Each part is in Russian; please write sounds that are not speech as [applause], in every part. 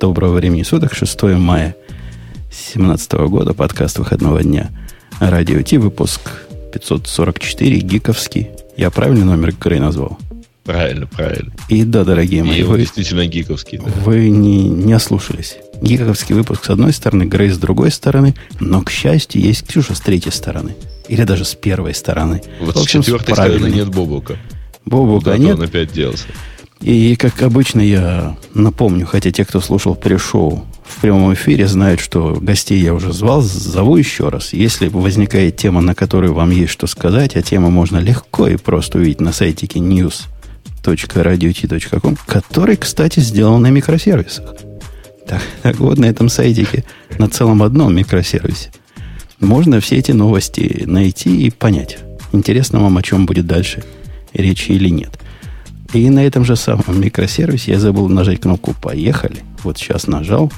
Доброго времени суток, 6 мая 2017 года, подкаст выходного дня. Радио Ти, выпуск 544, гиковский. Я правильный номер Грей назвал? Правильно, правильно. И да, дорогие мои, И вы, действительно гиковский. да. вы не, не ослушались. Гиковский выпуск с одной стороны, Грей с другой стороны, но, к счастью, есть Ксюша с третьей стороны. Или даже с первой стороны. Вот В с общем, четвертой стороны нет Бобука. Бобука Куда-то нет. он опять делся. И, как обычно, я напомню, хотя те, кто слушал пришоу в прямом эфире, знают, что гостей я уже звал, зову еще раз. Если возникает тема, на которую вам есть что сказать, а тему можно легко и просто увидеть на сайтике news.radiot.com, который, кстати, сделан на микросервисах. Так, так вот, на этом сайтике, на целом одном микросервисе, можно все эти новости найти и понять, интересно вам, о чем будет дальше речи или нет. И на этом же самом микросервисе я забыл нажать кнопку «Поехали». Вот сейчас нажал.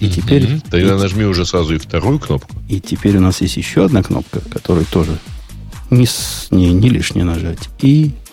И теперь, Мгм. Тогда и, нажми уже сразу и вторую кнопку. и теперь у нас есть еще одна кнопка, которую тоже не, не, не лишнее нажать. И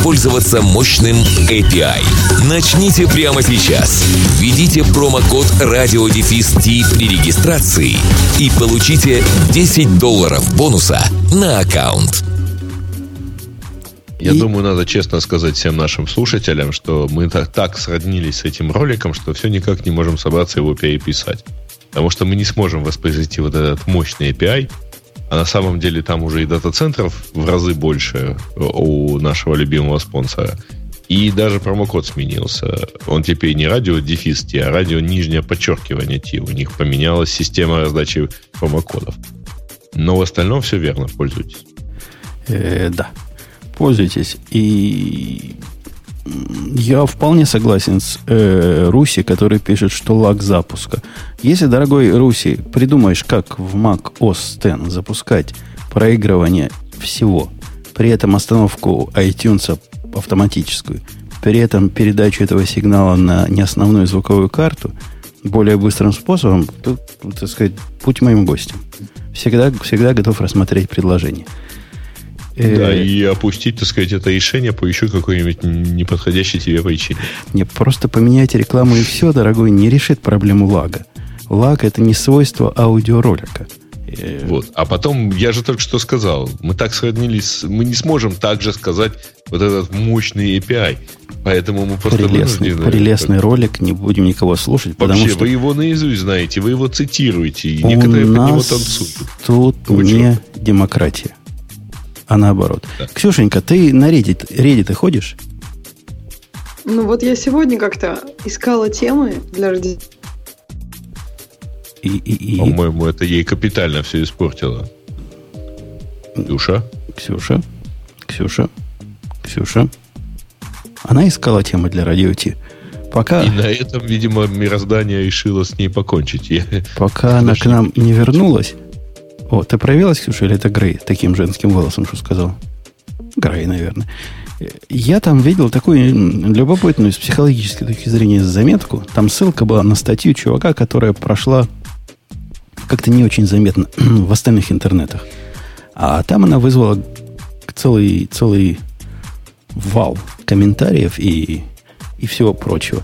воспользоваться мощным API. Начните прямо сейчас. Введите промокод RadioDefist при регистрации и получите 10 долларов бонуса на аккаунт. Я И- думаю, надо честно сказать всем нашим слушателям, что мы так, так сроднились с этим роликом, что все никак не можем собраться его переписать. Потому что мы не сможем воспроизвести вот этот мощный API, а на самом деле там уже и дата-центров в разы больше у нашего любимого спонсора. И даже промокод сменился. Он теперь не радио дефис Ти, а радио нижнее подчеркивание Ти. У них поменялась система раздачи промокодов. Но в остальном все верно, пользуйтесь. Э, да. Пользуйтесь. И я вполне согласен с э, Руси, который пишет, что лаг запуска. Если, дорогой Руси, придумаешь, как в Mac OS X запускать проигрывание всего, при этом остановку iTunes автоматическую, при этом передачу этого сигнала на неосновную звуковую карту более быстрым способом, то, так сказать, будь моим гостем. Всегда, всегда готов рассмотреть предложение. Э, Да, и опустить, так сказать, это решение по еще какой-нибудь неподходящей тебе причине. Не, просто поменять рекламу и все, дорогой, не решит проблему лага. Лаг это не свойство аудиоролика. Э, Вот. А потом, я же только что сказал, мы так сроднились, мы не сможем также сказать вот этот мощный API. Поэтому мы просто Прелестный, вынуждены- прелестный ролик, не будем никого слушать, потому Вообще, что вы его наизусть знаете, вы его цитируете, и у некоторые под него танцуют. тут Вы не демократия, а наоборот. Да. Ксюшенька, ты на Reddit, Reddit ходишь? Ну вот я сегодня как-то искала темы для Рождества. И, и, и- По-моему, это ей капитально все испортило. Душа? Ксюша, Ксюша, Ксюша. Она искала темы для радио Ти. Пока... И на этом, видимо, мироздание решило с ней покончить. Я- Пока она к нам не вернулась. О, ты проявилась, Ксюша, или это Грей таким женским голосом, что сказал? Грей, наверное. Я там видел такую любопытную с психологической точки зрения заметку. Там ссылка была на статью чувака, которая прошла как-то не очень заметно [clears throat] в остальных интернетах. А там она вызвала целый, целый вал комментариев и, и всего прочего.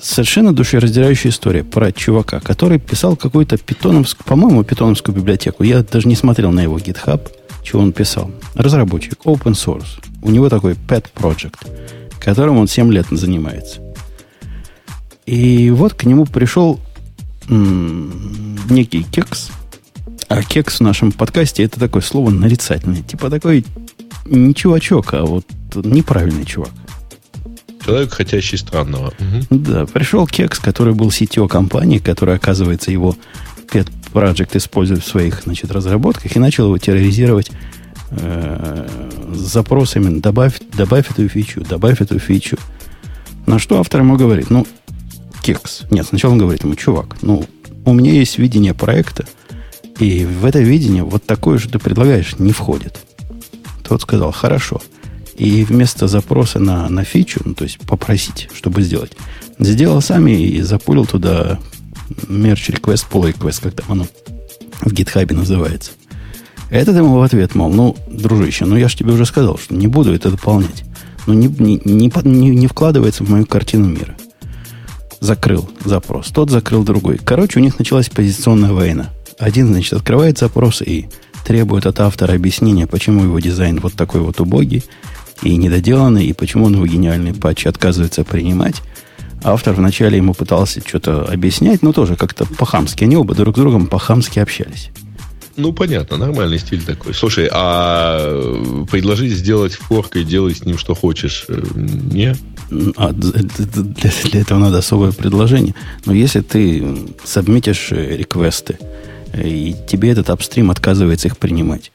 Совершенно душераздирающая история про чувака, который писал какую-то питоновскую, по-моему, питоновскую библиотеку. Я даже не смотрел на его GitHub, чего он писал. Разработчик, open source. У него такой pet project, которым он 7 лет занимается. И вот к нему пришел м, некий кекс. А кекс в нашем подкасте это такое слово нарицательное. Типа такой не чувачок, а вот неправильный чувак. Человек, хотящий странного. Мгм. Да, пришел кекс, который был сетью компании, который, оказывается, его pet project использует в своих значит, разработках, и начал его терроризировать э, с запросами «добавь, добавь эту фичу, добавь эту фичу». На что автор ему говорит, ну, кекс. Нет, сначала он говорит ему, чувак, ну, у меня есть видение проекта, и в это видение вот такое, что ты предлагаешь, не входит. Тот сказал, хорошо. И вместо запроса на, на фичу, ну, то есть попросить, чтобы сделать, сделал сами и запулил туда request, pull request, как там оно в гитхабе называется. Этот ему в ответ, мол, ну, дружище, ну я же тебе уже сказал, что не буду это дополнять. Ну, не, не, не, не вкладывается в мою картину мира. Закрыл запрос. Тот закрыл другой. Короче, у них началась позиционная война. Один, значит, открывает запрос и требует от автора объяснения, почему его дизайн вот такой вот убогий и недоделанный, и почему он его гениальный патч отказывается принимать. Автор вначале ему пытался что-то объяснять, но тоже как-то по-хамски. Они оба друг с другом по-хамски общались. Ну, понятно, нормальный стиль такой. Слушай, а предложить сделать форк и делай с ним что хочешь, э, не? А для, для этого надо особое предложение. Но если ты сабмитишь э, реквесты, э, и тебе этот апстрим отказывается их принимать,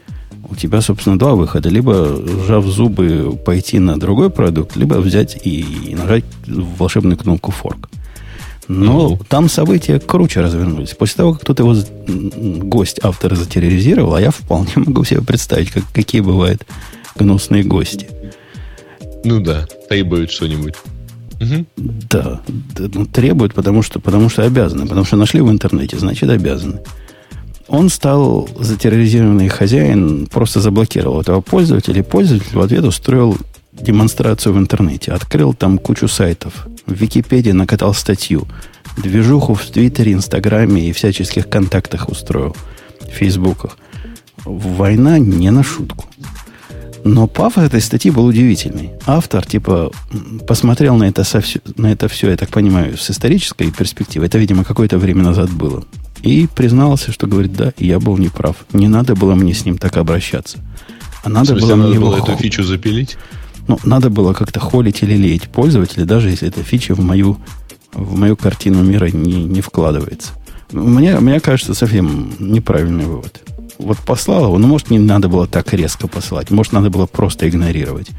у тебя, собственно, два выхода. Либо, сжав зубы, пойти на другой продукт, либо взять и нажать волшебную кнопку fork. Но mm-hmm. там события круче развернулись. После того, как кто-то его гость автора затерроризировал, а я вполне [laughs] могу себе представить, как, какие бывают гнусные гости. Ну да, требуют что-нибудь. Угу. Да, да ну, требуют, потому что, потому что обязаны. Потому что нашли в интернете, значит обязаны он стал затерроризированный хозяин, просто заблокировал этого пользователя, и пользователь в ответ устроил демонстрацию в интернете. Открыл там кучу сайтов. В Википедии накатал статью. Движуху в Твиттере, Инстаграме и всяческих контактах устроил. В Фейсбуках. Война не на шутку. Но пафос этой статьи был удивительный. Автор, типа, посмотрел на это, со, на это все, я так понимаю, с исторической перспективы. Это, видимо, какое-то время назад было. И признался, что говорит, да, я был неправ. Не надо было мне с ним так обращаться. А надо смысле, было надо мне было его... эту фичу запилить? Ну, надо было как-то холить или леять пользователя, даже если эта фича в мою, в мою картину мира не, не вкладывается. Мне, мне кажется, совсем неправильный вывод. Вот послал его, ну, может, не надо было так резко посылать, может, надо было просто игнорировать.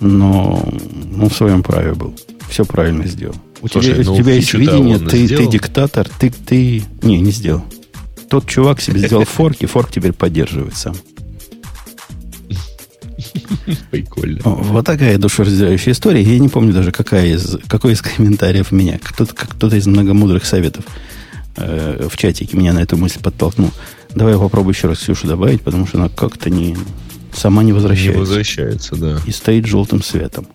Но ну, в своем праве был. Все правильно сделал. У Слушай, тебя, ну, у тебя есть видение, ты, ты диктатор, ты, ты... Не, не сделал. Тот чувак себе сделал [laughs] форк, и форк теперь поддерживает сам. Прикольно. Вот такая душераздирающая история. Я не помню даже, какая из, какой из комментариев меня. Кто-то, кто-то из многомудрых советов э, в чатике меня на эту мысль подтолкнул. Давай я попробую еще раз Ксюшу добавить, потому что она как-то не, сама не возвращается. Не возвращается, да. И стоит желтым светом.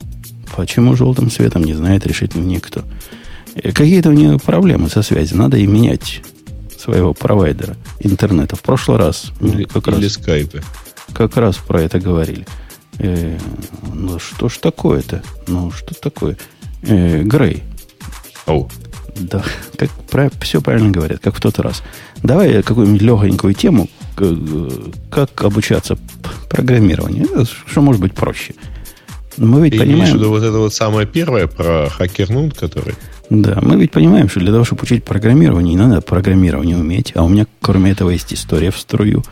Почему желтым светом, не знает решительно никто. Э, какие-то у нее проблемы со связью. Надо и менять своего провайдера интернета. В прошлый раз или, как или раз, скайпы. Как раз про это говорили. Э, ну что ж такое-то? Ну что такое? Э, Грей. Оу. Да, как про, все правильно говорят, как в тот раз. Давай какую-нибудь легонькую тему, как обучаться программированию. Что может быть проще? Мы ведь Ты понимаем... Что вот это вот самое первое про хакернут, который... Да, мы ведь понимаем, что для того, чтобы учить программирование, не надо программирование уметь, а у меня, кроме этого, есть история в струю.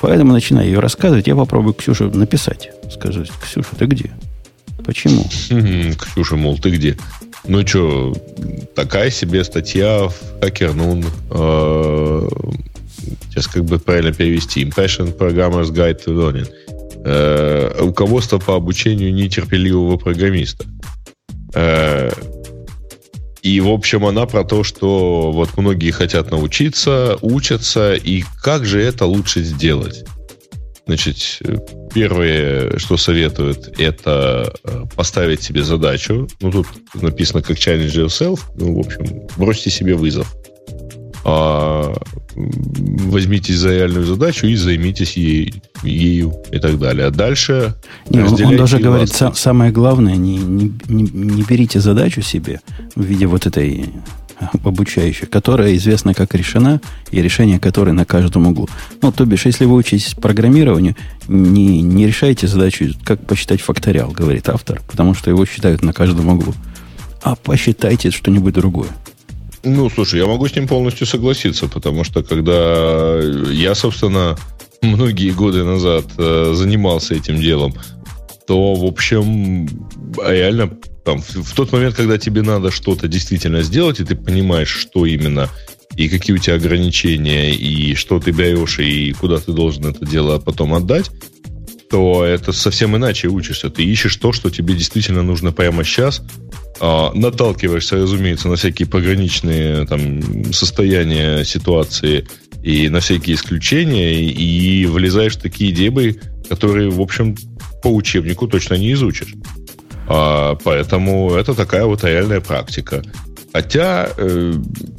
Поэтому начинаю ее рассказывать, я попробую Ксюше написать. Скажу, Ксюша, ты где? Почему? Ксюша, мол, ты где? Ну что, такая себе статья в Хакернун. Э, сейчас как бы правильно перевести. Impression Programmer's Guide to Learning э, руководство по обучению нетерпеливого программиста. Э, и, в общем, она про то, что вот многие хотят научиться, учатся, и как же это лучше сделать? Значит, первое, что советуют, это э, поставить себе задачу. Ну, тут написано как challenge yourself. Ну, в общем, бросьте себе вызов. А, возьмитесь за реальную задачу и займитесь ей, ею и так далее. А дальше... Не, он, он даже говорит, сам, самое главное, не, не, не, не берите задачу себе в виде вот этой обучающей, которая известна как решена, и решение которой на каждом углу. Ну, то бишь, если вы учитесь программированию, не, не решайте задачу, как посчитать факториал, говорит автор, потому что его считают на каждом углу. А посчитайте что-нибудь другое. Ну, слушай, я могу с ним полностью согласиться, потому что когда я, собственно, многие годы назад э, занимался этим делом, то, в общем, реально там, в, в тот момент, когда тебе надо что-то действительно сделать, и ты понимаешь, что именно и какие у тебя ограничения, и что ты берешь, и куда ты должен это дело потом отдать, то это совсем иначе учишься. Ты ищешь то, что тебе действительно нужно прямо сейчас, а, наталкиваешься, разумеется, на всякие пограничные там, состояния, ситуации и на всякие исключения, и влезаешь в такие дебы, которые, в общем, по учебнику точно не изучишь. А, поэтому это такая вот реальная практика. Хотя, э,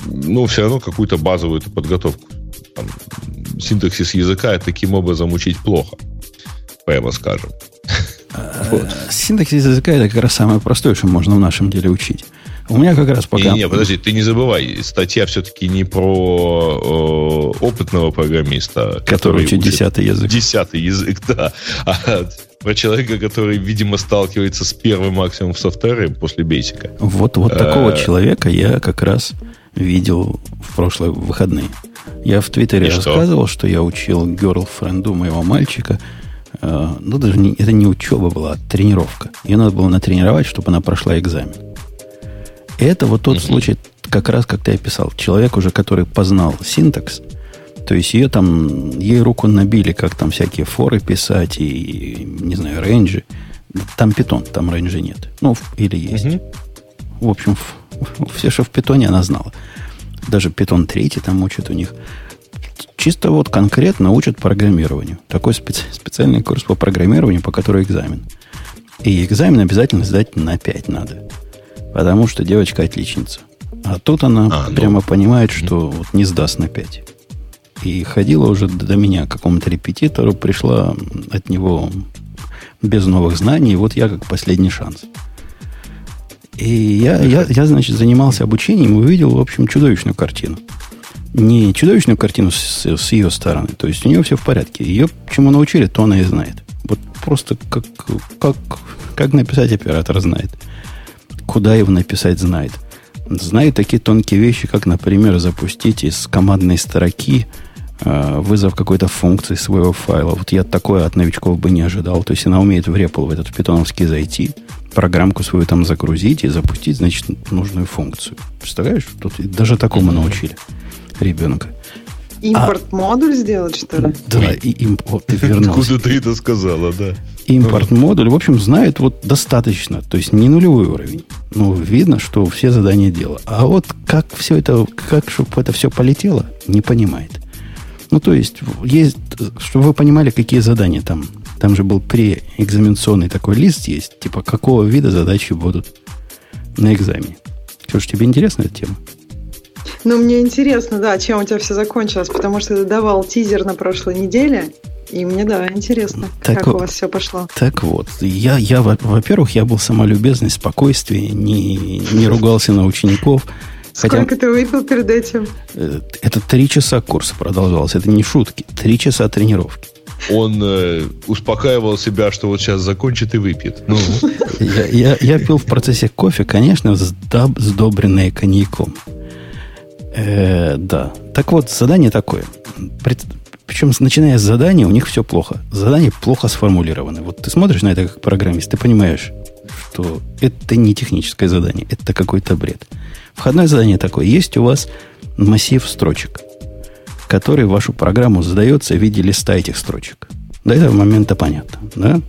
ну, все равно какую-то базовую подготовку. Там, синтаксис языка таким образом учить плохо, прямо скажем. Вот. Синтаксис языка это как раз самое простое, что можно в нашем деле учить. У меня как раз пока... Не, не, подожди, ты не забывай, статья все-таки не про э, опытного программиста, который, который учит десятый язык. Десятый язык, да. А про человека, который, видимо, сталкивается с первым максимум софтвером после бейсика. Вот, вот такого э, человека я как раз видел в прошлые выходные. Я в Твиттере рассказывал, что? что я учил герлфренду моего мальчика – Э, ну, даже не, это не учеба была, а тренировка. Ее надо было натренировать, чтобы она прошла экзамен. Это вот тот uh-huh. случай, как раз как ты описал. Человек уже, который познал синтакс, то есть ее там, ей руку набили, как там всякие форы писать и, не знаю, рейнджи. Там питон, там рейнджи нет. Ну, или есть. Uh-huh. В общем, все, что в питоне, она знала. Даже питон третий там учат у них чисто вот конкретно учат программированию. Такой специ- специальный курс по программированию, по которому экзамен. И экзамен обязательно сдать на 5 надо. Потому что девочка отличница. А тут она а, ну, прямо понимает, что вот не сдаст на 5. И ходила уже до меня к какому-то репетитору, пришла от него без новых знаний, вот я как последний шанс. И я, я, я, значит, занимался обучением и увидел, в общем, чудовищную картину не чудовищную картину с, с ее стороны. То есть у нее все в порядке. Ее чему научили, то она и знает. Вот просто как, как, как написать оператор знает. Куда его написать знает. Знает такие тонкие вещи, как, например, запустить из командной строки э, вызов какой-то функции своего файла. Вот я такое от новичков бы не ожидал. То есть она умеет в REPL, в этот питоновский зайти, программку свою там загрузить и запустить, значит, нужную функцию. Представляешь? Тут даже такому научили ребенка. Импорт-модуль а, сделать, что ли? Да, и имп, вот ты вернулся. Куда ты это сказала, да. Импорт-модуль, в общем, знает вот достаточно, то есть не нулевой уровень. Ну, видно, что все задания делают. А вот как все это, как, чтобы это все полетело, не понимает. Ну, то есть, есть, чтобы вы понимали, какие задания там. Там же был преэкзаменационный такой лист есть, типа, какого вида задачи будут на экзамене. Что ж, тебе интересна эта тема? Ну, мне интересно, да, чем у тебя все закончилось, потому что ты давал тизер на прошлой неделе, и мне, да, интересно, так как вот, у вас все пошло. Так вот, я, я во-первых, я был самолюбезный, спокойствие, не, не ругался на учеников. Сколько Хотя, ты выпил перед этим? Э, это три часа курса продолжался, это не шутки, три часа тренировки. Он э, успокаивал себя, что вот сейчас закончит и выпьет. Ну. Я, я, я пил в процессе кофе, конечно, сдобренное коньяком. Э, да. Так вот, задание такое. Причем, начиная с задания, у них все плохо. Задание плохо сформулировано. Вот ты смотришь на это как программист, ты понимаешь, что это не техническое задание, это какой-то бред. Входное задание такое. Есть у вас массив строчек, который вашу программу задается в виде листа этих строчек. До этого момента понятно. Да?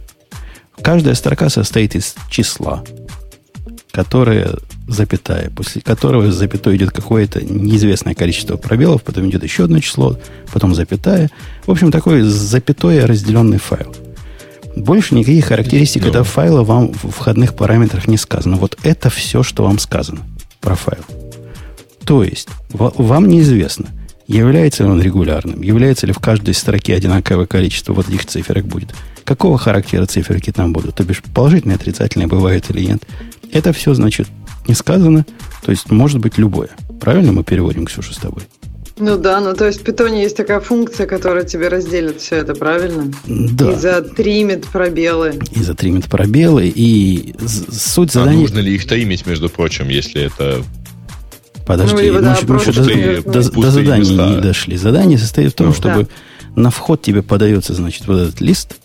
Каждая строка состоит из числа, которое запятая, после которого запятой идет какое-то неизвестное количество пробелов, потом идет еще одно число, потом запятая. В общем, такой запятой разделенный файл. Больше никаких характеристик этого файла вам в входных параметрах не сказано. Вот это все, что вам сказано про файл. То есть, вам неизвестно, является ли он регулярным, является ли в каждой строке одинаковое количество вот этих циферок будет, какого характера циферки там будут, то бишь положительные, отрицательные бывают или нет. Это все, значит, не сказано. То есть может быть любое. Правильно мы переводим, Ксюша, с тобой? Ну да, ну то есть в питоне есть такая функция, которая тебе разделит все это, правильно? Да. И затримит пробелы. И затримит пробелы, и суть а задания... А нужно ли их таймить, между прочим, если это... Подожди, ну, мы, да, мы еще до, до, до задания места. не дошли. Задание состоит в том, ну, чтобы да. на вход тебе подается, значит, вот этот лист,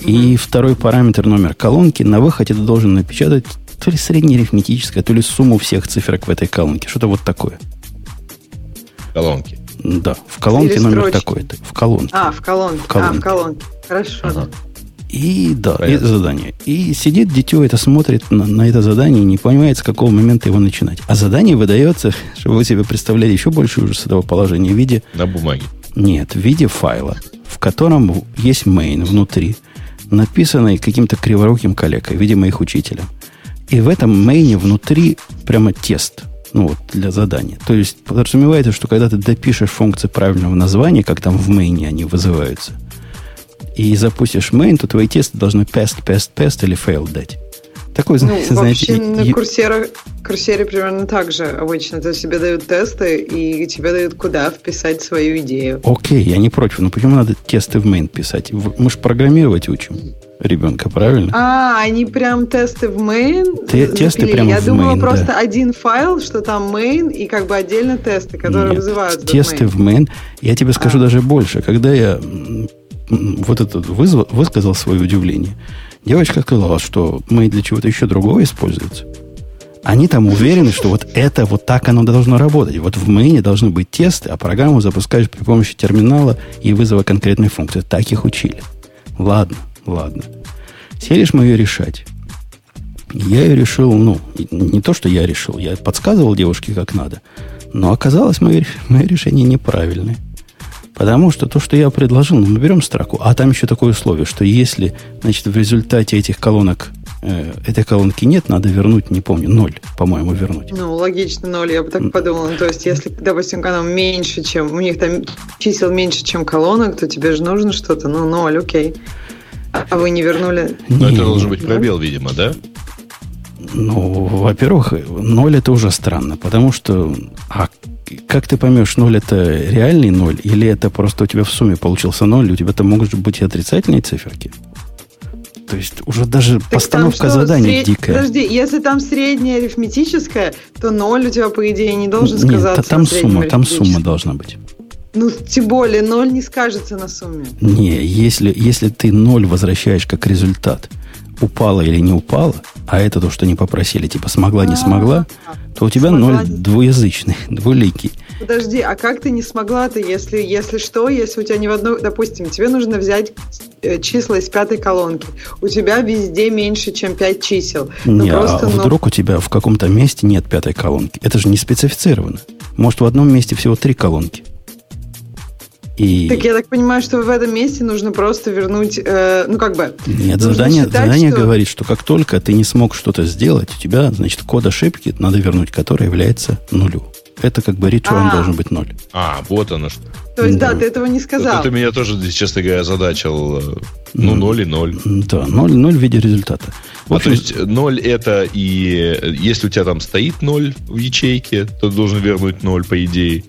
и второй параметр номер колонки, на выходе ты должен напечатать то ли среднеарифметическое, то ли сумму всех циферок в этой колонке. Что-то вот такое. Колонки. Да, в колонке Или номер такой-то. В колонке. А, в колонке. В колонке. А, в колонке. Хорошо. Ага. И да, и задание. И сидит дитё, это смотрит на, на это задание и не понимает, с какого момента его начинать. А задание выдается, [laughs] чтобы вы себе представляли еще больше ужас этого положения, в виде... На бумаге. Нет, в виде файла, в котором есть main внутри, написанный каким-то криворуким коллегой, видимо, их учителем. И в этом мейне внутри прямо тест, ну вот, для задания. То есть подразумевается, что когда ты допишешь функции правильного названия, как там в мейне они вызываются – и запустишь main, то твои тесты должны pest, pest, pest или fail дать. Такой, ну, знаете, вообще на курсере, курсере примерно так же обычно. То есть тебе дают тесты, и тебе дают куда вписать свою идею. Окей, я не против. Но почему надо тесты в main писать? Мы же программировать учим ребенка, правильно? А, они прям тесты в main Те, Тесты прямо Я в думала main, просто да. один файл, что там main, и как бы отдельно тесты, которые Нет, вызывают Тесты в main. Я тебе скажу а. даже больше. Когда я вот этот вызв, высказал свое удивление. Девочка сказала, что мы для чего-то еще другого используется. Они там уверены, что вот это вот так оно должно работать. Вот в мейне должны быть тесты, а программу запускаешь при помощи терминала и вызова конкретной функции. Так их учили. Ладно, ладно. Селишь мы ее решать. Я ее решил, ну, не то, что я решил, я подсказывал девушке, как надо. Но оказалось, мое, мое решение неправильное. Потому что то, что я предложил, ну, мы берем строку, а там еще такое условие, что если, значит, в результате этих колонок э, этой колонки нет, надо вернуть, не помню, ноль, по-моему, вернуть. Ну, логично, ноль, я бы так подумала. То есть, если, допустим, канал меньше, чем, у них там чисел меньше, чем колонок, то тебе же нужно что-то, ну, ноль, окей. А вы не вернули? Ну, это должен быть пробел, видимо, да? Ну, во-первых, ноль это уже странно, потому что а как ты поймешь, ноль это реальный ноль, или это просто у тебя в сумме получился ноль, у тебя там могут быть и отрицательные циферки? То есть уже даже так постановка задания сред... дикая. Подожди, если там средняя арифметическая, то ноль у тебя, по идее, не должен сказаться. Нет, там сумма, там сумма должна быть. Ну, тем более, ноль не скажется на сумме. Не, если, если ты ноль возвращаешь как результат, упала или не упала, а это то, что не попросили, типа смогла, не смогла, то у тебя смогла, ноль двуязычный, [laughs] двуликий. Подожди, а как ты не смогла-то, если, если что, если у тебя не в одной, допустим, тебе нужно взять э, числа из пятой колонки, у тебя везде меньше, чем пять чисел. Ну, не, просто, а вдруг но... у тебя в каком-то месте нет пятой колонки? Это же не специфицировано. Может, в одном месте всего три колонки. И... Так я так понимаю, что в этом месте нужно просто вернуть, э, ну как бы... Нет, задание, считать, задание что... говорит, что как только ты не смог что-то сделать, у тебя, значит, код ошибки надо вернуть, который является нулю. Это как бы return а. должен быть ноль. А, вот оно что. То есть, да, да ты этого не сказал. Это меня тоже, честно говоря, задачил. Э, ну, ноль и ноль. Да, ноль, ноль в виде результата. В общем, а, то есть, ноль это и... Если у тебя там стоит ноль в ячейке, то ты должен вернуть ноль, по идее.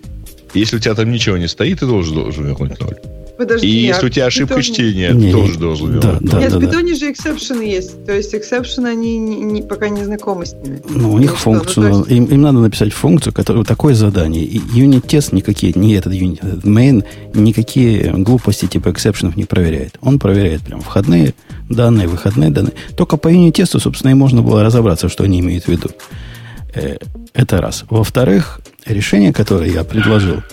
Если у тебя там ничего не стоит, ты должен, должен вернуть ноль. Подожди, и если у тебя ошибка питоне... чтения, не, ты тоже должен вернуть. Да, да, Нет, да, в питоне да. же exception ы есть. То есть exception ы, они не, не, пока не знакомы с ними. Ну, у них ну, функцию, ну, есть... им, им надо написать функцию, которая такое задание. И unit test никакие, не этот unit, этот main, никакие глупости типа exception ов не проверяет. Он проверяет прям входные данные, выходные данные. Только по unit test у, собственно, и можно было разобраться, что они имеют в виду. Э, это раз. Во-вторых, решение, которое я предложил,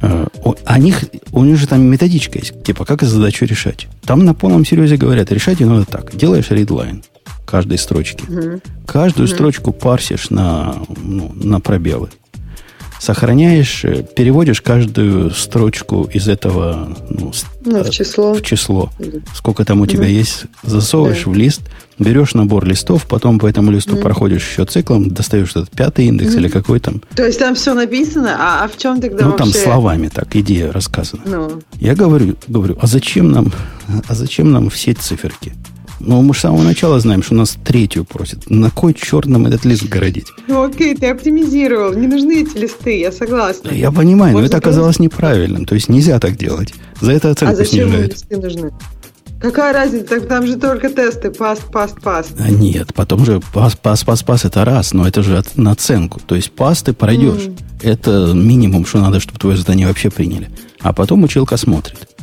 э, о них, у них же там методичка есть, типа, как задачу решать. Там на полном серьезе говорят, решать ее надо так. Делаешь readline каждой строчки. Mm-hmm. Каждую mm-hmm. строчку парсишь на, ну, на пробелы сохраняешь, э, переводишь каждую строчку из этого ну, ну, в число. В число. Сколько там у тебя mm есть, засовываешь да. в лист, берешь набор листов, потом по этому листу mm проходишь еще циклом, достаешь этот пятый индекс mm или какой там. То есть там все написано, а, а в чем тогда Ну, вообще... там словами так, идея рассказана. Ну. Я говорю, говорю, а зачем нам, а зачем нам все циферки? Но мы с самого начала знаем, что нас третью просят. На кой черт нам этот лист городить? Ну окей, ты оптимизировал. Не нужны эти листы, я согласна. Я понимаю, Может, но это оказалось неправильным. То есть нельзя так делать. За это оценку а зачем снижают. листы нужны? Какая разница? Так там же только тесты. Паст, паст, паст. А нет, потом же паст, паст, паст, паст это раз, но это же на оценку. То есть пасты пройдешь. Mm. Это минимум, что надо, чтобы твое задание вообще приняли. А потом училка смотрит.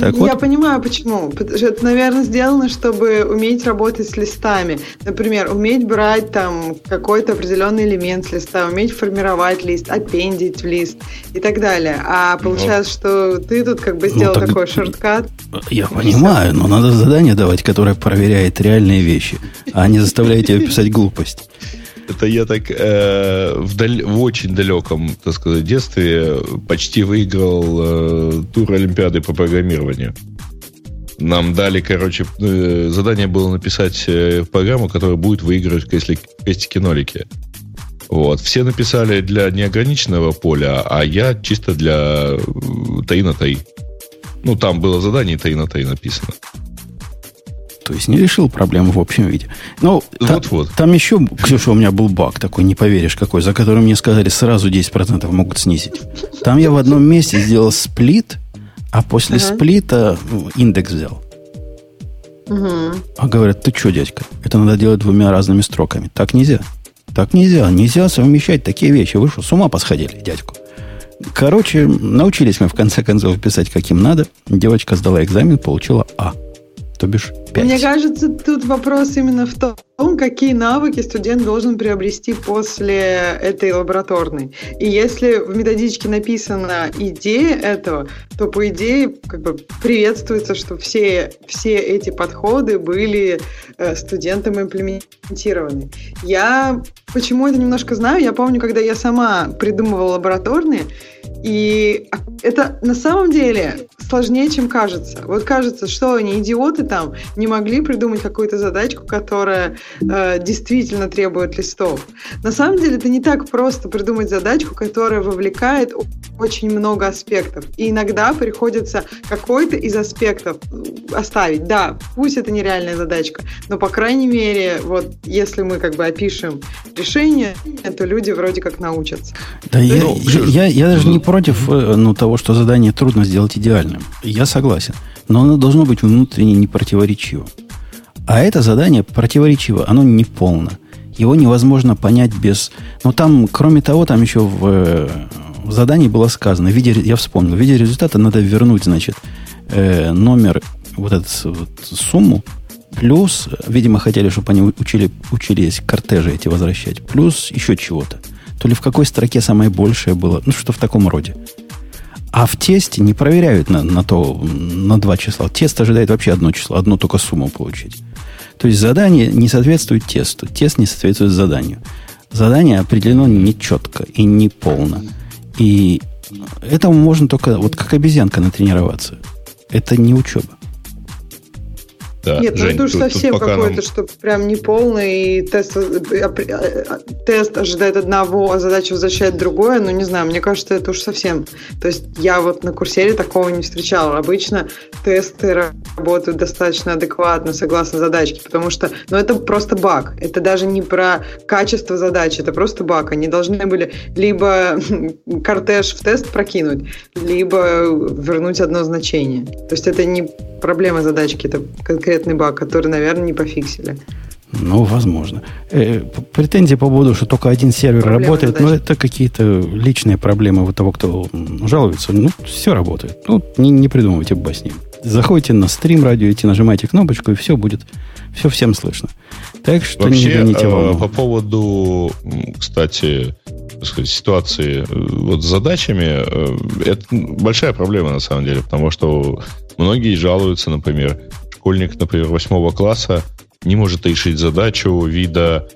Так Я вот, понимаю, почему. Потому что Это, наверное, сделано, чтобы уметь работать с листами. Например, уметь брать там какой-то определенный элемент с листа, уметь формировать лист, аппендить в лист и так далее. А получается, что ты тут как бы Ну, сделал так- такой шорткат. я понимаю, но надо задание давать, которое проверяет реальные вещи, а не заставляет тебя писать глупость. Это я так э, в, даль- в очень далеком, так сказать, детстве почти выиграл э, тур Олимпиады по программированию. Нам дали, короче, э, задание было написать э, программу, которая будет выигрывать если крестики-нолики. Вот. Все написали для неограниченного поля, а я чисто для э, таи на таи. Ну, там было задание таи на таи написано. То есть не решил проблему в общем виде. Ну, та- Вот-вот. там еще, Ксюша, у меня был баг такой, не поверишь какой, за который мне сказали сразу 10% могут снизить. Там я в одном месте сделал сплит, а после Ага. сплита ну, индекс взял. Мгм. А говорят, ты что, дядька, это надо делать двумя разными строками. Так нельзя. Так нельзя. Нельзя совмещать такие вещи. Вы что, с ума посходили, дядьку? Короче, научились мы в конце концов писать, каким надо. Девочка сдала экзамен, получила А. То бишь 5. Мне кажется, тут вопрос именно в том, какие навыки студент должен приобрести после этой лабораторной. И если в методичке написана идея этого, то по идее как бы приветствуется, что все, все эти подходы были э, студентам имплементированы. Я почему это немножко знаю, я помню, когда я сама придумывала лабораторные, и это на самом деле сложнее, чем кажется. Вот кажется, что они идиоты там не могли придумать какую-то задачку, которая э, действительно требует листов. На самом деле это не так просто придумать задачку, которая вовлекает очень много аспектов. И иногда приходится какой-то из аспектов оставить. Да, пусть это нереальная задачка, но по крайней мере, вот если мы как бы опишем решение, то люди вроде как научатся. Да я, я, я- я даже не против э, ну, того, что задание трудно сделать идеальным. Я согласен. Но оно должно быть внутренне не противоречиво. А это задание противоречиво, оно не полно. Его невозможно понять без... Но там, кроме того, там еще в, э, в задании было сказано, в виде, я вспомнил, в виде результата надо вернуть, значит, э, номер, вот эту вот сумму, плюс, видимо, хотели, чтобы они учили, учились кортежи эти возвращать, плюс еще чего-то. То ли в какой строке самое большее было, ну, что в таком роде. А в тесте не проверяют на, на то, на два числа. Тест ожидает вообще одно число, одну только сумму получить. То есть задание не соответствует тесту, тест не соответствует заданию. Задание определено нечетко и не полно. И этому можно только вот как обезьянка натренироваться. Это не учеба. Да, Нет, Жень, ну это уж совсем пока какой-то, нам- что прям не полный, и тест, э, э, тест ожидает одного, а задача возвращает другое, ну не знаю, мне кажется, это уж совсем. То есть я вот на курсере такого не встречала. Обычно тесты работают достаточно адекватно, согласно задачке, потому что, ну это просто баг. Это даже не про качество задачи, это просто баг. Они должны были либо [laughs] кортеж в тест прокинуть, либо вернуть одно значение. То есть это не проблема задачки, это конкретный баг, который, наверное, не пофиксили. Ну, возможно. Э, претензии по поводу, что только один сервер Проблемы работает, ну, задачи. это какие-то личные проблемы вот того, кто жалуется. Ну, все работает. Ну, не, не придумывайте басни. Заходите на стрим радио, идти, нажимаете кнопочку, и все будет, все всем слышно. Так что не Вообще, гоните э, волну. по поводу, кстати, сказать, ситуации э, вот с задачами, это большая проблема на самом деле, потому что многие жалуются, например, школьник, например, восьмого класса не может решить задачу вида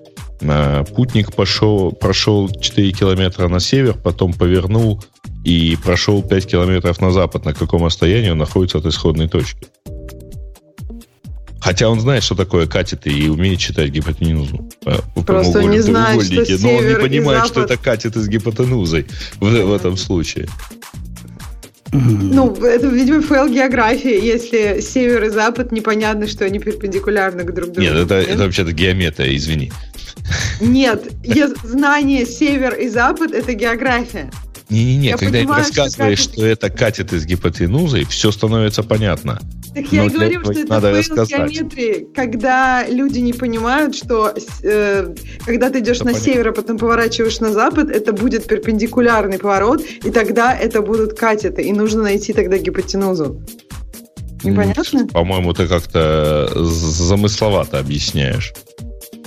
э, путник пошел, прошел 4 километра на север, потом повернул и прошел 5 километров на запад. На каком расстоянии он находится от исходной точки? Хотя он знает, что такое катеты и умеет считать гипотенузу. по- по Просто не знает, что треугольнике, но он север не понимает, что это катеты с гипотенузой в, в этом случае. Ну, это, видимо, fail географии, если север и запад непонятно, что они перпендикулярны к друг другу. Нет, это, это вообще-то геометрия, извини. Нет, знание север и запад – это география. Не-не-не, когда им понимаю, что рассказываешь, катеты- что это катеты с гипотенузой, все становится понятно. Так я Но и говорю, что это надо fail рассказать. геометрии, когда люди не понимают, что э, когда ты идешь Это на понятно. север, а потом поворачиваешь на запад, это будет перпендикулярный поворот, и тогда это будут катеты, и нужно найти тогда гипотенузу. Непонятно? По-моему, ты как-то замысловато объясняешь.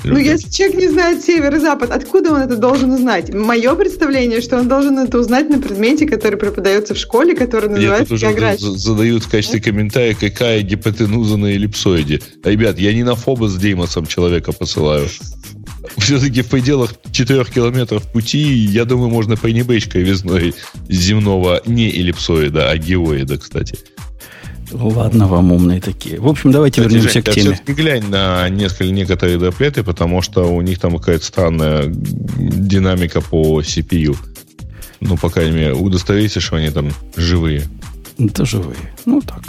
Ну, если человек не знает север и запад, откуда он это должен узнать? Мое представление, что он должен это узнать на предмете, который преподается в школе, который называется география. Задают в качестве комментария, какая гипотенуза на эллипсоиде. Ребят, я не на фоба с Деймосом человека посылаю. Все-таки в пределах 4 километров пути, я думаю, можно пренебречь кривизной земного не эллипсоида, а геоида, кстати. Ладно вам умные такие. В общем, давайте Кстати, вернемся Жень, к теме. все-таки глянь на несколько, некоторые доплеты, потому что у них там какая-то странная динамика по CPU. Ну, по крайней мере, удостовериться, что они там живые. Да живые. Ну, так.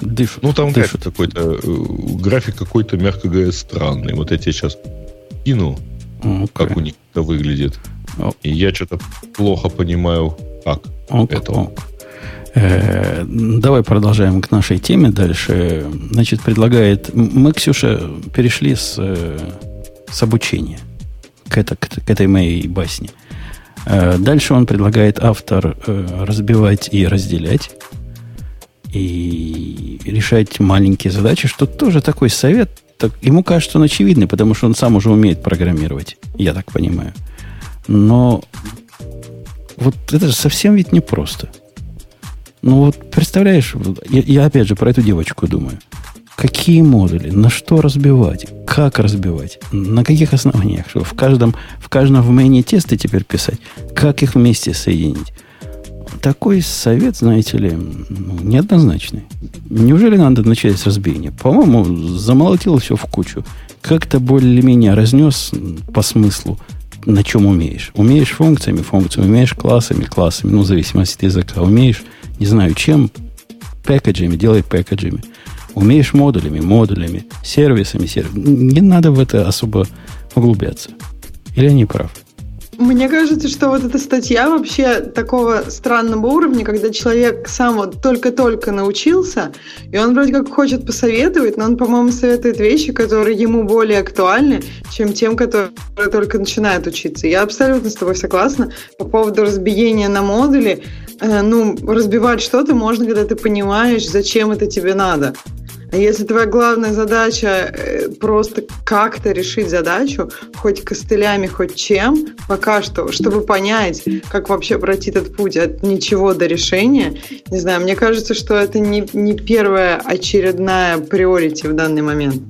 Дышат. Ну, там дышат. какой-то, э, график какой-то, мягко говоря, странный. Вот я тебе сейчас кину, okay. как у них это выглядит. Oh. И я что-то плохо понимаю, как okay. это. Okay. Э, давай продолжаем к нашей теме дальше. Значит, предлагает... Мы, Ксюша, перешли с, э, с обучения к, это, к, к этой моей басне. Э, дальше он предлагает автор разбивать и разделять и решать маленькие задачи, что тоже такой совет. Так, ему кажется, он очевидный, потому что он сам уже умеет программировать, я так понимаю. Но вот это же совсем ведь непросто. Ну вот представляешь, я, я опять же про эту девочку думаю. Какие модули, на что разбивать, как разбивать, на каких основаниях, в каждом, в каждом в мэне тесты теперь писать, как их вместе соединить. Такой совет, знаете ли, ну, неоднозначный. Неужели надо начать с разбиения? По-моему, замолотил все в кучу. Как-то более-менее разнес по смыслу, на чем умеешь. Умеешь функциями, функциями, умеешь классами, классами, ну, в зависимости от языка. Умеешь не знаю чем, пэкэджами, делай пэкэджами. Умеешь модулями, модулями, сервисами, сервисами. Не надо в это особо углубляться. Или я не прав? Мне кажется, что вот эта статья вообще такого странного уровня, когда человек сам вот только-только научился, и он вроде как хочет посоветовать, но он, по-моему, советует вещи, которые ему более актуальны, чем тем, которые только начинают учиться. Я абсолютно с тобой согласна по поводу разбиения на модули. Э, ну, разбивать что-то можно, когда ты понимаешь, зачем это тебе надо. А если твоя главная задача э, просто как-то решить задачу, хоть костылями, хоть чем, пока что, чтобы понять, как вообще пройти этот путь от ничего до решения, не знаю, мне кажется, что это не, не первая очередная приорити в данный момент.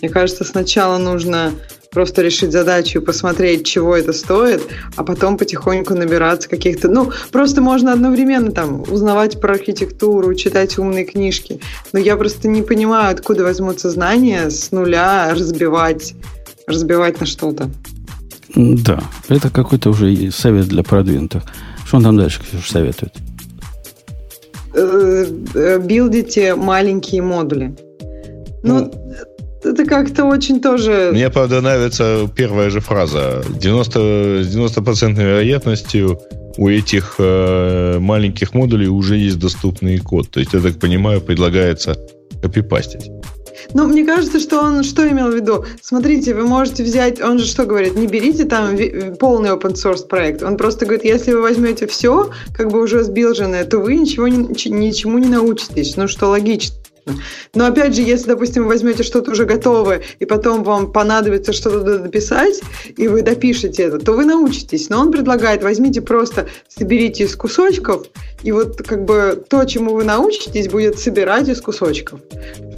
Мне кажется, сначала нужно просто решить задачу и посмотреть, чего это стоит, а потом потихоньку набираться каких-то... Ну, просто можно одновременно там узнавать про архитектуру, читать умные книжки. Но я просто не понимаю, откуда возьмутся знания с нуля разбивать, разбивать на что-то. Да, это какой-то уже совет для продвинутых. Что он там дальше советует? Э, э, билдите маленькие модули. Ну, ну это как-то очень тоже... Мне, правда, нравится первая же фраза. 90, с 90% вероятностью у этих э, маленьких модулей уже есть доступный код. То есть, я так понимаю, предлагается копипастить. Ну, мне кажется, что он что имел в виду? Смотрите, вы можете взять, он же что говорит, не берите там полный open source проект. Он просто говорит, если вы возьмете все, как бы уже сбилженное, то вы ничего ничему не научитесь. Ну, что логично. Но опять же, если, допустим, вы возьмете что-то уже готовое, и потом вам понадобится что-то дописать, и вы допишете это, то вы научитесь. Но он предлагает, возьмите просто, соберите из кусочков, и вот как бы то, чему вы научитесь, будет собирать из кусочков.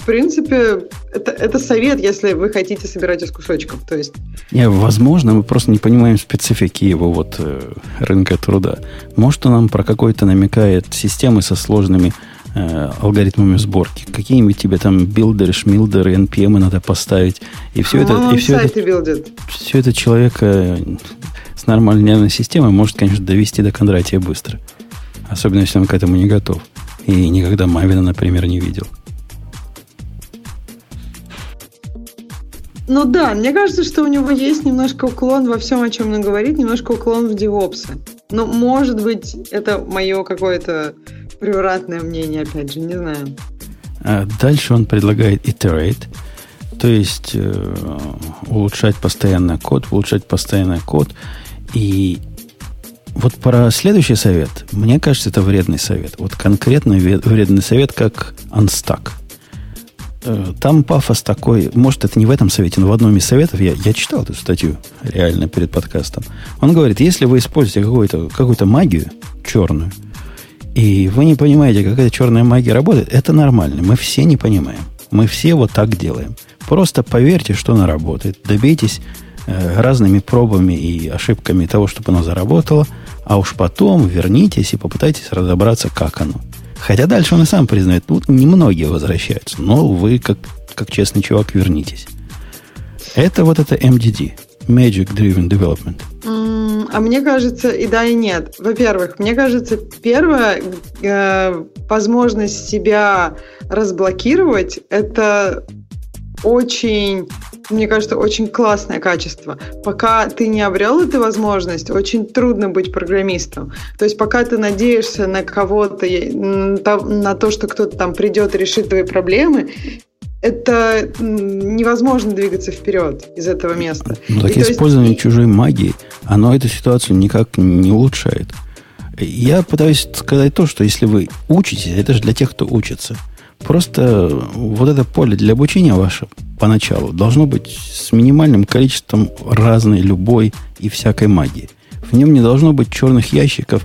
В принципе, это, это совет, если вы хотите собирать из кусочков. То есть... Не, возможно, мы просто не понимаем специфики его вот э, рынка труда. Может, он нам про какой-то намекает системы со сложными э, алгоритмами сборки. Какие-нибудь тебе там билдеры, шмилдеры, NPM надо поставить. И все это, и все это, билдит. все это человека с нормальной нервной системой может, конечно, довести до Кондратия быстро. Особенно, если он к этому не готов. И никогда Мавина, например, не видел. Ну да, мне кажется, что у него есть немножко уклон во всем, о чем он говорит, немножко уклон в девопсы. Но, может быть, это мое какое-то превратное мнение, опять же, не знаю. А дальше он предлагает iterate, то есть э, улучшать постоянно код, улучшать постоянно код. И вот про следующий совет, мне кажется, это вредный совет. Вот конкретно вредный совет, как unstack – Э, там пафос такой, может, это не в этом совете, но в одном из советов, я, я читал эту статью реально перед подкастом. Он говорит, если вы используете какую-то какую магию черную, и вы не понимаете, как эта черная магия работает, это нормально. Мы все не понимаем. Мы все вот так делаем. Просто поверьте, что она работает. Добейтесь э, разными пробами и ошибками того, чтобы оно заработало, а уж потом вернитесь и попытайтесь разобраться, как оно. Хотя дальше он и сам признает, ну, немногие возвращаются, но вы, как, как честный чувак, вернитесь. Это вот это MDD, Magic Driven Development. А мне кажется, и да, и нет. Во-первых, мне кажется, первое, э, возможность себя разблокировать, это очень, мне кажется, очень классное качество. Пока ты не обрел эту возможность, очень трудно быть программистом. То есть пока ты надеешься на кого-то, на то, что кто-то там придет и решит твои проблемы, это невозможно двигаться вперед из этого места. Ну, так и использование есть... чужой магии, оно эту ситуацию никак не улучшает. Я пытаюсь сказать то, что если вы учитесь, это же для тех, кто учится. Просто вот это поле для обучения ваше поначалу должно быть с минимальным количеством разной, любой и всякой магии. В нем не должно быть черных ящиков,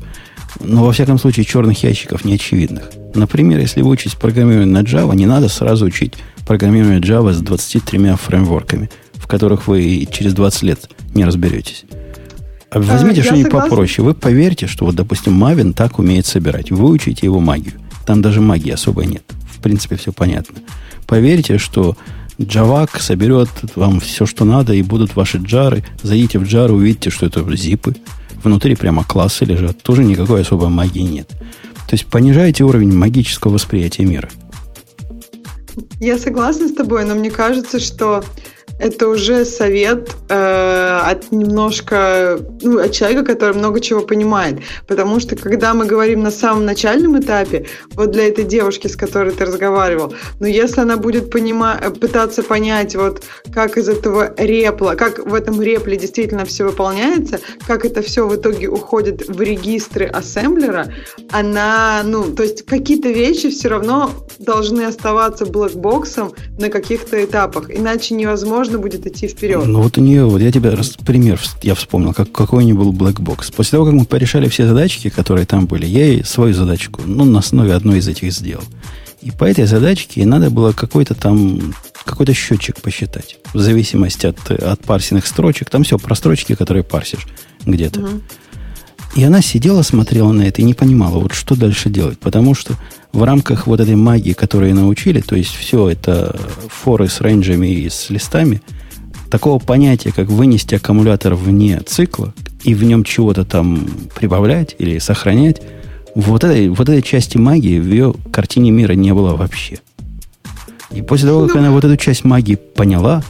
но во всяком случае черных ящиков неочевидных. Например, если вы учитесь программированию на Java, не надо сразу учить программирование Java с 23 фреймворками, в которых вы через 20 лет не разберетесь. А возьмите а, что-нибудь попроще. Вы поверьте, что вот, допустим, Мавин так умеет собирать. Выучите его магию. Там даже магии особой нет. В принципе, все понятно. Поверьте, что Javak соберет вам все, что надо, и будут ваши джары. Зайдите в джар, увидите, что это зипы. Внутри прямо классы лежат. Тоже никакой особой магии нет. То есть понижайте уровень магического восприятия мира. Я согласна с тобой, но мне кажется, что это уже совет э, от немножко ну, от человека, который много чего понимает. Потому что когда мы говорим на самом начальном этапе, вот для этой девушки, с которой ты разговаривал, ну если она будет понима- пытаться понять, вот как из этого репла, как в этом репле действительно все выполняется, как это все в итоге уходит в регистры ассемблера, она, ну, то есть какие-то вещи все равно должны оставаться блэкбоксом на каких-то этапах, иначе невозможно можно будет идти вперед. Ну вот у нее, вот я тебе раз, пример я вспомнил, как, какой у нее был black box. После того, как мы порешали все задачки, которые там были, я ей свою задачку, ну, на основе одной из этих сделал. И по этой задачке надо было какой-то там, какой-то счетчик посчитать. В зависимости от, от парсенных строчек. Там все про строчки, которые парсишь где-то. Угу. И она сидела, смотрела на это и не понимала, вот что дальше делать. Потому что в рамках вот этой магии, которую научили, то есть все это форы с рейнджами и с листами, такого понятия, как вынести аккумулятор вне цикла и в нем чего-то там прибавлять или сохранять, вот этой, вот этой части магии в ее картине мира не было вообще. И после того, как она вот эту часть магии поняла,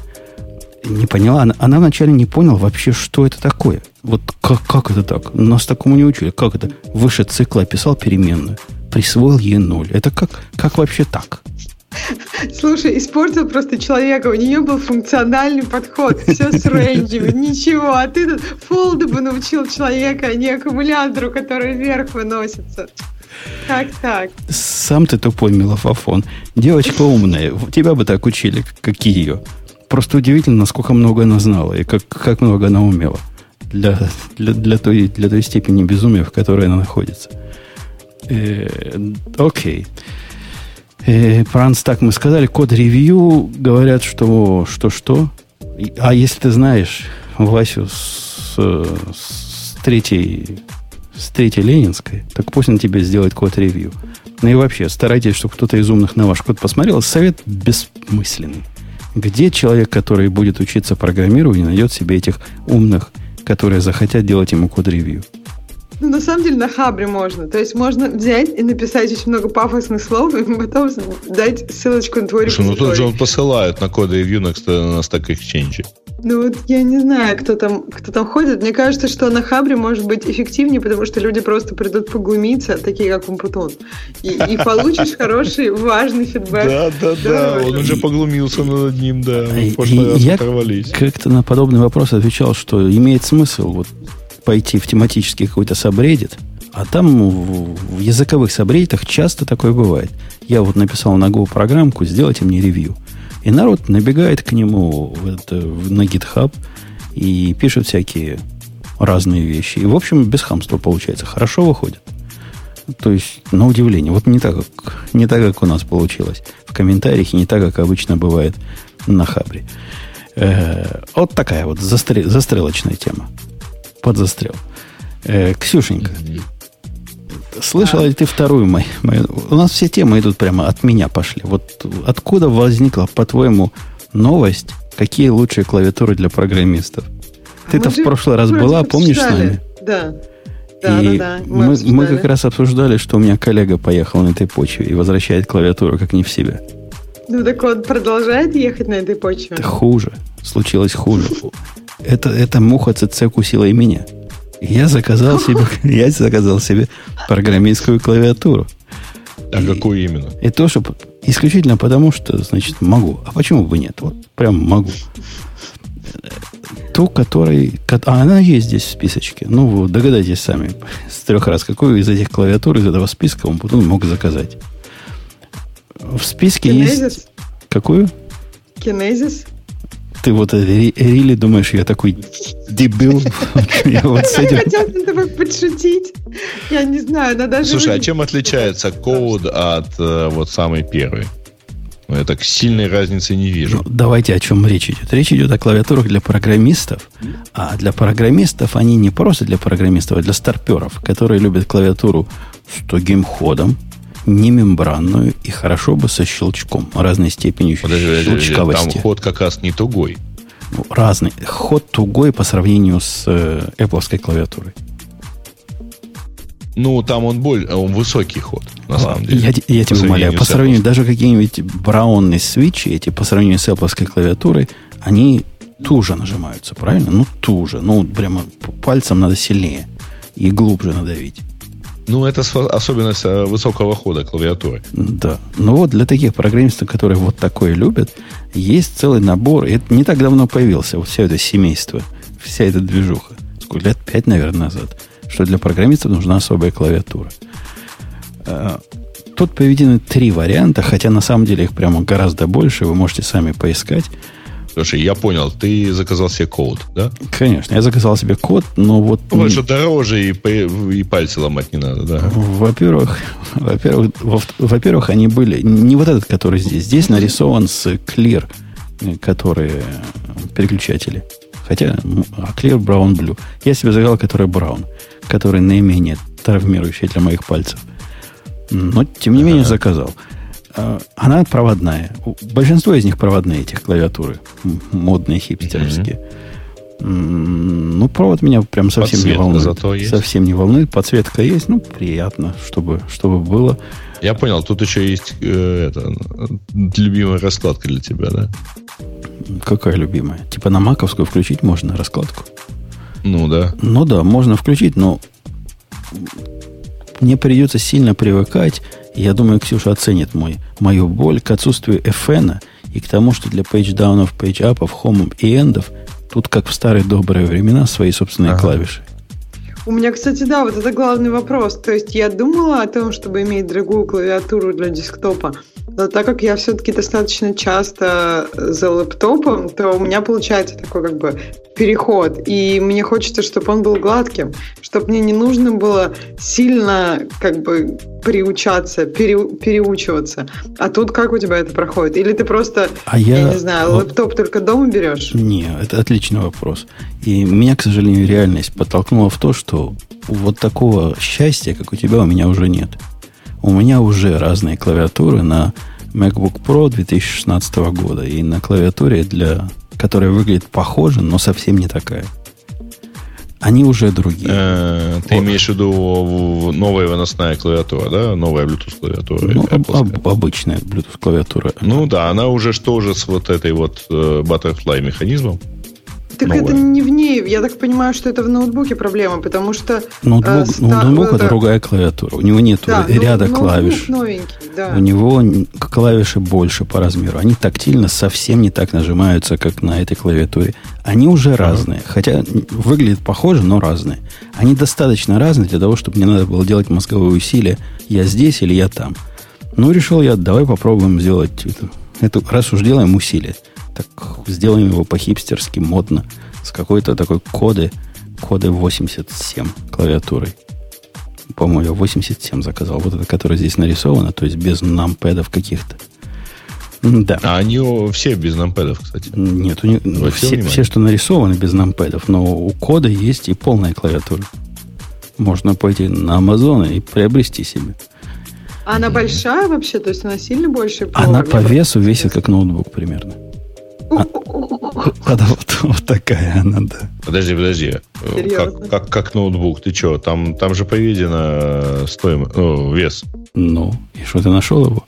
не поняла, она, она вначале не поняла вообще, что это такое. Вот как, как это так? Нас такому не учили. Как это? Выше цикла описал переменную присвоил ей ноль. Это как, как вообще так? Слушай, испортил просто человека. У нее был функциональный подход. Все с рейнджами, ничего. А ты тут фолды бы научил человека, а не аккумулятору, который вверх выносится. Как так? Сам ты тупой мелофофон. Девочка умная. Тебя бы так учили, как ее. Просто удивительно, насколько много она знала и как, как много она умела для, для, для, той, для той степени безумия, в которой она находится. Э, окей. Э, про Unstack мы сказали. Код ревью говорят, что что-что. А если ты знаешь Васю с, с третьей с третьей Ленинской, так пусть он тебе сделает код ревью. Ну и вообще, старайтесь, чтобы кто-то из умных на ваш код посмотрел. Совет бессмысленный. Где человек, который будет учиться программированию, найдет себе этих умных, которые захотят делать ему код ревью? Ну, на самом деле, на Хабре можно. То есть можно взять и написать очень много пафосных слов, и потом дать ссылочку на твой Слушай, ну тут же он посылают на коды и на, на Stack Exchange. Ну вот я не знаю, кто там, кто там ходит. Мне кажется, что на Хабре может быть эффективнее, потому что люди просто придут поглумиться, такие как Умпутун. И, и получишь хороший, важный фидбэк. Да, да, да, он уже поглумился над ним, да. Я как-то на подобный вопрос отвечал, что имеет смысл вот пойти в тематический какой-то сабреддит, а там в, языковых сабреддитах часто такое бывает. Я вот написал на Go программку, сделайте мне ревью. И народ набегает к нему это, на GitHub и пишет всякие разные вещи. И, в общем, без хамства получается. Хорошо выходит. То есть, на удивление. Вот не так, как, не так, как у нас получилось в комментариях, и не так, как обычно бывает на Хабре. Э, вот такая вот застрел, застрелочная тема. Под застрел. Э, Ксюшенька, слышала ли ты вторую мою, мою... У нас все темы идут прямо от меня пошли. Вот откуда возникла, по-твоему, новость, какие лучшие клавиатуры для программистов? А Ты-то мы в прошлый раз была, помнишь с нами? Да. Да, и да, да. мы, мы обсуждали. как раз обсуждали, что у меня коллега поехал на этой почве и возвращает клавиатуру как не в себя. Ну так он продолжает ехать на этой почве. Это хуже. Случилось хуже. Это, это муха ЦЦ кусила и меня. Я заказал себе, [laughs] я заказал себе программистскую клавиатуру. А И- какую именно? И то, что исключительно потому, что, значит, могу. А почему бы нет? Вот прям могу. Ту, которой... ко- А она есть здесь в списочке. Ну, вы догадайтесь сами с трех раз, какую из этих клавиатур, из этого списка он потом мог заказать. В списке есть... Кинезис? Какую? Кинезис? Ты вот ре- рили думаешь, я такой дебил. Я вот с этим... хотела над тобой подшутить. Я не знаю, она даже... Слушай, а чем отличается код от э, вот самой первой? Ну, я так сильной разницы не Ну, вижу. давайте о чем речь идет. Речь идет о клавиатурах для программистов. А для программистов они не просто для программистов, а для старперов, которые любят клавиатуру с тугим ходом, не мембранную и хорошо бы со щелчком, разной степенью Подожди, подожди, подожди, там щелчковости. ход как раз не тугой. Ну, разный. Ход тугой по сравнению с э, Apple клавиатурой. Ну, там он боль, он высокий ход, на самом деле. Я, я тебя умоляю, по сравнению, даже какие-нибудь браунные свечи, эти по сравнению с Apple клавиатурой, они туже нажимаются, правильно? Ну, туже. Ну, прямо пальцем надо сильнее и глубже надавить. Ну, это особенность э, высокого хода клавиатуры. Да. Ну вот для таких программистов, которые вот такое любят, есть целый набор. Это не так давно появился, вот все это семейство, вся эта движуха. Сколько лет? Пять, наверное, назад. Что для программистов нужна особая клавиатура. А, Тут приведены три варианта, хотя на самом деле их прямо гораздо больше. Вы можете сами поискать. Слушай, я понял, ты заказал себе код, да? Конечно, я заказал себе код, но вот... Ну, что дороже и, и пальцы ломать не надо, да. Во-первых, [laughs] во-первых, во- во-первых, они были не вот этот, который здесь. Здесь нарисован с Clear, э, которые э, переключатели. Хотя а Clear, Brown, Blue. Я себе заказал, который Brown, который наименее травмирующий для моих пальцев. Но, тем не менее, заказал. А, Она проводная. Большинство из них проводные, этих клавиатуры. Модные, хипстерские. Ну, провод меня прям совсем не Подсветка волнует. зато есть. Совсем не волнует. Подсветка есть. Ну, приятно, чтобы, чтобы было. Я понял, тут еще есть э, это, любимая раскладка для тебя, да? Какая любимая? Типа на маковскую включить можно раскладку? Ну да. Ну да, можно включить, но мне придется сильно привыкать. Я думаю, Ксюша оценит мой, мою боль к отсутствию FN и к тому, что для пейдждаунов, пейджапов, хомов и эндов тут, как в старые добрые времена, свои собственные Ага. клавиши. У меня, кстати, да, вот это главный вопрос. То есть я думала о том, чтобы иметь другую клавиатуру для десктопа, но так как я все-таки достаточно часто за лэптопом, то у меня получается такой как бы переход. И мне хочется, чтобы он был гладким, чтобы мне не нужно было сильно как бы приучаться, пере- переучиваться. А тут как у тебя это проходит? Или ты просто, А я, я... не знаю, вот- лэптоп только дома берешь? Не, это отличный вопрос. И меня, к сожалению, реальность подтолкнула в то, что вот такого счастья, как у тебя, у меня уже нет. У меня уже разные клавиатуры на MacBook Pro 2016 года и на клавиатуре, для, которая выглядит похоже, но совсем не такая. Они уже другие. Э, ты Вот. имеешь в виду новая выносная клавиатура, да? Новая Bluetooth клавиатура. ну, об- обычная Bluetooth клавиатура. Ну да, она уже что же с вот этой вот э, Butterfly механизмом. Так новое. это не в ней. Я так понимаю, что это в ноутбуке проблема, потому что... Ноутбук, э, ста- ноутбук это это- другая клавиатура. У него нет Да, ну, ряда ноутбук клавиш. новенький, да. У него клавиши больше по размеру. Они тактильно совсем не так нажимаются, как на этой клавиатуре. Они уже разные. Хотя выглядят похоже, но разные. Они достаточно разные для того, чтобы не надо было делать мозговые усилия. Я здесь или я там. Ну, решил я, давай попробуем сделать это Это, раз уж делаем усилие, так сделаем его по-хипстерски, модно, с какой-то такой коды, коды 87 клавиатурой. По-моему, я 87 заказал. Вот это, которое здесь нарисовано, то есть без нампэдов каких-то. Да. А они все без нампэдов, кстати. Нет, у них, все, все, что нарисованы без нампэдов, но у кода есть и полная клавиатура. Можно пойти на Amazon и приобрести себе. А она большая вообще? То есть она сильно больше? Она по весу весит как ноутбук примерно. [laughs] А, вот, вот такая она, да. Подожди, подожди. Как, как, как ноутбук? Ты что? Там, там же поведено стоимость, ну, вес. Ну, и что ты нашел его?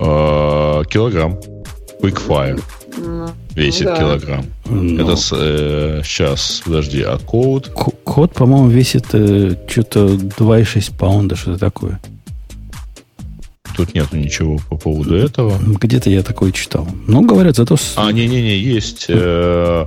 А, килограмм. Quickfire. Ну, Весит да. килограмм. Ну. Это э, сейчас, подожди, а код? Код, по-моему, весит э, что-то 2,6 паунда, что-то такое. Тут нету ничего по поводу этого. Где-то я такое читал. Ну, говорят, зато... А, не-не-не, есть... Э,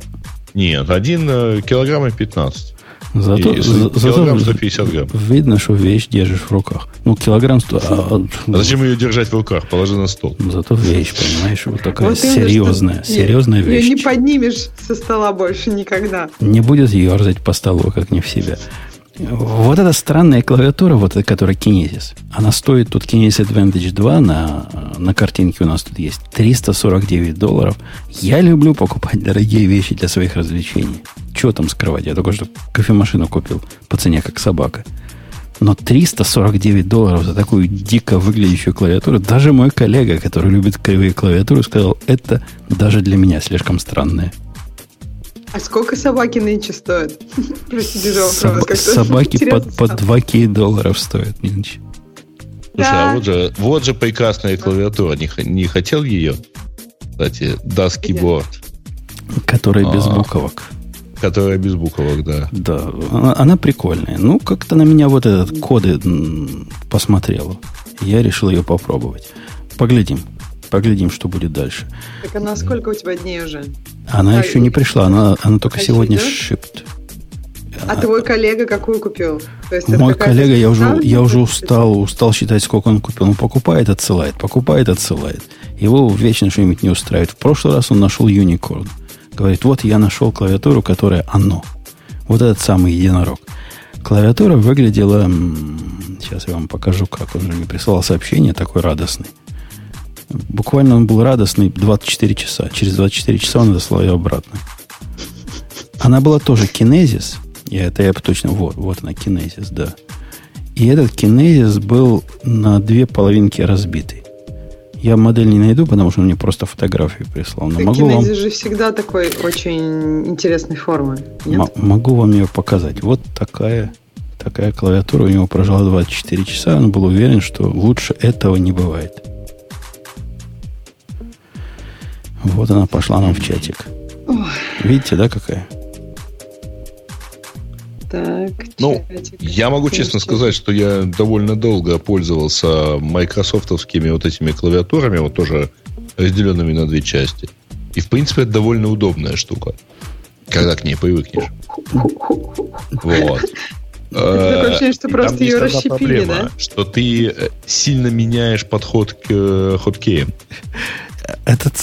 нет, один э, килограмм и 15. Зато, и, за, килограмм 150 грамм. Видно, что вещь держишь в руках. Ну, килограмм... 100, а, а, а зачем ее держать в руках? Положи на стол. Зато вещь, понимаешь, вот такая вот серьезная, что, серьезная вещь. Ее не поднимешь со стола больше никогда. Не будет ерзать по столу, как не в себя. Вот эта странная клавиатура, вот эта, которая Kinesis, она стоит, тут Kinesis Advantage 2 на, на картинке у нас тут есть, 349 долларов. Я люблю покупать дорогие вещи для своих развлечений. Чего там скрывать? Я только что кофемашину купил по цене, как собака. Но 349 долларов за такую дико выглядящую клавиатуру, даже мой коллега, который любит кривые клавиатуры, сказал, это даже для меня слишком странное. А сколько собаки нынче стоят? [laughs] Простите за вопрос. Собаки под, под 2 кей долларов стоят нынче. Слушай, а вот же, вот же прекрасная клавиатура. Не, не хотел ее? Кстати, Das Keyboard. Которая без а, буквок. Которая без буквок, да. Да, она, она прикольная. Ну, как-то на меня вот этот коды посмотрела. Я решил ее попробовать. Поглядим. Поглядим, что будет дальше. Так а на сколько у тебя дней уже? Она а, еще не пришла, она, она только а сегодня шипт. А, а твой коллега какую купил? То есть мой коллега, я уже, я уже устал, устал считать, сколько он купил. Он покупает, отсылает, покупает, отсылает. Его вечно что-нибудь не устраивает. В прошлый раз он нашел Unicorn. Говорит, вот я нашел клавиатуру, которая оно. Вот этот самый единорог. Клавиатура выглядела... Сейчас я вам покажу, как он же мне прислал сообщение такой радостный. Буквально он был радостный 24 часа. Через 24 часа он дослал ее обратно. Она была тоже кинезис. И это я точно... Вот, вот она, кинезис, да. И этот кинезис был на две половинки разбитый. Я модель не найду, потому что он мне просто фотографию прислал. Но могу вам... же всегда такой очень интересной формы. Нет? могу вам ее показать. Вот такая, такая клавиатура у него прожила 24 часа. Он был уверен, что лучше этого не бывает. Вот она пошла нам в чатик. Ой. Видите, да, какая? Так, ну, я могу честно сказать, что я довольно долго пользовался майкрософтовскими вот этими клавиатурами, вот тоже разделенными на две части. И, в принципе, это довольно удобная штука, когда к ней привыкнешь. Вот. [laughs] Такое ощущение, что просто ее расщепили, да? Что ты э, сильно меняешь подход к э, хоткеям этот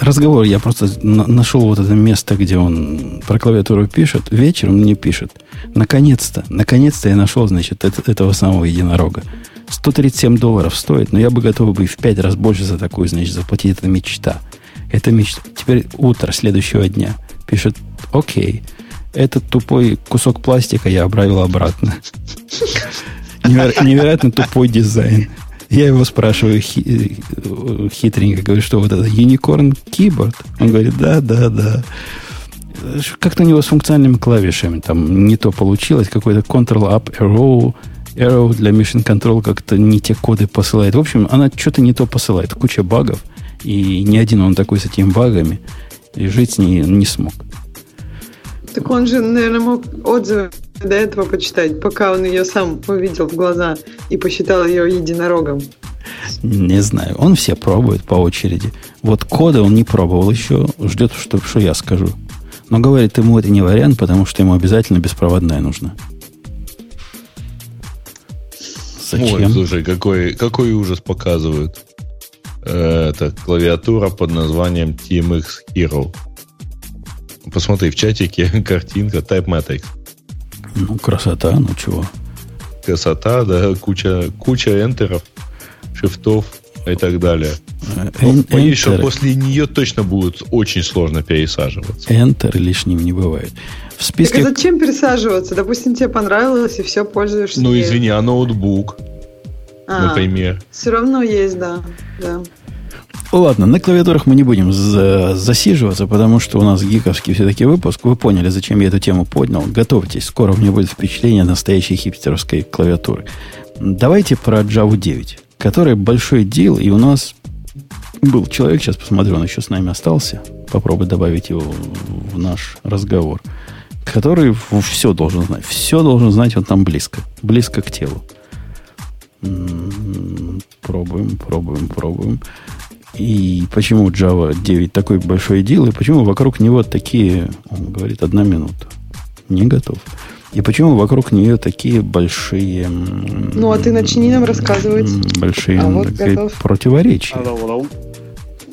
разговор, я просто нашел вот это место, где он про клавиатуру пишет. Вечером мне пишет. Наконец-то, наконец-то я нашел, значит, это, этого самого единорога. 137 долларов стоит, но я бы готов бы в 5 раз больше за такую, значит, заплатить. Это мечта. Это мечта. Теперь утро следующего дня. Пишет, окей, этот тупой кусок пластика я обравил обратно. [laughs] Невероятно тупой дизайн. Я его спрашиваю хи- хитренько, говорю, что вот это Unicorn Keyboard? Он говорит, да, да, да. Как-то у него с функциональными клавишами там не то получилось, какой-то Ctrl-Up, Arrow, Arrow для Mission Control как-то не те коды посылает. В общем, она что-то не то посылает. Куча багов. И ни один он такой с этими багами. И жить с ней не смог. Так он же, наверное, мог отзывы до этого почитать, пока он ее сам увидел в глаза и посчитал ее единорогом. Не знаю. Он все пробует по очереди. Вот коды он не пробовал еще. Ждет, что, что я скажу. Но говорит, ему это не вариант, потому что ему обязательно беспроводная нужна. Зачем? Ой, слушай, какой, какой ужас показывают. это клавиатура под названием TMX Hero. Посмотри, в чатике [laughs] картинка TypeMatrix. Ну, красота, ну чего. Красота, да, куча, куча энтеров, шифтов и так далее. Э, Ну, Боюсь, что Enter, после нее точно будет очень сложно пересаживаться. Enter лишним не бывает. В Так а списке зачем пересаживаться? Допустим, тебе понравилось, и все, пользуешься. Ну, извини, а ноутбук, А, например. Все равно есть, да. да. Ладно, на клавиатурах мы не будем за- засиживаться, потому что у нас гиковский все-таки выпуск. Вы поняли, зачем я эту тему поднял. Готовьтесь, скоро у меня будет впечатление настоящей хипстеровской клавиатуры. Давайте про Java 9, который большой дел, и у нас был человек, сейчас посмотрю, он еще с нами остался. Попробую добавить его в наш разговор. Который все должен знать. Все должен знать, он там близко. Близко к телу. М, Пробуем, пробуем, пробуем. И почему Java 9 такой большой дел, и почему вокруг него такие, он говорит, одна минута. Не готов. И почему вокруг нее такие большие... Ну, а ты начни нам рассказывать. Большие А вот готов. противоречия. Алло, алло.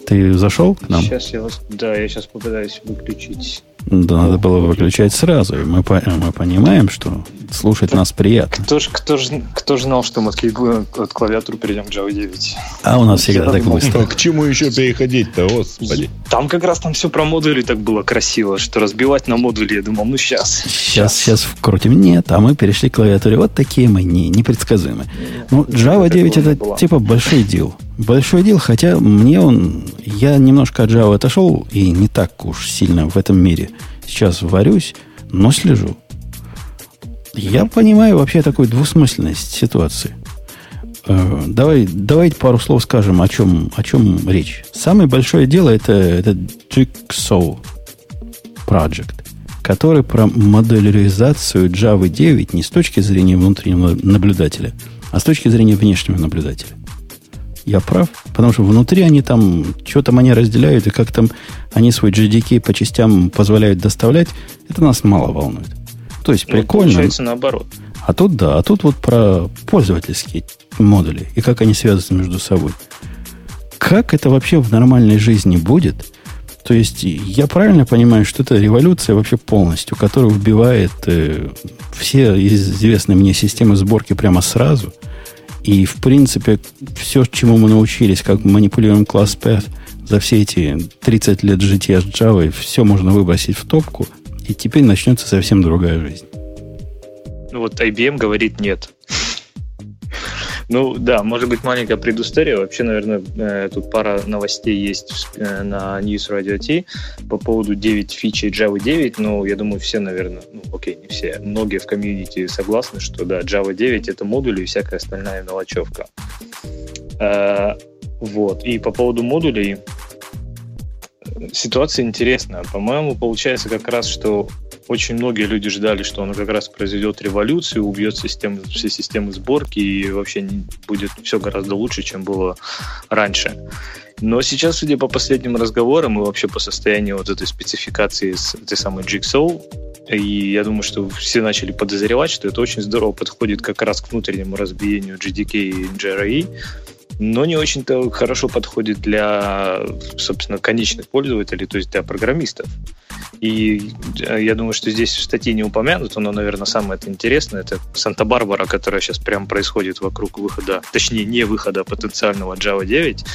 Ты зашел к нам? Сейчас я вас... Да, я сейчас попытаюсь выключить. Да, надо было выключать сразу. И мы, мы понимаем, что слушать нас приятно. Кто же кто ж, кто ж знал, что мы от, клавиатуры- от клавиатуры перейдем к Java 9? А у нас всегда Я так думал, быстро. Ну, [laughs] к чему еще переходить-то, господи? Там как раз там все про модули так было красиво, что разбивать на модули, я думал, ну сейчас. Сейчас, сейчас вкрутим. Нет, а мы перешли к клавиатуре. Вот такие мы не, непредсказуемые. Ну, Java 9 это типа большой дел. Большой дел, хотя мне он... Я немножко от Java отошел и не так уж сильно в этом мире сейчас варюсь, но слежу. Я понимаю вообще такую двусмысленность ситуации. Э, Давай, давайте пару слов скажем, о чем, о чем речь. Самое большое дело это, это Jigsaw Project, который про моделяризацию Java 9 не с точки зрения внутреннего наблюдателя, а с точки зрения внешнего наблюдателя. Я прав? Потому что внутри они там, что там они разделяют, и как там они свой GDK по частям позволяют доставлять, это нас мало волнует. То есть Ну, прикольно. Получается наоборот. А тут да, а тут вот про пользовательские модули и как они связаны между собой. Как это вообще в нормальной жизни будет? То есть я правильно понимаю, что это революция вообще полностью, которая убивает э, все известные мне системы сборки прямо сразу. И, в принципе, все, чему мы научились, как манипулируем класс Path за все эти 30 лет жития с Java, все можно выбросить в топку, и теперь начнется совсем другая жизнь. Ну вот IBM говорит нет. Ну да, может быть маленькая предыстория. Вообще, наверное, э, тут пара новостей есть э, на News Radio T по поводу 9 фичей Java 9. Ну, я думаю, все, наверное, ну окей, не все, многие в комьюнити согласны, что да, Java 9 это модули и всякая остальная мелочевка. Э, Вот. И по поводу модулей ситуация интересная. По-моему, получается как раз, что очень многие люди ждали, что он как раз произведет революцию, убьет систему, все системы сборки и вообще будет все гораздо лучше, чем было раньше. Но сейчас, судя по последним разговорам и вообще по состоянию вот этой спецификации с этой самой Jigsaw, и я думаю, что все начали подозревать, что это очень здорово подходит как раз к внутреннему разбиению GDK и JRE, но не очень-то хорошо подходит для, собственно, конечных пользователей, то есть для программистов. И э, я думаю, что здесь в статье не упомянуто, но, наверное, самое это интересное, это Санта-Барбара, которая сейчас прямо происходит вокруг выхода, точнее, не выхода потенциального Java 9,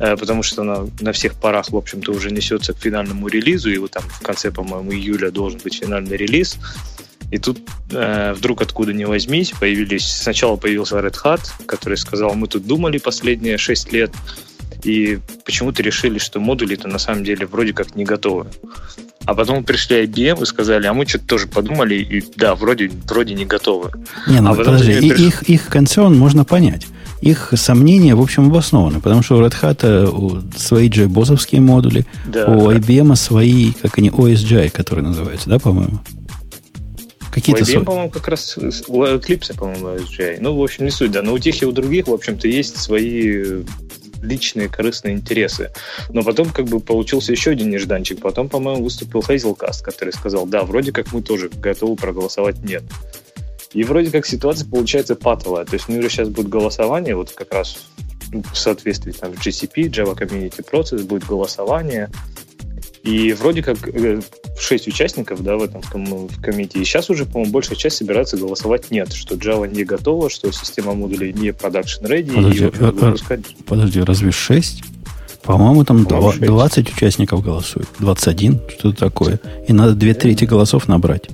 э, потому что она на всех парах, в общем-то, уже несется к финальному релизу, и вот там в конце, по-моему, июля должен быть финальный релиз. И тут э, вдруг откуда ни возьмись появились... Сначала появился Red Hat, который сказал, мы тут думали последние 6 лет, и почему-то решили, что модули-то на самом деле вроде как не готовы. А потом пришли IBM и сказали, а мы что-то тоже подумали, и да, вроде, вроде не готовы. Не, ну А подожди, и- приш- их, их концерн можно понять. Их сомнения, в общем, обоснованы, потому что у Red Hat э, свои JBoss модули, Да. у IBM свои, как они, OSGI, которые называются, да, по-моему? Какие-то IBM, по-моему, как раз у Eclipse, по-моему, SGI. Ну, в общем, не суть, да. Но у тех и у других, в общем-то, есть свои э, личные корыстные интересы. Но потом как бы получился еще один нежданчик. Потом, по-моему, выступил Hazelcast, который сказал, да, вроде как мы тоже готовы проголосовать нет. И вроде как ситуация получается патовая. То есть, ну, сейчас будет голосование, вот как раз в соответствии там, с GCP, Java Community Process, будет голосование. И вроде как 6 э, участников да, в этом в комите. И сейчас уже, по-моему, большая часть собирается голосовать нет, что Java не готова, что система модулей не production ready. Подожди, и э, выпускать... подожди разве 6? По-моему, там по 20 участников голосуют. 21, что-то такое. И надо две трети голосов набрать.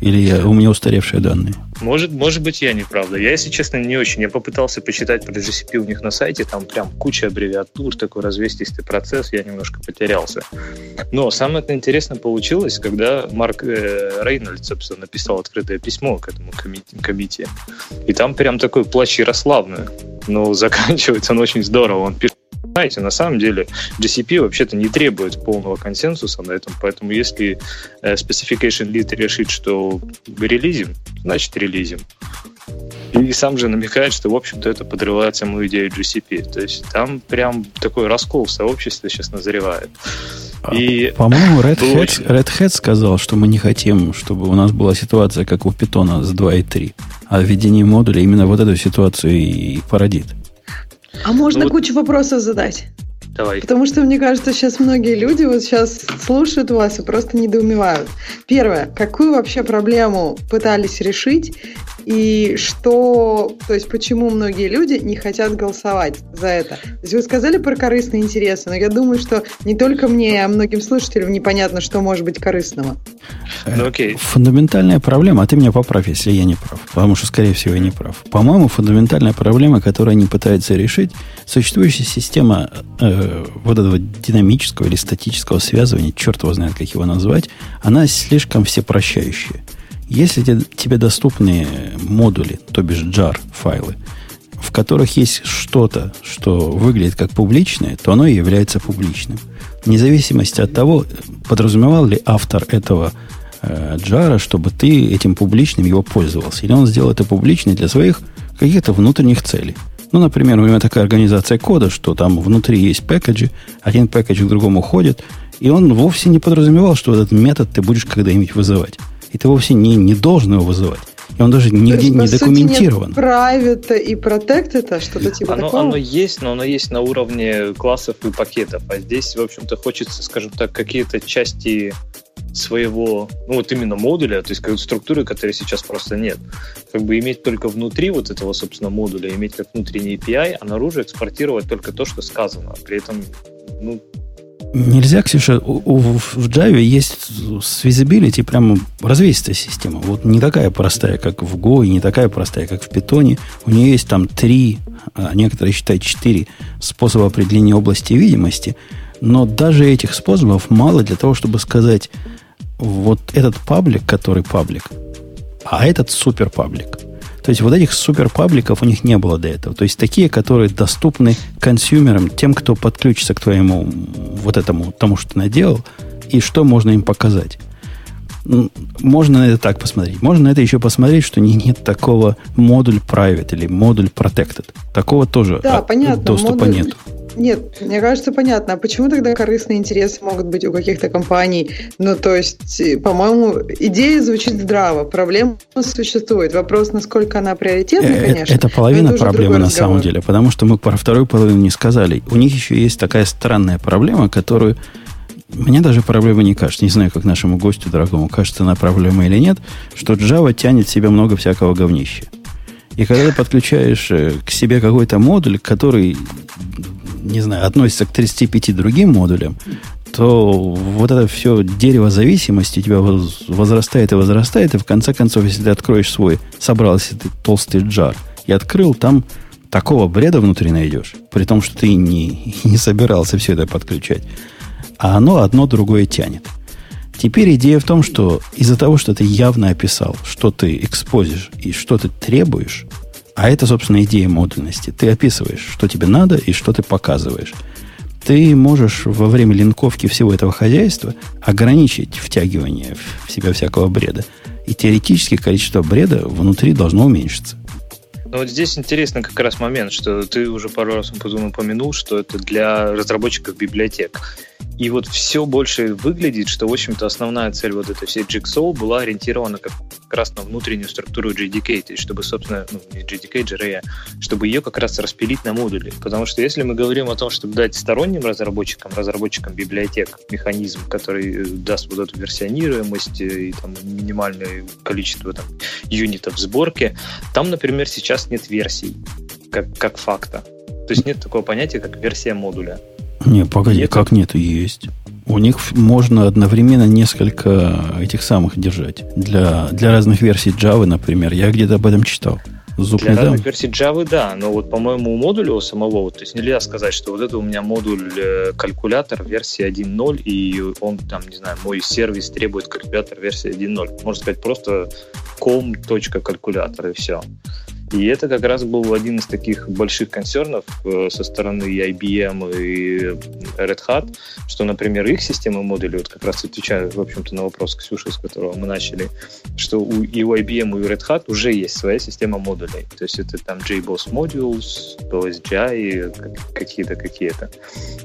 Или я, у меня устаревшие данные? Может, может быть, я не правда. Я, если честно, не очень. Я попытался почитать про GCP у них на сайте, там прям куча аббревиатур, такой развестистый процесс, я немножко потерялся. Но самое интересное получилось, когда Марк э, Рейнольд, собственно, написал открытое письмо к этому комите. И там прям такой плач Ярославны. Но [laughs] заканчивается он очень здорово. Он пишет знаете, на самом деле GCP вообще-то не требует полного консенсуса на этом, поэтому если э, Specification Lead решит, что релизим, значит релизим. И сам же намекает, что, в общем-то, это подрывает саму идею GCP. То есть там прям такой раскол в сообществе сейчас назревает. А, и По-моему, Red Hat, очень... Red Hat сказал, что мы не хотим, чтобы у нас была ситуация, как у Python с 2.3. А введение модуля именно вот эту ситуацию и породит. А можно ну, кучу вопросов задать? Давай. Потому что, мне кажется, сейчас многие люди вот сейчас слушают вас и просто недоумевают. Первое. Какую вообще проблему пытались решить и что, то есть почему многие люди не хотят голосовать за это. То есть вы сказали про корыстные интересы, но я думаю, что не только мне, а многим слушателям непонятно, что может быть корыстного. Ну, окей. Фундаментальная проблема, а ты меня поправь, если я не прав, потому что, скорее всего, я не прав. По-моему, фундаментальная проблема, которую они пытаются решить, существующая система э, вот этого динамического или статического связывания, черт его знает, как его назвать, она слишком всепрощающая. Если тебе доступны модули, то бишь jar файлы, в которых есть что-то, что выглядит как публичное, то оно и является публичным. Вне зависимости от того, подразумевал ли автор этого э, джара, чтобы ты этим публичным его пользовался. Или он сделал это публичным для своих каких-то внутренних целей. Ну, например, у него такая организация кода, что там внутри есть пэкэджи, один пэкэдж к другому ходит, и он вовсе не подразумевал, что этот метод ты будешь когда-нибудь вызывать и ты вовсе не, не должен его вызывать. И он даже нигде не документирован. Private и Protected, что-то типа оно, такого? Оно есть, но оно есть на уровне классов и пакетов. А здесь, в общем-то, хочется, скажем так, какие-то части своего, ну вот именно модуля, то есть как структуры, которой сейчас просто нет. Как бы иметь только внутри вот этого, собственно, модуля, иметь как внутренний API, а наружу экспортировать только то, что сказано. При этом, ну, Нельзя, Ксюша, у, в Java есть с visibility прямо развесистая система. Вот не такая простая, как в Go, и не такая простая, как в Python. У нее есть там три, а некоторые считают четыре способа определения области видимости. Но даже этих способов мало для того, чтобы сказать, вот этот паблик, который паблик, а этот супер паблик – то есть вот этих супер пабликов у них не было до этого. То есть такие, которые доступны консюмерам, тем, кто подключится к твоему вот этому, тому, что ты наделал, и что можно им показать. Можно на это так посмотреть. Можно на это еще посмотреть, что не, нет такого модуль private или модуль protected. Такого тоже да, понятно, доступа модуль, нет. Нет, мне кажется, понятно. А почему тогда корыстные интересы могут быть у каких-то компаний? Ну, то есть, по-моему, идея звучит здраво, проблема существует. Вопрос, насколько она приоритетна, э, конечно. Это половина это проблемы на самом деле, потому что мы про вторую половину не сказали. У них еще есть такая странная проблема, которую мне даже проблема не кажется. Не знаю, как нашему гостю дорогому кажется она проблема или нет, что Java тянет в себя много всякого говнища. И когда ты подключаешь э, к себе какой-то модуль, который не знаю, относится к 35 другим модулям, то вот это все дерево зависимости у тебя возрастает и возрастает, и в конце концов, если ты откроешь свой, собрался ты толстый джар и открыл, там такого бреда внутри найдешь, при том, что ты не, [laughs] не собирался все это подключать. А оно одно другое тянет. Теперь идея в том, что из-за того, что ты явно описал, что ты экспозишь и что ты требуешь, а это, собственно, идея модульности. Ты описываешь, что тебе надо и что ты показываешь. Ты можешь во время линковки всего этого хозяйства ограничить втягивание в себя всякого бреда. И теоретически количество бреда внутри должно уменьшиться. Ну вот здесь интересный как раз момент, что ты уже пару раз упомянул, что это для разработчиков библиотек. И вот все больше выглядит, что, в общем-то, основная цель вот этой всей Jigsaw была ориентирована как раз на внутреннюю структуру JDK, то есть чтобы, собственно, ну, не JDK, JRE, чтобы ее как раз распилить на модули. Потому что если мы говорим о том, чтобы дать сторонним разработчикам, разработчикам библиотек механизм, который э, даст вот эту версионируемость э, и там минимальное количество там, юнитов сборки, там, например, сейчас нет версий как, как факта. То есть нет такого понятия, как версия модуля. Не, погоди, нет? как нет? Есть. У них можно одновременно несколько этих самых держать. Для, для разных версий Java, например. Я где-то об этом читал. Зуб Для разных версий Java, да, но вот, по-моему, у модуля у самого, вот, то есть нельзя сказать, что вот это у меня модуль э, калькулятор версии 1.0, и он там, не знаю, мой сервис требует калькулятор версии 1.0. Можно сказать просто com.калькулятор и все. И это как раз был один из таких больших концернов э, со стороны IBM и Red Hat, что, например, их система модулей, вот как раз отвечаю, в общем-то, на вопрос Ксюши, с которого мы начали, что у, и у IBM, и у Red Hat уже есть своя система модулей. То есть это там JBoss Modules, OSGI, какие-то, какие-то.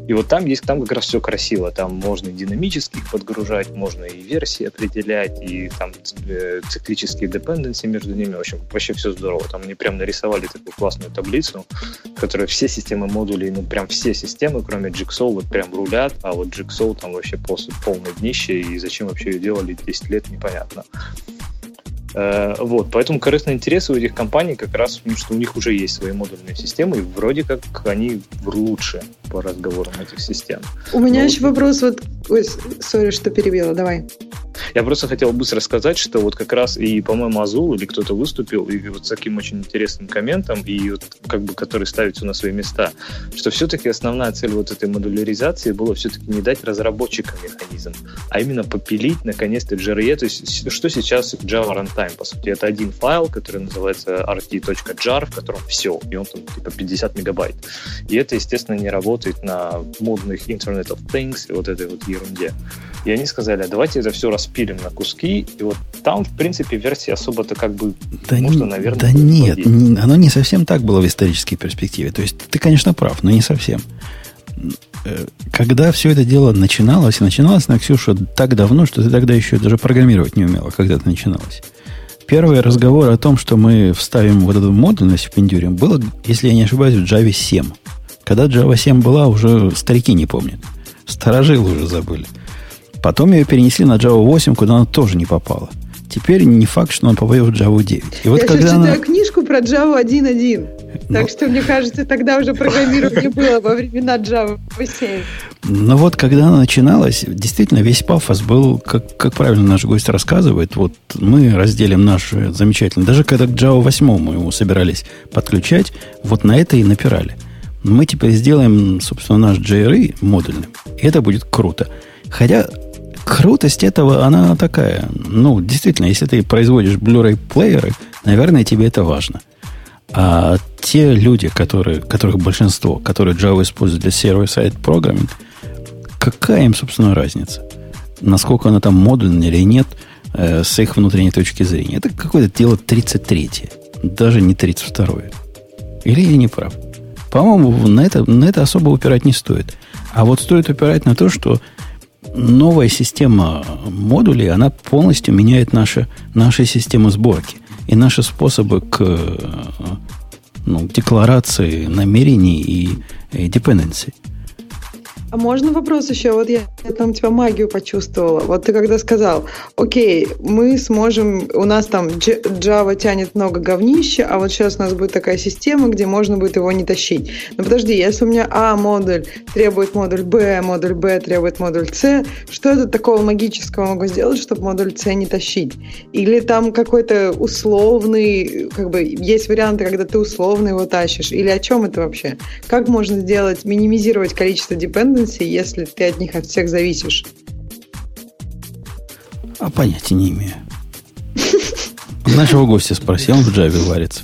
И вот там есть, там как раз все красиво. Там можно и динамически их подгружать, можно и версии определять, и там э, циклические dependency между ними. В общем, вообще все здорово. Там они прям нарисовали такую классную таблицу, в которой все системы модулей, ну прям все системы, кроме Jigsaw, вот прям рулят, а вот Jigsaw там вообще после полное днище, и зачем вообще ее делали 10 лет, непонятно. Э, вот, поэтому корыстные интересы у этих компаний как раз, ну, что у них уже есть свои модульные системы, и вроде как они лучше по разговорам этих систем. У меня Но еще вот... вопрос, вот, ой, сори, что перебила, давай. Я просто хотел быстро сказать, что вот как раз и, по-моему, Азул или кто-то выступил и вот с таким очень интересным комментом, и вот как бы который ставит все на свои места, что все-таки основная цель вот этой модуляризации была все-таки не дать разработчикам механизм, а именно попилить наконец-то JRE, то есть что сейчас Java Runtime, по сути, это один файл, который называется rt.jar, в котором все, и он там типа 50 мегабайт. И это, естественно, не работает на модных Internet of Things и вот этой вот ерунде. И они сказали, а давайте это все распилим на куски, и вот там, в принципе, версии особо-то как бы да можно, не, наверное... Да нет, не, оно не совсем так было в исторической перспективе. То есть ты, конечно, прав, но не совсем. Э, когда все это дело начиналось, и начиналось на Ксюша так давно, что ты тогда еще даже программировать не умела, когда это начиналось. Первый разговор о том, что мы вставим вот эту модульность в Пендюре, было, если я не ошибаюсь, в Java 7. Когда Java 7 была, уже старики не помнят. Старожилы уже забыли. Потом ее перенесли на Java 8, куда она тоже не попала. Теперь не факт, что она попадет в Java 9. И вот Я когда сейчас читаю она... книжку про Java 1.1. Но... Так что, мне кажется, тогда уже программирование [laughs] было во времена Java 7. Но вот когда она начиналась, действительно весь пафос был, как, как правильно наш гость рассказывает, вот мы разделим наш замечательный, даже когда к Java 8 мы его собирались подключать, вот на это и напирали. Мы теперь сделаем, собственно, наш JRE модульным, и это будет круто. Хотя крутость этого, она такая. Ну, действительно, если ты производишь Blu-ray плееры, наверное, тебе это важно. А те люди, которые, которых большинство, которые Java используют для сервер-сайт программинг, какая им, собственно, разница? Насколько она там модульная или нет, э, с их внутренней точки зрения. Это какое-то дело 33-е, даже не 32-е. Или я не прав? По-моему, на это, на это особо упирать не стоит. А вот стоит упирать на то, что новая система модулей, она полностью меняет наши, наши системы сборки и наши способы к, ну, декларации намерений и, и dependency. А можно вопрос еще? Вот я, я там тебя магию почувствовала. Вот ты когда сказал, окей, мы сможем, у нас там Java тянет много говнища, а вот сейчас у нас будет такая система, где можно будет его не тащить. Но подожди, если у меня А модуль требует модуль Б, модуль Б требует модуль С, что это такого магического могу сделать, чтобы модуль С не тащить? Или там какой-то условный, как бы есть варианты, когда ты условно его тащишь? Или о чем это вообще? Как можно сделать, минимизировать количество dependency, если ты от них от всех зависишь? А понятия не имею. Нашего гостя спросил, он в Java варится.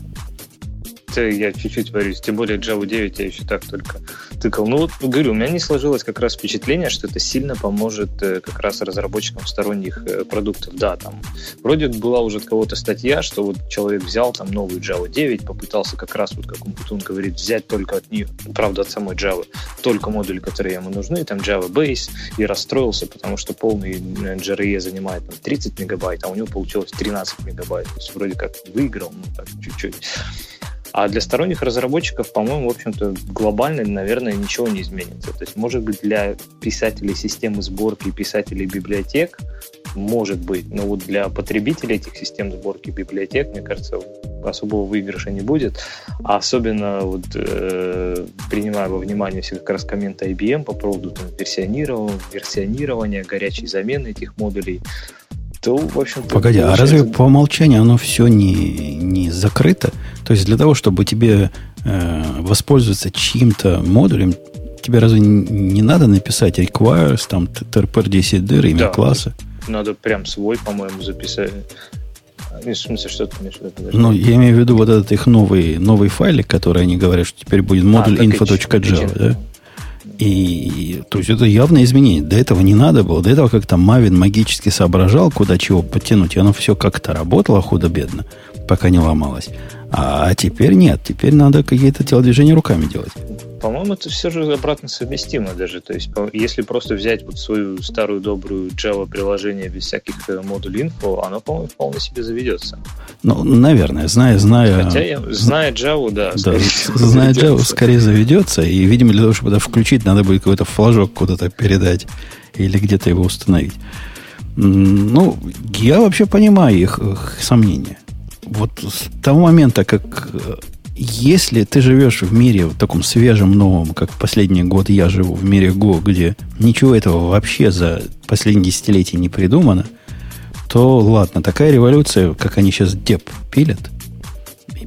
Это я чуть-чуть варюсь. Тем более Java 9 я еще так только тыкал. Ну вот, говорю, у меня не сложилось как раз впечатление, что это сильно поможет э, как раз разработчикам сторонних э, продуктов. Да, там вроде была уже от кого-то статья, что вот человек взял там новую Java 9, попытался как раз, вот как Умпутун говорит, взять только от нее, правда, от самой Java, только модули, которые ему нужны, там Java Base, и расстроился, потому что полный JRE занимает там, 30 мегабайт, а у него получилось 13 мегабайт. То есть вроде как выиграл, ну так, чуть-чуть. А для сторонних разработчиков, по-моему, в общем-то, глобально, наверное, ничего не изменится. То есть, может быть, для писателей системы сборки, писателей библиотек, может быть, но вот для потребителей этих систем сборки библиотек, мне кажется, особого выигрыша не будет. А особенно вот, э, принимая во внимание все как раз комменты IBM по поводу там, версионирования, версионирования, горячей замены этих модулей, то, в общем Погоди, а разве по умолчанию оно все не, не закрыто? То есть для того, чтобы тебе э, воспользоваться чьим-то модулем, тебе разве не надо написать requires, там, trpr10 дыр, имя да, класса? Надо прям свой, по-моему, записать. В смысле, что ты имеешь в виду? Ну, я имею в виду вот этот их новый, новый файлик, который они говорят, что теперь будет модуль а, info.java, да? И, то есть это явное изменение. До этого не надо было. До этого как-то Мавин магически соображал, куда чего подтянуть. И оно все как-то работало худо-бедно, пока не ломалось. А теперь нет. Теперь надо какие-то телодвижения руками делать. По-моему, это все же обратно совместимо даже. То есть, если просто взять вот свою старую добрую Java приложение без всяких э, модулей инфо, оно, по-моему, вполне себе заведется. Ну, наверное, зная, зная... Хотя, я, зная Java, да. да зная Java, скорее заведется. И, видимо, для того, чтобы это включить, надо будет какой-то флажок куда-то передать или где-то его установить. Ну, я вообще понимаю их, их сомнения. Вот с того момента, как э, если ты живешь в мире в таком свежем, новом, как последний год я живу, в мире Go, где ничего этого вообще за последние десятилетия не придумано, то ладно, такая революция, как они сейчас деп пилят,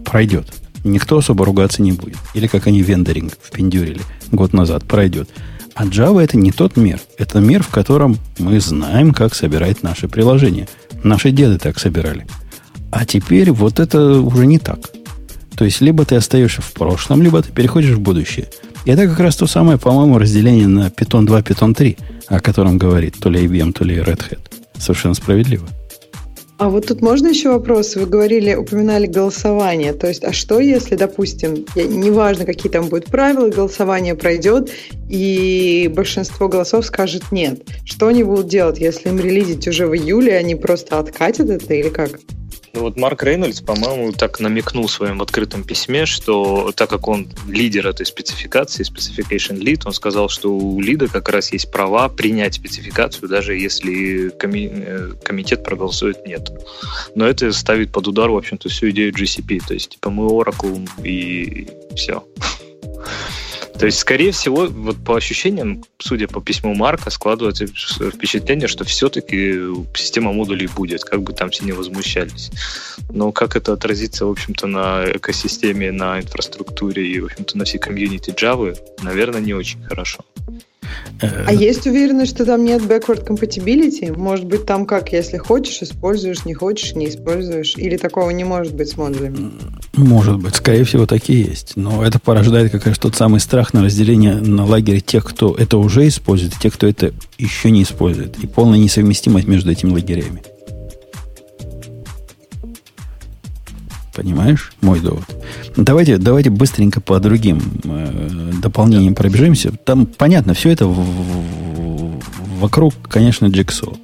пройдет. Никто особо ругаться не будет. Или как они вендоринг впендюрили год назад, пройдет. А Java это не тот мир. Это мир, в котором мы знаем, как собирать наши приложения. Наши деды так собирали. А теперь вот это уже не так. То есть, либо ты остаешься в прошлом, либо ты переходишь в будущее. И это как раз то самое, по-моему, разделение на Python 2, Python 3, о котором говорит то ли IBM, то ли Red Hat. Совершенно справедливо. А вот тут можно еще вопрос? Вы говорили, упоминали голосование. То есть, а что если, допустим, я, неважно, какие там будут правила, голосование пройдет, и большинство голосов скажет нет. Что они будут делать, если им релизить уже в июле, они просто откатят это или как? Ну вот Марк Рейнольдс, по-моему, так намекнул в своем открытом письме, что так как он лидер этой спецификации, specification lead, он сказал, что у лида как раз есть права принять спецификацию, даже если коми- э, комитет проголосует нет. Но это ставит под удар, в общем-то, всю идею GCP. То есть, типа, мы Oracle и все. То есть, скорее всего, вот по ощущениям, судя по письму Марка, складывается впечатление, что все-таки система модулей будет, как бы там все не возмущались. Но как это отразится, в общем-то, на экосистеме, на инфраструктуре и, в общем-то, на всей комьюнити Java, наверное, не очень хорошо. Э, а есть уверенность, что там нет backward compatibility? Может быть, там как, если хочешь, используешь, не хочешь, не используешь? Или такого не может быть с модулями? Может быть, скорее всего, такие есть. Но это порождает как раз тот самый страх на разделение на лагерь тех, кто это уже использует, и тех, кто это еще не использует. И полная несовместимость между этими лагерями. Понимаешь мой довод? Давайте, давайте быстренько по другим э, дополнениям пробежимся. Там понятно, все это в, в, вокруг, конечно, Jigsaw.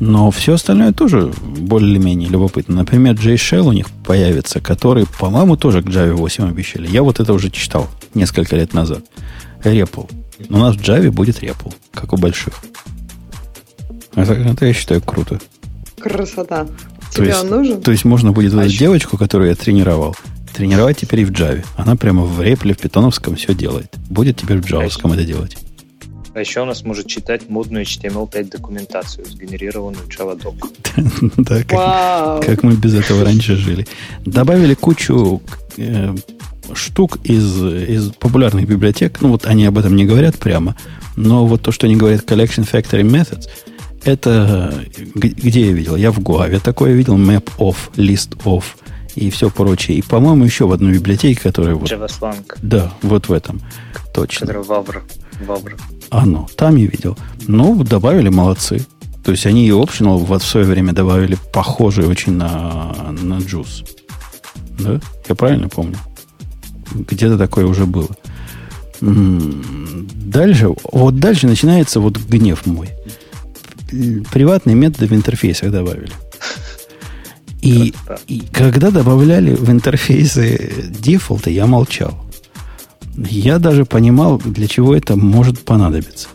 Но все остальное тоже более-менее любопытно. Например, JShell у них появится, который, по-моему, тоже к Java 8 обещали. Я вот это уже читал несколько лет назад. REPL. У нас в Java будет REPL, как у больших. Это, это я считаю круто. Красота. Тебе то есть, он нужен? То есть можно будет а эту девочку, которую я тренировал, тренировать теперь и в Java. Она прямо в репле, в питоновском все делает. Будет теперь в джавовском а это делать. А еще у нас может читать модную HTML5 документацию, сгенерированную JavaDoc. [laughs] Да, как мы без этого раньше жили. Добавили кучу э, штук из, из популярных библиотек. Ну, вот они об этом не говорят прямо. Но вот то, что они говорят Collection Factory Methods, это где я видел? Я в Гуаве такое видел, map of, list of. и все прочее. И, по-моему, еще в одной библиотеке, которая вот... JavaSlang. Да, вот в этом. Точно. Который Вавр. Вавр. Оно. Там я видел. Ну, добавили, молодцы. То есть они и optional вот в свое время добавили похожий очень на, на Juice. Да? Я правильно помню? Где-то такое уже было. Дальше, вот дальше начинается вот гнев мой. Приватные методы в интерфейсах добавили. И, и когда добавляли в интерфейсы дефолты, я молчал. Я даже понимал, для чего это может понадобиться.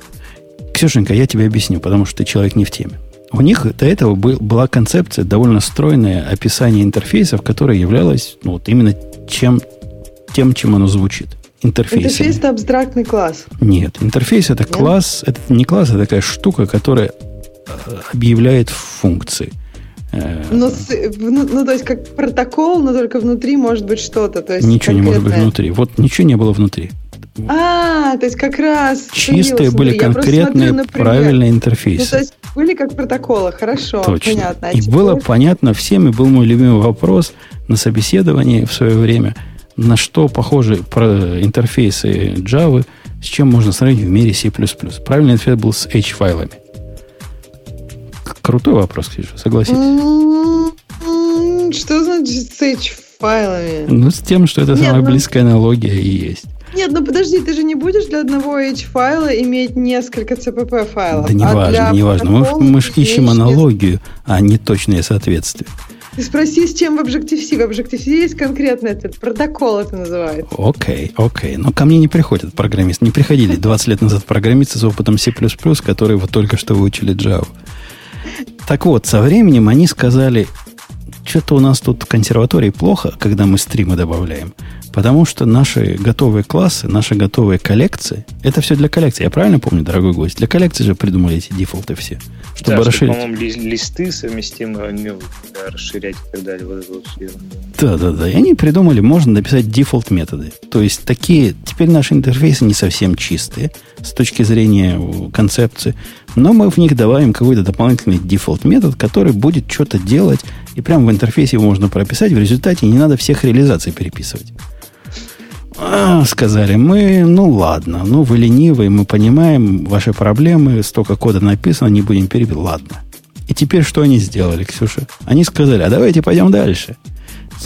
Ксюшенька, я тебе объясню, потому что ты человек не в теме. У них до этого был, была концепция, довольно стройное описание интерфейсов, которое являлось ну, вот именно чем, тем, чем оно звучит. Интерфейс. Интерфейс это абстрактный класс. Нет, интерфейс это Нет? класс, это не класс, это такая штука, которая объявляет функции. Э, но, ну, ну, то есть, как протокол, но только внутри может быть что-то. То есть ничего конкретное. не может быть внутри. Вот ничего не было внутри. А, то есть как раз... Чистые были смотри, конкретные, смотрю, правильные интерфейсы. Ну, то есть были как протоколы, хорошо, Точно. понятно. А и теперь... было понятно всем, и был мой любимый вопрос на собеседовании в свое время, на что похожи интерфейсы Java, с чем можно сравнить в мире C++. Правильный ответ был с H-файлами. Крутой вопрос, Ксюша, согласитесь. М-м-м, что значит с H-файлами? Ну, с тем, что это Нет, самая ну... близкая аналогия и есть. Нет, ну подожди, ты же не будешь для одного H-файла иметь несколько CPP файлов. Да не а важно, не важно. Мы, мы же ищем аналогию, а не точное соответствие. Ты спроси, с чем в Objective-C. В Objective-C есть конкретно этот протокол, это называется. Окей, okay, окей. Okay. Но ко мне не приходят программисты. Не приходили 20 лет назад программисты с опытом C++, которые вот только что выучили Java. Так вот, со временем они сказали, что-то у нас тут в консерватории плохо, когда мы стримы добавляем. Потому что наши готовые классы, наши готовые коллекции, это все для коллекции. Я правильно помню, дорогой гость? Для коллекции же придумали эти дефолты все. Чтобы да, расширить. Что, по-моему, ли, листы совместимы, ну, да, расширять и так далее. Вот да, да, да. И они придумали, можно написать дефолт методы. То есть такие, теперь наши интерфейсы не совсем чистые с точки зрения концепции, но мы в них добавим какой-то дополнительный дефолт метод, который будет что-то делать, и прямо в интерфейсе его можно прописать, в результате не надо всех реализаций переписывать. А, сказали мы, ну ладно, ну вы ленивые, мы понимаем ваши проблемы, столько кода написано, не будем перебить. Ладно. И теперь что они сделали, Ксюша? Они сказали, а давайте пойдем дальше.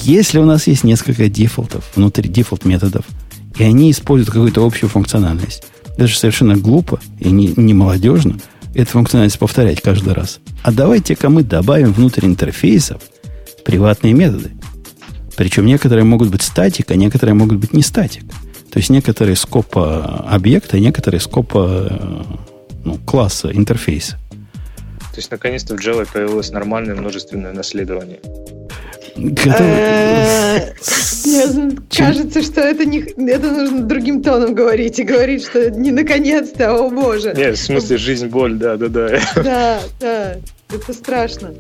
Если у нас есть несколько дефолтов, внутри дефолт методов, и они используют какую-то общую функциональность, даже совершенно глупо и не, не молодежно эту функциональность повторять каждый раз. А давайте-ка мы добавим внутрь интерфейсов приватные методы. Причем некоторые могут быть статик, а некоторые могут быть не статик. То есть некоторые скопа объекта, некоторые скопа э, ну, класса, интерфейса. То есть, наконец-то в Java появилось нормальное множественное наследование. Э, кажется, что это не это нужно другим тоном говорить и говорить, что не наконец-то, о боже. Нет, в смысле жизнь, боль, да, да, да. Да, да, это страшно.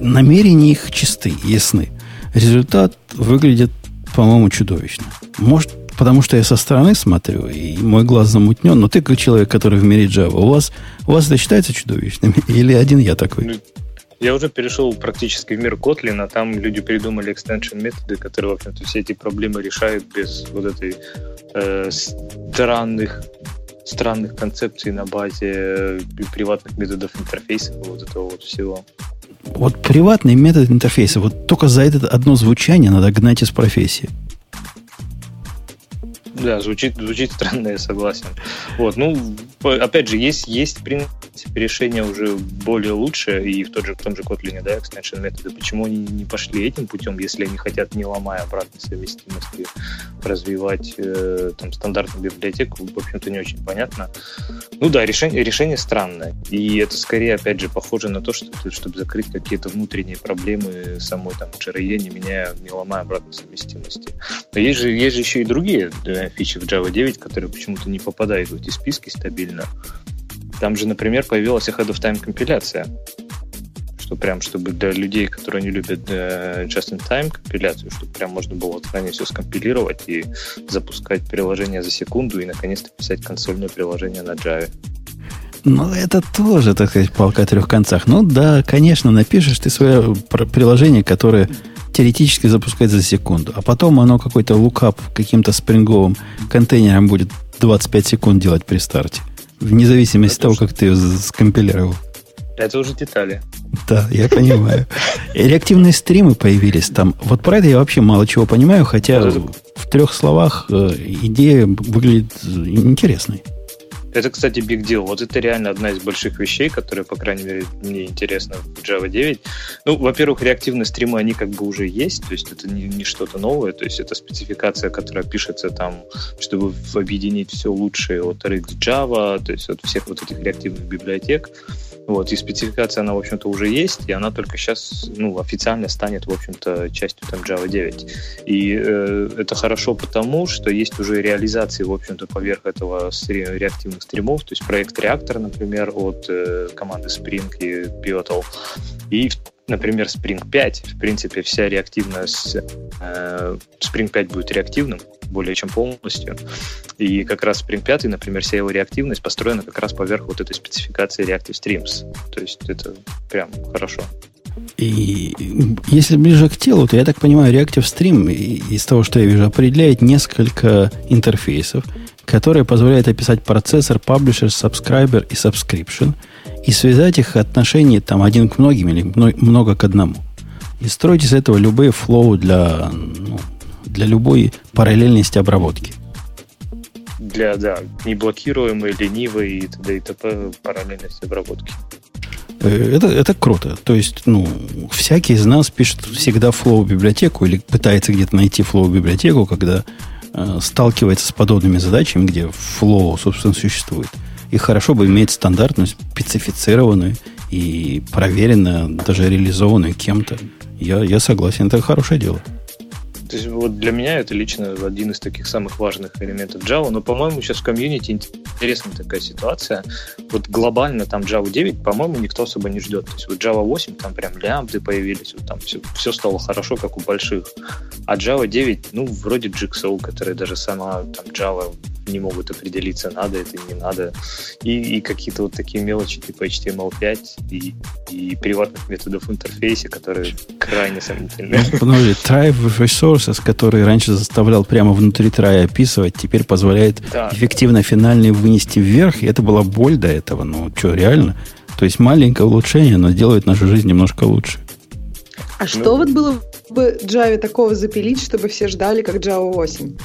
Намерения их чисты, ясны. Результат выглядит, по-моему, чудовищно. Может, потому что я со стороны смотрю, и мой глаз замутнен, но ты как человек, который в мире Java, у вас, у вас это считается чудовищным? Или один я такой? Я уже перешел практически в мир Kotlin, а там люди придумали extension методы, которые, в общем-то, все эти проблемы решают без вот этой э, странных странных концепций на базе э, приватных методов интерфейсов, вот этого вот всего. Вот приватный метод интерфейса, вот только за это одно звучание надо гнать из профессии. Да, звучит, звучит странно, я согласен. Вот, ну, опять же, есть, есть, в принципе, решение уже более лучшее, и в, тот же, в том же Kotlin, да, extension методы. Почему они не пошли этим путем, если они хотят, не ломая обратной совместимости, развивать э, там стандартную библиотеку, в общем-то, не очень понятно. Ну да, решение, решение странное. И это скорее, опять же, похоже на то, что чтобы закрыть какие-то внутренние проблемы самой там JRE, не меняя, не ломая обратной совместимости. Но есть же, есть же еще и другие да, фичи в Java 9, которые почему-то не попадают в эти списки стабильно. Там же, например, появилась ahead of time компиляция. Что прям, чтобы для людей, которые не любят э, just-in-time компиляцию, чтобы прям можно было заранее все скомпилировать и запускать приложение за секунду и наконец-то писать консольное приложение на Java. Ну, это тоже, так сказать, палка трех концах. Ну да, конечно, напишешь ты свое приложение, которое теоретически запускается за секунду, а потом оно какой-то лукап каким-то спринговым контейнером будет 25 секунд делать при старте. Вне зависимости от того, как ты ее скомпилировал. Это уже детали. Да, я понимаю. Реактивные стримы появились там. Вот про это я вообще мало чего понимаю, хотя в трех словах э, идея выглядит интересной. Это, кстати, big deal. Вот это реально одна из больших вещей, которые, по крайней мере, мне интересно в Java 9. Ну, во-первых, реактивные стримы, они как бы уже есть, то есть это не, не что-то новое, то есть это спецификация, которая пишется там, чтобы объединить все лучшее от RX Java, то есть от всех вот этих реактивных библиотек. Вот, и спецификация, она, в общем-то, уже есть, и она только сейчас, ну, официально станет, в общем-то, частью там Java 9. И э, это хорошо потому, что есть уже реализации, в общем-то, поверх этого реактивных стримов, то есть проект Reactor, например, от э, команды Spring и Pivotal, и например, Spring 5, в принципе, вся реактивность, э, Spring 5 будет реактивным более чем полностью. И как раз Spring 5, например, вся его реактивность построена как раз поверх вот этой спецификации Reactive Streams. То есть это прям хорошо. И если ближе к телу, то я так понимаю, Reactive Stream из того, что я вижу, определяет несколько интерфейсов, которые позволяют описать процессор, publisher, subscriber и subscription – и связать их отношения там один к многим или много к одному. И строить из этого любые flow для, ну, для любой параллельности обработки. Для, да, неблокируемой, ленивой и т.д. и т.п. параллельности обработки. Э, это, это круто. То есть, ну, всякий из нас пишет всегда flow библиотеку или пытается где-то найти flow библиотеку, когда э, сталкивается с подобными задачами, где flow, собственно, существует. И хорошо бы иметь стандартную, специфицированную и проверенную, даже реализованную кем-то. Я, я согласен, это хорошее дело. То есть вот для меня это лично один из таких самых важных элементов Java, но, по-моему, сейчас в комьюнити интересная такая ситуация. Вот глобально там Java 9, по-моему, никто особо не ждет. То есть вот Java 8, там прям лямбды появились, вот там все, все стало хорошо, как у больших. А Java 9, ну, вроде Jigsaw, который даже сама там Java не могут определиться, надо это, не надо. И, и какие-то вот такие мелочи типа HTML5 и, и приватных методов в интерфейсе, которые крайне сомнительны. Подожди, try with resources, который раньше заставлял прямо внутри try описывать, теперь позволяет да. эффективно финальный вынести вверх, и это была боль до этого. Ну, что, реально? То есть маленькое улучшение, но делает нашу жизнь немножко лучше. А ну, что вот было бы Java такого запилить, чтобы все ждали, как Java 8?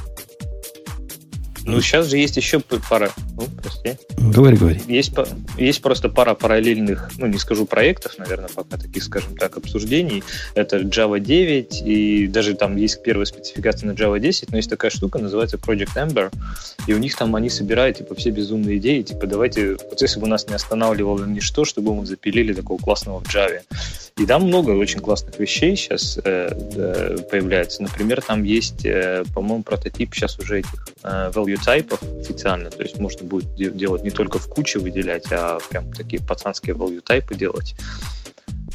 Ну, сейчас же есть еще пара... Ну, прости. Говори, говори. Есть, есть просто пара параллельных, ну, не скажу проектов, наверное, пока таких, скажем так, обсуждений. Это Java 9, и даже там есть первая спецификация на Java 10, но есть такая штука, называется Project Ember, и у них там они собирают, типа, все безумные идеи, типа, давайте, вот если бы нас не останавливало ничто, чтобы мы запилили такого классного в Java. И там много очень классных вещей сейчас э, э, появляется. Например, там есть, э, по-моему, прототип сейчас уже этих э, value type официально. То есть можно будет делать не только в куче выделять, а прям такие пацанские value type делать.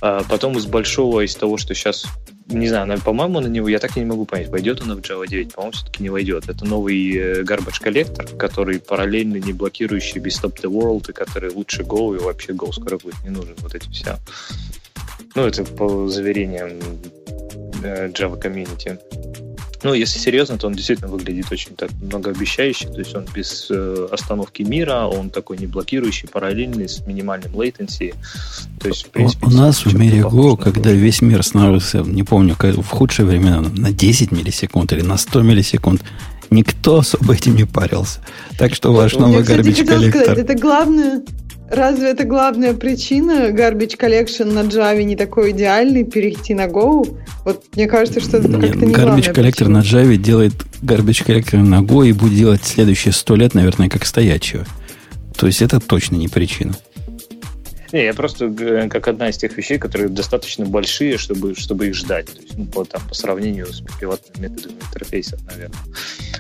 А потом из большого, из того, что сейчас не знаю, по-моему, на него, я так и не могу понять, войдет он в Java 9, по-моему, все-таки не войдет. Это новый э, garbage коллектор, который параллельно не блокирующий без Stop the World, и который лучше Go, и вообще Go скоро будет не нужен. Вот эти все ну, это по заверениям э, Java Community. Ну, если серьезно, то он действительно выглядит очень так многообещающе. То есть он без э, остановки мира, он такой не блокирующий, параллельный, с минимальным latency. То есть, в принципе, у, у нас в мире Go, когда Go. весь мир становился, не помню, в худшие времена, на 10 миллисекунд или на 100 миллисекунд, никто особо этим не парился. Так что ваш новый garbage коллектор... Это главное, Разве это главная причина Garbage Collection на Java не такой идеальный, перейти на Go? Вот мне кажется, что это как-то не Garbage Collector на Java делает Garbage Collector на Go и будет делать следующие сто лет, наверное, как стоячего. То есть это точно не причина. Не, я просто э, как одна из тех вещей, которые достаточно большие, чтобы, чтобы их ждать. То есть, ну, по, там, по сравнению с приватными методами интерфейса, наверное.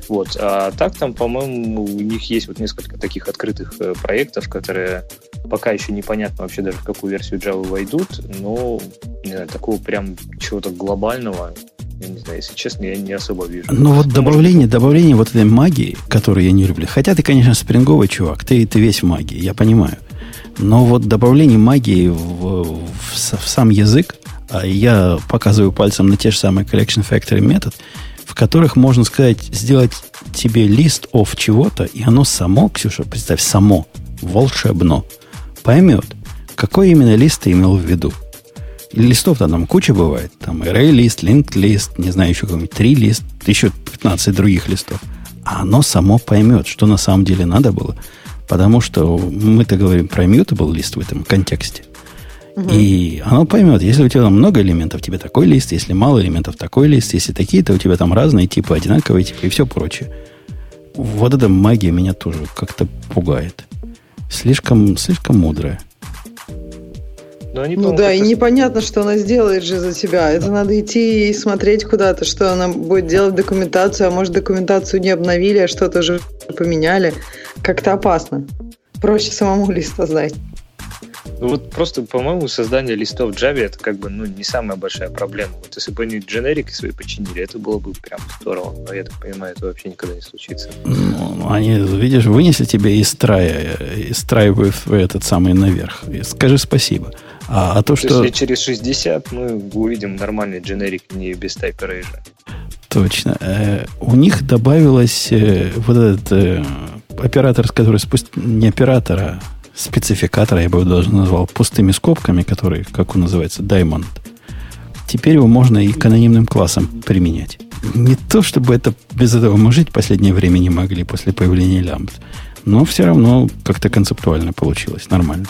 Вот. А так там, по-моему, у них есть вот несколько таких открытых э, проектов, которые пока еще непонятно вообще даже в какую версию Java войдут, но не знаю, такого прям чего-то глобального я не знаю, если честно, я не особо вижу. Ну вот добавление, добавление вот этой магии, которую я не люблю. Хотя ты, конечно, спринговый чувак, ты, ты весь в магии, я понимаю. Но вот добавление магии в, в, в сам язык, а я показываю пальцем на те же самые Collection Factory метод, в которых можно сказать, сделать тебе лист of чего-то, и оно само, Ксюша, представь, само, волшебно, поймет, какой именно лист ты имел в виду. Листов-то там куча бывает. Там array лист, linked лист, не знаю, еще какой-нибудь три лист, еще 15 других листов. А оно само поймет, что на самом деле надо было. Потому что мы-то говорим про mutable лист в этом контексте. Угу. И оно поймет, если у тебя там много элементов, тебе такой лист, если мало элементов, такой лист, если такие, то у тебя там разные типы, одинаковые типы и все прочее. Вот эта магия меня тоже как-то пугает. Слишком, слишком мудрая. Но они, ну да, и непонятно, что она сделает же за тебя. Это надо идти и смотреть куда-то, что она будет делать документацию, а может документацию не обновили, а что-то уже поменяли. Как-то опасно. Проще самому лист создать. Ну вот просто, по-моему, создание листов в Java это как бы ну, не самая большая проблема. Вот если бы они дженерики свои починили, это было бы прям здорово. Но я так понимаю, это вообще никогда не случится. Ну, они, видишь, вынесли тебе из страя, из страя в этот самый наверх. Скажи спасибо. А, а то, что... Если через 60 мы увидим нормальный дженерик не без тайпа рейжа. Точно. Э, у них добавилось э, вот этот э, оператор, который спуст... не оператора, спецификатора, я бы его даже назвал, пустыми скобками, который, как он называется, Diamond. Теперь его можно и к анонимным классам применять. Не то, чтобы это без этого мы жить в последнее время не могли после появления лямбд, но все равно как-то концептуально получилось, нормально.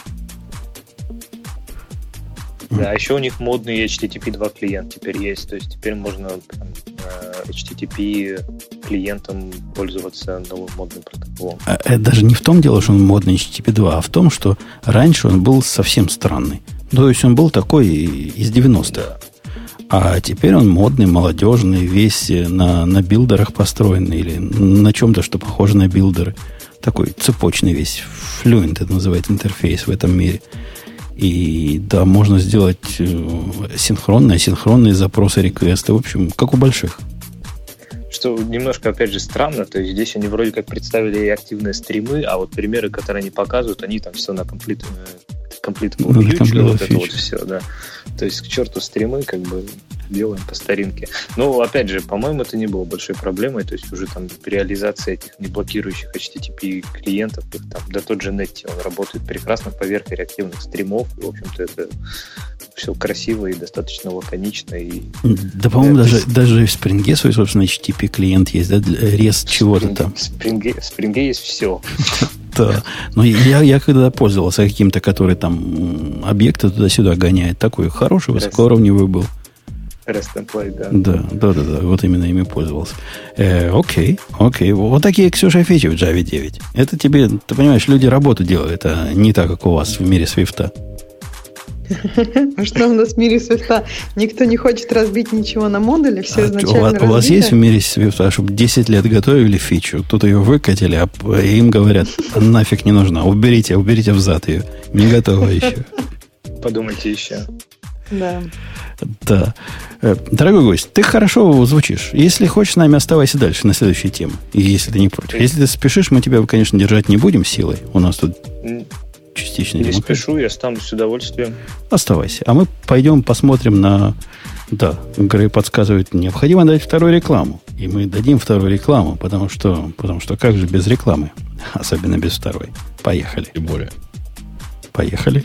Да, а еще у них модный HTTP 2 клиент теперь есть. То есть теперь можно прям, э, HTTP клиентом пользоваться новым модным протоколом. А, это даже не в том дело, что он модный HTTP 2, а в том, что раньше он был совсем странный. То есть он был такой из 90-х. Да. А теперь он модный, молодежный, весь на, на билдерах построенный или на чем-то, что похоже на билдеры. Такой цепочный весь. Fluent это называется интерфейс в этом мире. И да, можно сделать э, синхронные, асинхронные запросы, реквесты. В общем, как у больших. Что немножко, опять же, странно. То есть здесь они вроде как представили и активные стримы, а вот примеры, которые они показывают, они там все на комплит комплит ну, вот это вот все, да. То есть к черту стримы, как бы делаем по старинке. Но, опять же, по-моему, это не было большой проблемой, то есть уже там реализация этих неблокирующих HTTP клиентов, их там, да тот же Netty, он работает прекрасно поверх реактивных стримов, и, в общем-то, это все красиво и достаточно лаконично. И да, по-моему, даже, с... даже в Spring свой собственно HTTP клиент есть, да, рез чего-то там. В Spring, в Spring есть все. [laughs] Да. Но я, я когда пользовался каким-то, который там объекты туда-сюда гоняет, такой хороший, высокоуровневый был. REST template, да. Да, да, да, да, вот именно ими пользовался. Э, окей, окей. Вот такие, Ксюша, фичи в Java 9. Это тебе, ты понимаешь, люди работу делают, а не так, как у вас в мире свифта. [laughs] А что у нас в мире свифта? Никто не хочет разбить ничего на модуле, все а изначально у, вас, есть в мире свифта, чтобы 10 лет готовили фичу, тут ее выкатили, а им говорят, нафиг не нужна, уберите, уберите взад ее, не готова еще. Подумайте еще. Да. Да. Э, дорогой гость, ты хорошо звучишь. Если хочешь, с нами оставайся дальше на следующей теме. Если ты не против. Если ты спешишь, мы тебя, конечно, держать не будем силой. У нас тут частично Не демократия. спешу, я останусь с удовольствием. Оставайся. А мы пойдем посмотрим на... Да, Грей подсказывает, необходимо дать вторую рекламу. И мы дадим вторую рекламу, потому что, потому что как же без рекламы? Особенно без второй. Поехали. И более. Поехали.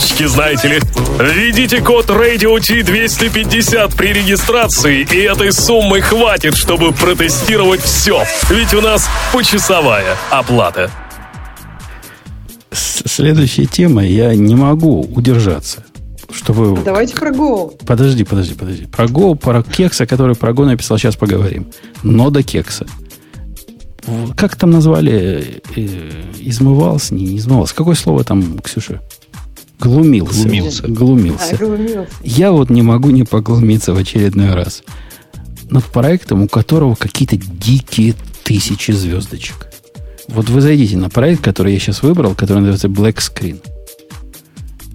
фишечки, знаете ли. Введите код Radio T250 при регистрации, и этой суммы хватит, чтобы протестировать все. Ведь у нас почасовая оплата. Следующая тема, я не могу удержаться. Чтобы... Давайте про Go. Подожди, подожди, подожди. Про Go, про кекса, который про Go написал, сейчас поговорим. Но до кекса. Как там назвали? Э, измывался? Не, не измывался. Какое слово там, Ксюша? Глумился. Глумился. Глумился. А, глумился. Я вот не могу не поглумиться в очередной раз над проектом, у которого какие-то дикие тысячи звездочек. Вот вы зайдите на проект, который я сейчас выбрал, который называется Black Screen.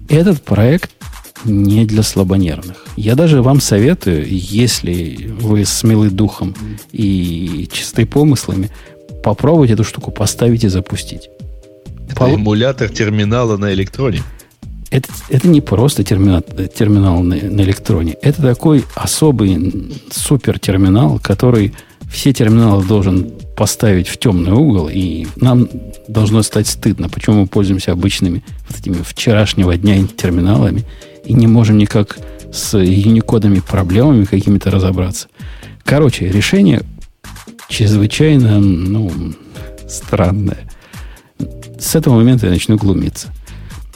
Этот проект не для слабонервных. Я даже вам советую, если вы смелы духом и чисты помыслами, попробовать эту штуку поставить и запустить. Это Пол- эмулятор терминала на электроне. Это, это не просто терминал, терминал на, на электроне. Это такой особый м, супер терминал, который все терминалы должен поставить в темный угол, и нам должно стать стыдно, почему мы пользуемся обычными вот этими вчерашнего дня терминалами и не можем никак с юникодами проблемами какими-то разобраться. Короче, решение чрезвычайно ну, странное. С этого момента я начну глумиться.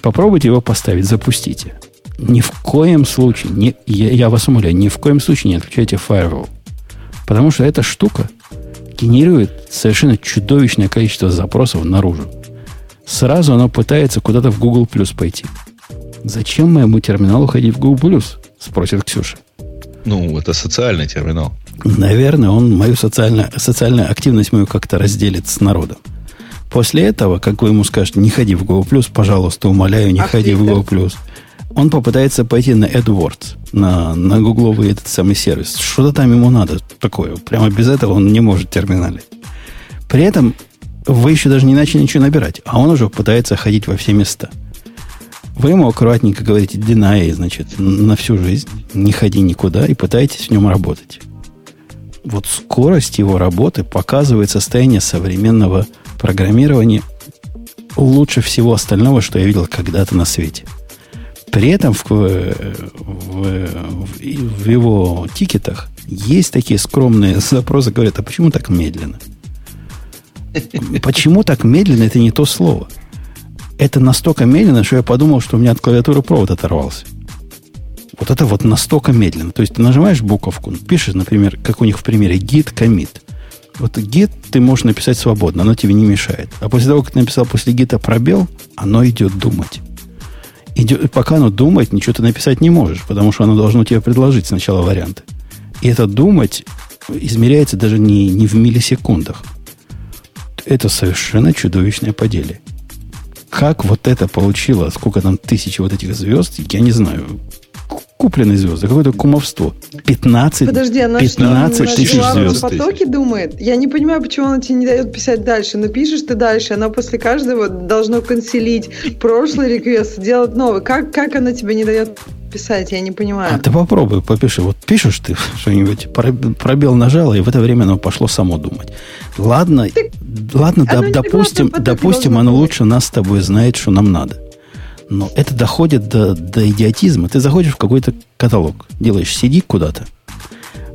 Попробуйте его поставить, запустите. Ни в коем случае, не, я, я вас умоляю, ни в коем случае не отключайте firewall. Потому что эта штука генерирует совершенно чудовищное количество запросов наружу. Сразу оно пытается куда-то в Google Plus пойти. Зачем моему терминалу ходить в Google Plus? Спросит Ксюша. Ну, это социальный терминал. Наверное, он мою социальную, социальную активность мою как-то разделит с народом. После этого, как вы ему скажете, не ходи в Google+, пожалуйста, умоляю, не А ходи в? Google+, он попытается пойти на AdWords, на, на гугловый этот самый сервис. Что-то там ему надо такое. Прямо без этого он не может терминалить. При этом вы еще даже не начали ничего набирать, а он уже пытается ходить во все места. Вы ему аккуратненько говорите, deny, значит, на всю жизнь, не ходи никуда и пытаетесь в нем работать. Вот скорость его работы показывает состояние современного программирования лучше всего остального, что я видел когда-то на свете. При этом в, в, в- в его тикетах есть такие скромные запросы, говорят, а почему так медленно? Почему так медленно, это не то слово. Это настолько медленно, что я подумал, что у меня от клавиатуры провод оторвался. Вот это вот настолько медленно. То есть ты нажимаешь буковку, пишешь, например, как у них в примере, git commit. Вот git ты можешь написать свободно, оно тебе не мешает. А после того, как ты написал после гита пробел, оно идет думать. Идет, пока оно думает, ничего ты написать не можешь, потому что оно должно тебе предложить сначала варианты. И это думать измеряется даже не, не в миллисекундах. Это совершенно чудовищное поделие. Как вот это получило, сколько там тысяч вот этих звезд, я не знаю. К- Купленные звезды, какое-то кумовство. 15, Подожди, она 15 что, тысяч главном звезд. потоке думает? Я не понимаю, почему она тебе не дает писать дальше. Но пишешь ты дальше, она после каждого должно канцелить прошлый реквест, делать новый. Как, как она тебе не дает писать? Я не понимаю. А ты попробуй, попиши. Вот пишешь ты [laughs] что-нибудь, проб- пробел нажала, и в это время оно пошло само думать. Ладно, ладно, оно да- допустим, потоке допустим, оно лучше нас с тобой знает, что нам надо. Но это доходит до, до идиотизма. Ты заходишь в какой-то каталог, делаешь CD куда-то.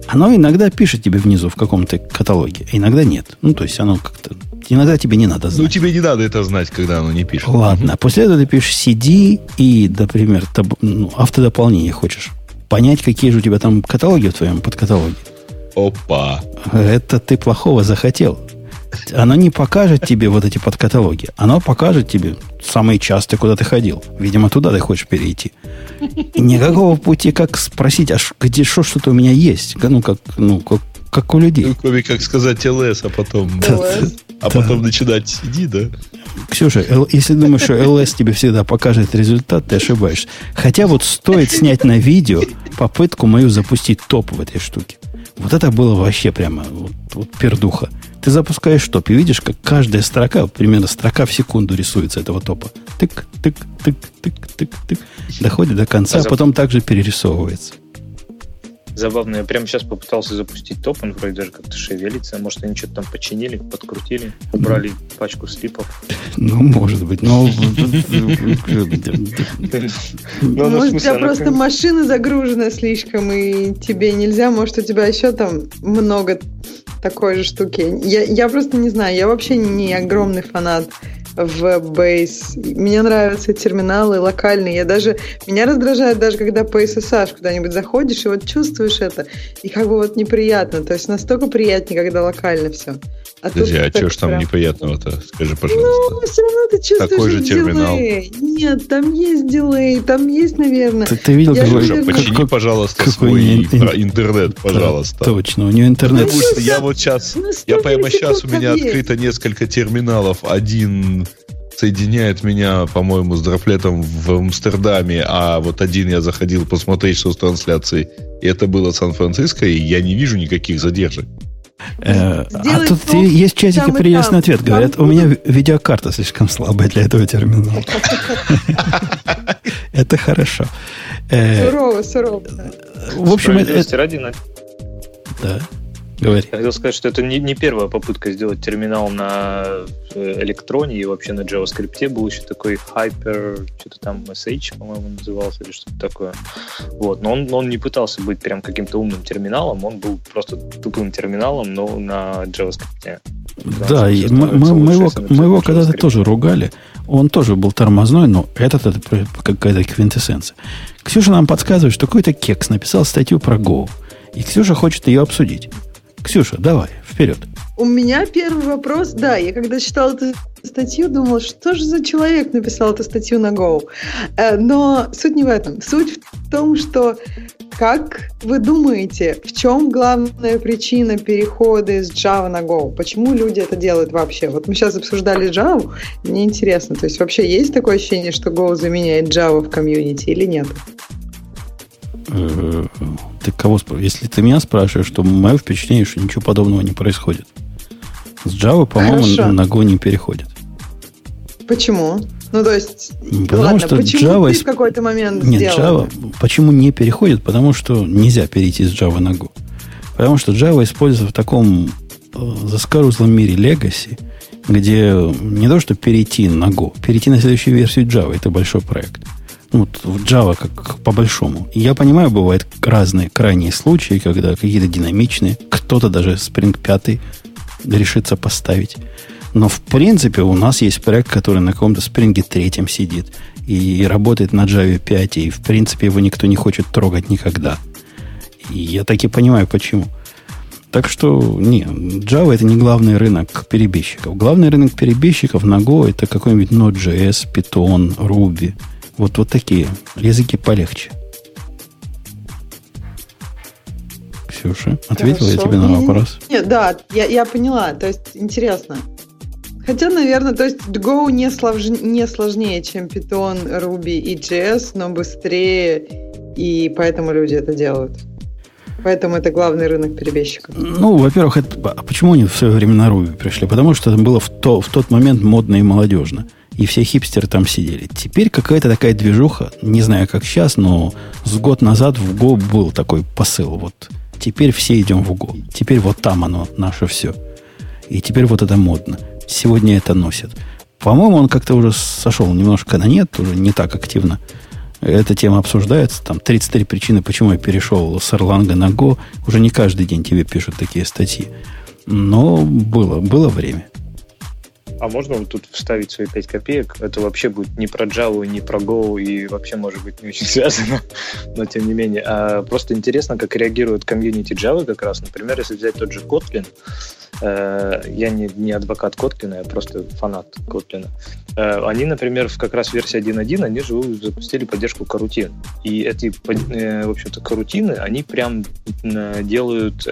Оно иногда пишет тебе внизу в каком-то каталоге, а иногда нет. Ну, то есть оно как-то... Иногда тебе не надо знать. Ну, тебе не надо это знать, когда оно не пишет. Ладно, а после этого ты пишешь CD и, например, таб- ну, автодополнение хочешь. Понять, какие же у тебя там каталоги в твоем подкаталоге. Опа. Это ты плохого захотел. Оно не покажет тебе вот эти подкаталоги. Оно покажет тебе самые частые, куда ты ходил. Видимо, туда ты хочешь перейти. И никакого пути, как спросить, а где что что-то у меня есть. Ну, как, ну, как, как у людей. Ну, кроме как сказать ЛС, а потом... LS. А потом начинать сиди, да? Ксюша, если думаешь, что ЛС тебе всегда покажет результат, ты ошибаешься. Хотя вот стоит снять на видео попытку мою запустить топ в этой штуке. Вот это было вообще прямо вот, вот пердуха. Ты запускаешь топ и видишь, как каждая строка, примерно строка в секунду рисуется этого топа. Тык, тык, тык, тык, тык, тык. Доходит до конца, а А потом также перерисовывается. Забавно, я прямо сейчас попытался запустить топ, он вроде даже как-то шевелится. Может, они что-то там починили, подкрутили, убрали пачку слипов. Ну, может быть. Но... Ну, ну, может, у тебя просто машина загружена слишком, и тебе нельзя, может, у тебя еще там много такой же штуки. Я, я просто не знаю, я вообще не огромный фанат веб-бейс. Мне нравятся терминалы локальные. Я даже, меня раздражает даже, когда по SSH куда-нибудь заходишь, и вот чувствуешь это, и как бы вот неприятно. То есть настолько приятнее, когда локально все. А Подожди, а тут что ж там прям- неприятного-то? Скажи, Ну, пожалуйста. все равно ты чувствуешь Такой же терминал. дилей. Нет, там есть дилей, там есть, наверное. Ты, ты видел, Я Слушай, как- почини, как- пожалуйста, какой свой ин- интернет, пожалуйста. Точно, у нее интернет. Потому что я вот сейчас, Ну, я 100 прямо сейчас у меня есть. открыто несколько терминалов. Один соединяет меня, по-моему, с драфлетом в Амстердаме, а вот один я заходил посмотреть, что с трансляцией, и это было Сан-Франциско, и я не вижу никаких задержек. Э, а тут то, есть чатики прелестный там. ответ. Говорят, Там у меня ви- видеокарта слишком слабая для этого терминала. [laughs] Это хорошо. Э, Сурово, сурово. В общем, это... Да, говори. я хотел сказать, что это не, не первая попытка сделать терминал на э, электроне и вообще на JavaScript. Был еще такой Hyper, что-то там SH, по-моему, назывался, или что-то такое. Вот. Но он, он не пытался быть прям каким-то умным терминалом, он был просто тупым терминалом, но на JavaScript. Да, и мы, мы- мы его, мы его когда-то тоже ругали. Он тоже был тормозной, но этот это какая-то квинтэссенция. Ксюша нам подсказывает, что какой-то кекс написал статью про Go. И Ксюша хочет ее обсудить. Ксюша, давай, вперед. У меня первый вопрос, да, я когда читала эту статью, думала, что же за человек написал эту статью на Go. Э, Но суть не в этом. Суть в том, что как вы думаете, в чем главная причина перехода из Java на Go? Почему люди это делают вообще? Вот мы сейчас обсуждали Java, мне интересно, то есть вообще есть такое ощущение, что Go заменяет Java в комьюнити или нет? Э, Ты кого спрашиваешь? Если ты меня спрашиваешь, то мое впечатление, что ничего подобного не происходит. С Java, по-моему, на Go не переходит. Почему? Ну, то есть, Потому ладно, что почему Java ты в какой-то момент Нет, сделал Java, почему не переходит? Потому что нельзя перейти с Java на Go. Потому что Java используется в таком э, заскорузлом мире Legacy, где не то, что перейти на Go, перейти на следующую версию Java, это большой проект. Ну, вот в Java как по-большому. И я понимаю, бывают разные крайние случаи, когда какие-то динамичные, кто-то даже Spring 5 решится поставить. Но в принципе у нас есть проект, который на каком-то Spring 3 сидит и работает на Java 5, и в принципе его никто не хочет трогать никогда. И я так и понимаю, почему. Так что, не, Java это не главный рынок перебежчиков. Главный рынок перебежчиков на Go это какой-нибудь Node.js, Python, Ruby. Вот, вот такие языки полегче. Ксюша, ответила я Хорошо. тебе на вопрос? Нет, да, я, я поняла. То есть интересно. Хотя, наверное, то есть Go не, слож- не сложнее, чем Python, Ruby и JS, но быстрее, и поэтому люди это делают. Поэтому это главный рынок перебежчиков. Ну, во-первых, это- а почему они в свое время на Ruby пришли? Потому что это было в, то, в тот момент модно и молодежно. И все хипстеры там сидели. Теперь какая-то такая движуха, не знаю, как сейчас, но с год назад в Go был такой посыл. Вот теперь все идем в Go. Теперь вот там оно, наше все. И теперь вот это модно. Сегодня это носят. По-моему, он как-то уже сошел немножко на нет, уже не так активно. Эта тема обсуждается. Там 33 причины, почему я перешел с Erlang на Go. Уже не каждый день тебе пишут такие статьи. Но было, было время. А можно вот тут вставить свои 5 копеек? Это вообще будет не про Java, не про Go, и вообще, может быть, не очень [laughs] связано, но тем не менее. А просто интересно, как реагирует комьюнити Java как раз. Например, если взять тот же Kotlin, э, я не, не адвокат Kotlin, я просто фанат Kotlin. Э, они, например, в как раз версии 1.1, они же запустили поддержку карутин. И эти, э, в общем-то, карутины, они прям делают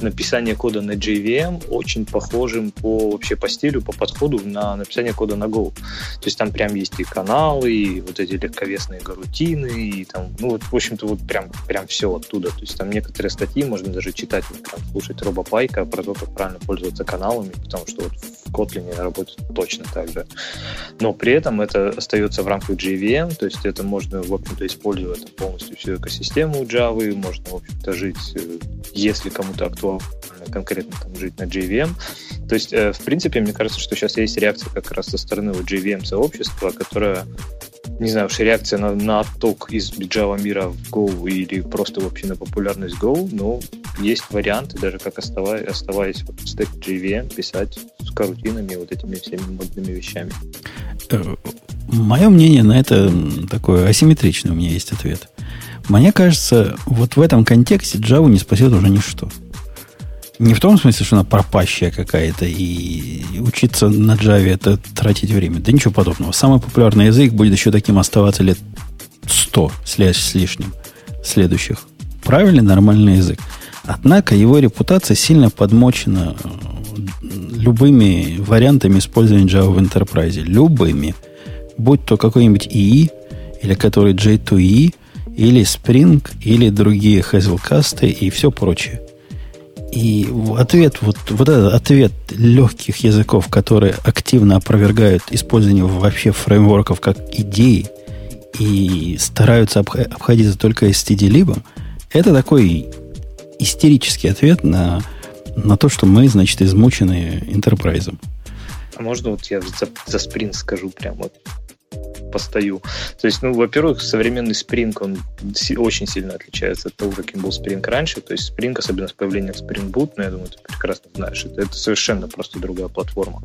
написание кода на JVM очень похожим по вообще по стилю, по подходу на написание кода на Go. То есть там прям есть и каналы, и вот эти легковесные гарутины, и там, ну вот, в общем-то, вот прям, прям все оттуда. То есть там некоторые статьи можно даже читать, вот прям слушать Роба Пайка про то, как правильно пользоваться каналами, потому что вот в Kotlin работает точно так же. Но при этом это остается в рамках JVM, то есть это можно, в общем-то, использовать полностью всю экосистему Java, можно, в общем-то, жить, э, если кому-то актуально конкретно там жить на JVM. То есть, э, в принципе, мне кажется, что сейчас есть реакция как раз со стороны вот JVM-сообщества, которая не знаю, уж реакция на, на отток из Java мира в Go или просто вообще на популярность Go, но есть варианты, даже как оставаясь, оставаясь стек JVM, писать с карутинами, вот этими всеми модными вещами. Мое мнение на это такое асимметричное, у меня есть ответ. Мне кажется, вот в этом контексте Java не спасет уже ничто. Не в том смысле, что она пропащая какая-то, и учиться на Java это тратить время. Да ничего подобного. Самый популярный язык будет еще таким оставаться лет 100 с лишним следующих. Правильный, нормальный язык. Однако его репутация сильно подмочена э, любыми вариантами использования Java в Enterprise. Любыми. Будь то какой-нибудь EE, или который J2E, или Spring, или другие Hazelcast и все прочее. И ответ, вот, вот этот ответ легких языков, которые активно опровергают использование вообще фреймворков как идеи и стараются обходиться только std-либом, это такой истерический ответ на, на то, что мы, значит, измучены интерпрайзом. А можно вот я за, за Spring скажу прямо вот постою. То есть, ну, во-первых, современный Spring, он очень сильно отличается от того, каким был Spring раньше. То есть Spring, особенно с появлением Spring Boot, ну, я думаю, ты прекрасно знаешь, это, это совершенно просто другая платформа.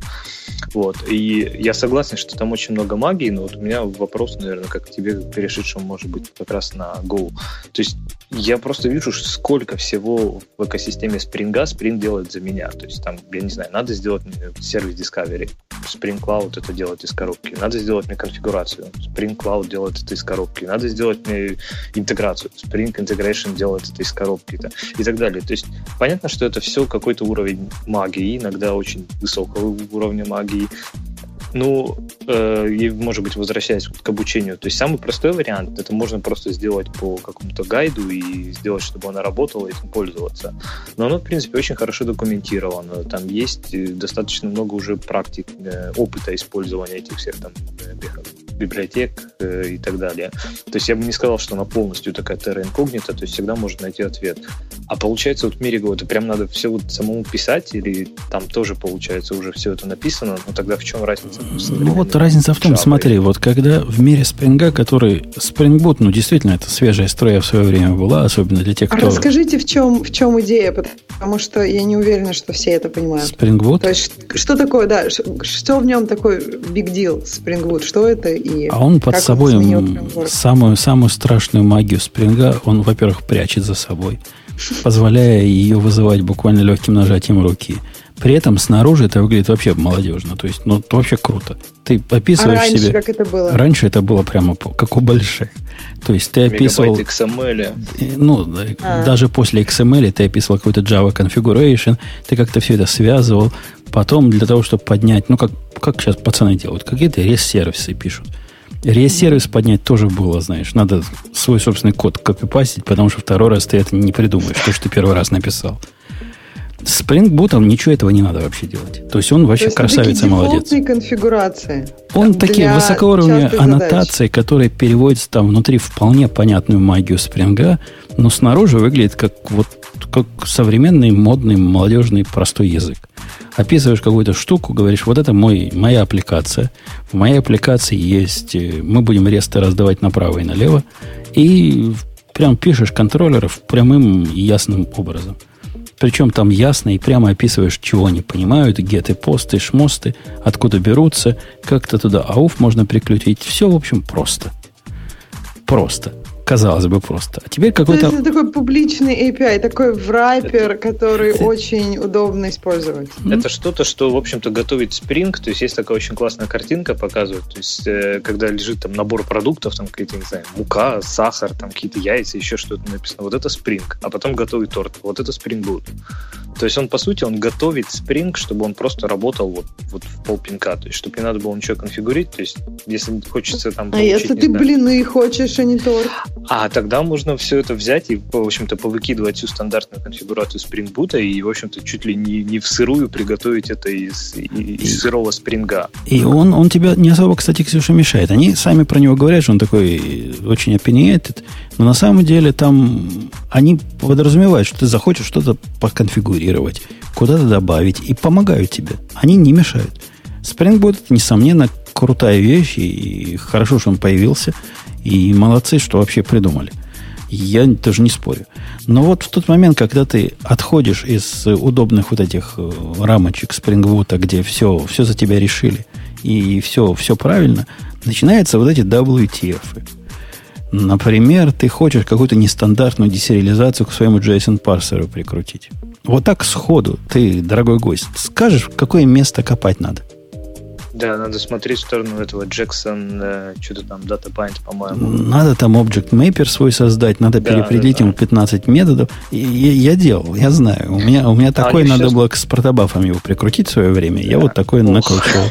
Вот. И я согласен, что там очень много магии, но вот у меня вопрос, наверное, как тебе, перешедшему, может быть, как раз на Go. То есть я просто вижу, сколько всего в экосистеме Spring Spring делает за меня. То есть там, я не знаю, надо сделать сервис Discovery. Spring Cloud это делает из коробки. Надо сделать мне конфигурацию. Spring Cloud делает это из коробки. Надо сделать мне интеграцию. Spring Integration делает это из коробки. и так далее. То есть понятно, что это все какой-то уровень магии, иногда очень высокого уровня магии. Ну, э, может быть, возвращаясь к обучению, то есть самый простой вариант, это можно просто сделать по какому-то гайду и сделать, чтобы она работала и этим пользоваться. Но оно, в принципе, очень хорошо документировано. Там есть э, достаточно много уже практик, э, опыта использования этих всех там э, библиотек э, и так далее. То есть я бы не сказал, что она полностью такая terra incognita, то есть всегда можно найти ответ. А получается, вот в мире это прям надо все вот самому писать, или там тоже получается уже все это написано, но тогда в чем разница? Ну вот разница в том, Java. смотри, вот когда в мире Spring, который Spring Boot, ну действительно, это свежая строя в свое время была, особенно для тех, а кто... А расскажите, в чем, в чем идея, потому что я не уверена, что все это понимают. Spring Boot? То есть что такое, да, что в нем такой big deal Spring Boot, что это и А он под собой он самую, самую страшную магию Спринга, он, во-первых, прячет за собой, позволяя ее вызывать буквально легким нажатием руки. При этом снаружи это выглядит вообще молодежно. То есть, ну, это вообще круто. Ты описываешь а раньше себе... как это было? Раньше это было прямо как у больших. То есть ты описывал... XML. Ну, а. даже после XML ты описывал какой-то Java configuration, ты как-то все это связывал. Потом для того, чтобы поднять, ну, как, как сейчас пацаны делают, какие-то рес-сервисы пишут. Ресервис поднять тоже было, знаешь. Надо свой собственный код копипастить, потому что второй раз ты это не придумаешь, то, что ты первый раз написал. С Spring Boot ничего этого не надо вообще делать. То есть он вообще есть красавица молодец. конфигурации. Он такие высокоуровневые аннотации, задач. которые переводятся там внутри вполне понятную магию Spring, но снаружи выглядит как вот как современный, модный, молодежный, простой язык описываешь какую-то штуку, говоришь, вот это мой, моя аппликация. В моей аппликации есть, э, мы будем ресты раздавать направо и налево, и прям пишешь контроллеров прямым и ясным образом. Причем там ясно и прямо описываешь, чего они понимают, геты, посты, шмосты, откуда берутся, как-то туда ауф можно прикрутить. Все, в общем, просто. Просто казалось бы, просто. А теперь какой-то... Это такой публичный API, такой врайпер, который очень удобно использовать. Это что-то, что, в общем-то, готовит Spring, то есть есть такая очень классная картинка показывает, то есть э, когда лежит там набор продуктов, там какие-то, не знаю, мука, сахар, там какие-то яйца, еще что-то написано, вот это Spring, а потом готовит торт, вот это Spring Boot. То есть он, по сути, он готовит Spring, чтобы он просто работал вот, вот в полпинка, то есть чтобы не надо было ничего конфигурить, то есть если хочется там... А получить, если ты знаю, блины хочешь, а не торт? А тогда можно все это взять и, в общем-то, повыкидывать всю стандартную конфигурацию Spring Boot и, в общем-то, чуть ли не, не в сырую приготовить это из, из сырого спринга. И он, он тебя не особо, кстати, Ксюша, мешает. Они сами про него говорят, что он такой очень opinionated, но на самом деле там они подразумевают, что ты захочешь что-то поконфигурировать, куда-то добавить, и помогают тебе. Они не мешают. Spring Boot, несомненно, крутая вещь, и хорошо, что он появился. И молодцы, что вообще придумали. Я тоже не спорю. Но вот в тот момент, когда ты отходишь из удобных вот этих э, рамочек Spring Boot, где все, все за тебя решили, и все, все правильно, начинаются вот эти WTF. Например, ты хочешь какую-то нестандартную десериализацию к своему JSON-парсеру прикрутить. Вот так сходу ты, дорогой гость, скажешь, какое место копать надо. Да, надо смотреть в сторону этого Джексон, э, что-то там, Data Bind, по-моему. Надо там Object Mapper свой создать, надо да, переопределить да, ему 15 методов. И я, я делал, я знаю. У меня, у меня такое а, надо сейчас... было к спартобафам его прикрутить в свое время. Да. Я вот такое накручивал. [laughs]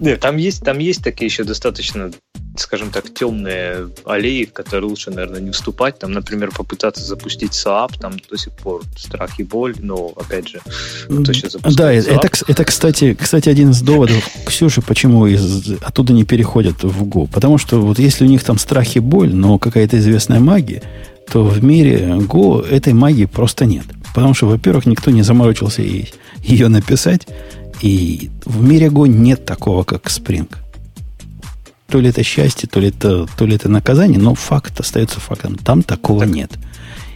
Нет, там есть, там есть такие еще достаточно скажем так, темные аллеи, в которые лучше, наверное, не вступать. Там, например, попытаться запустить SAP, там до сих пор страх и боль, но, опять же, кто сейчас запускает Да, это, это кстати, кстати, один из доводов Ксюши, почему из, оттуда не переходят в Go. Потому что вот если у них там страх и боль, но какая-то известная магия, то в мире Go этой магии просто нет. Потому что, во-первых, никто не заморочился ее написать, и в мире Go нет такого, как Spring то ли это счастье, то ли это, то ли это наказание, но факт остается фактом. Там такого так, нет.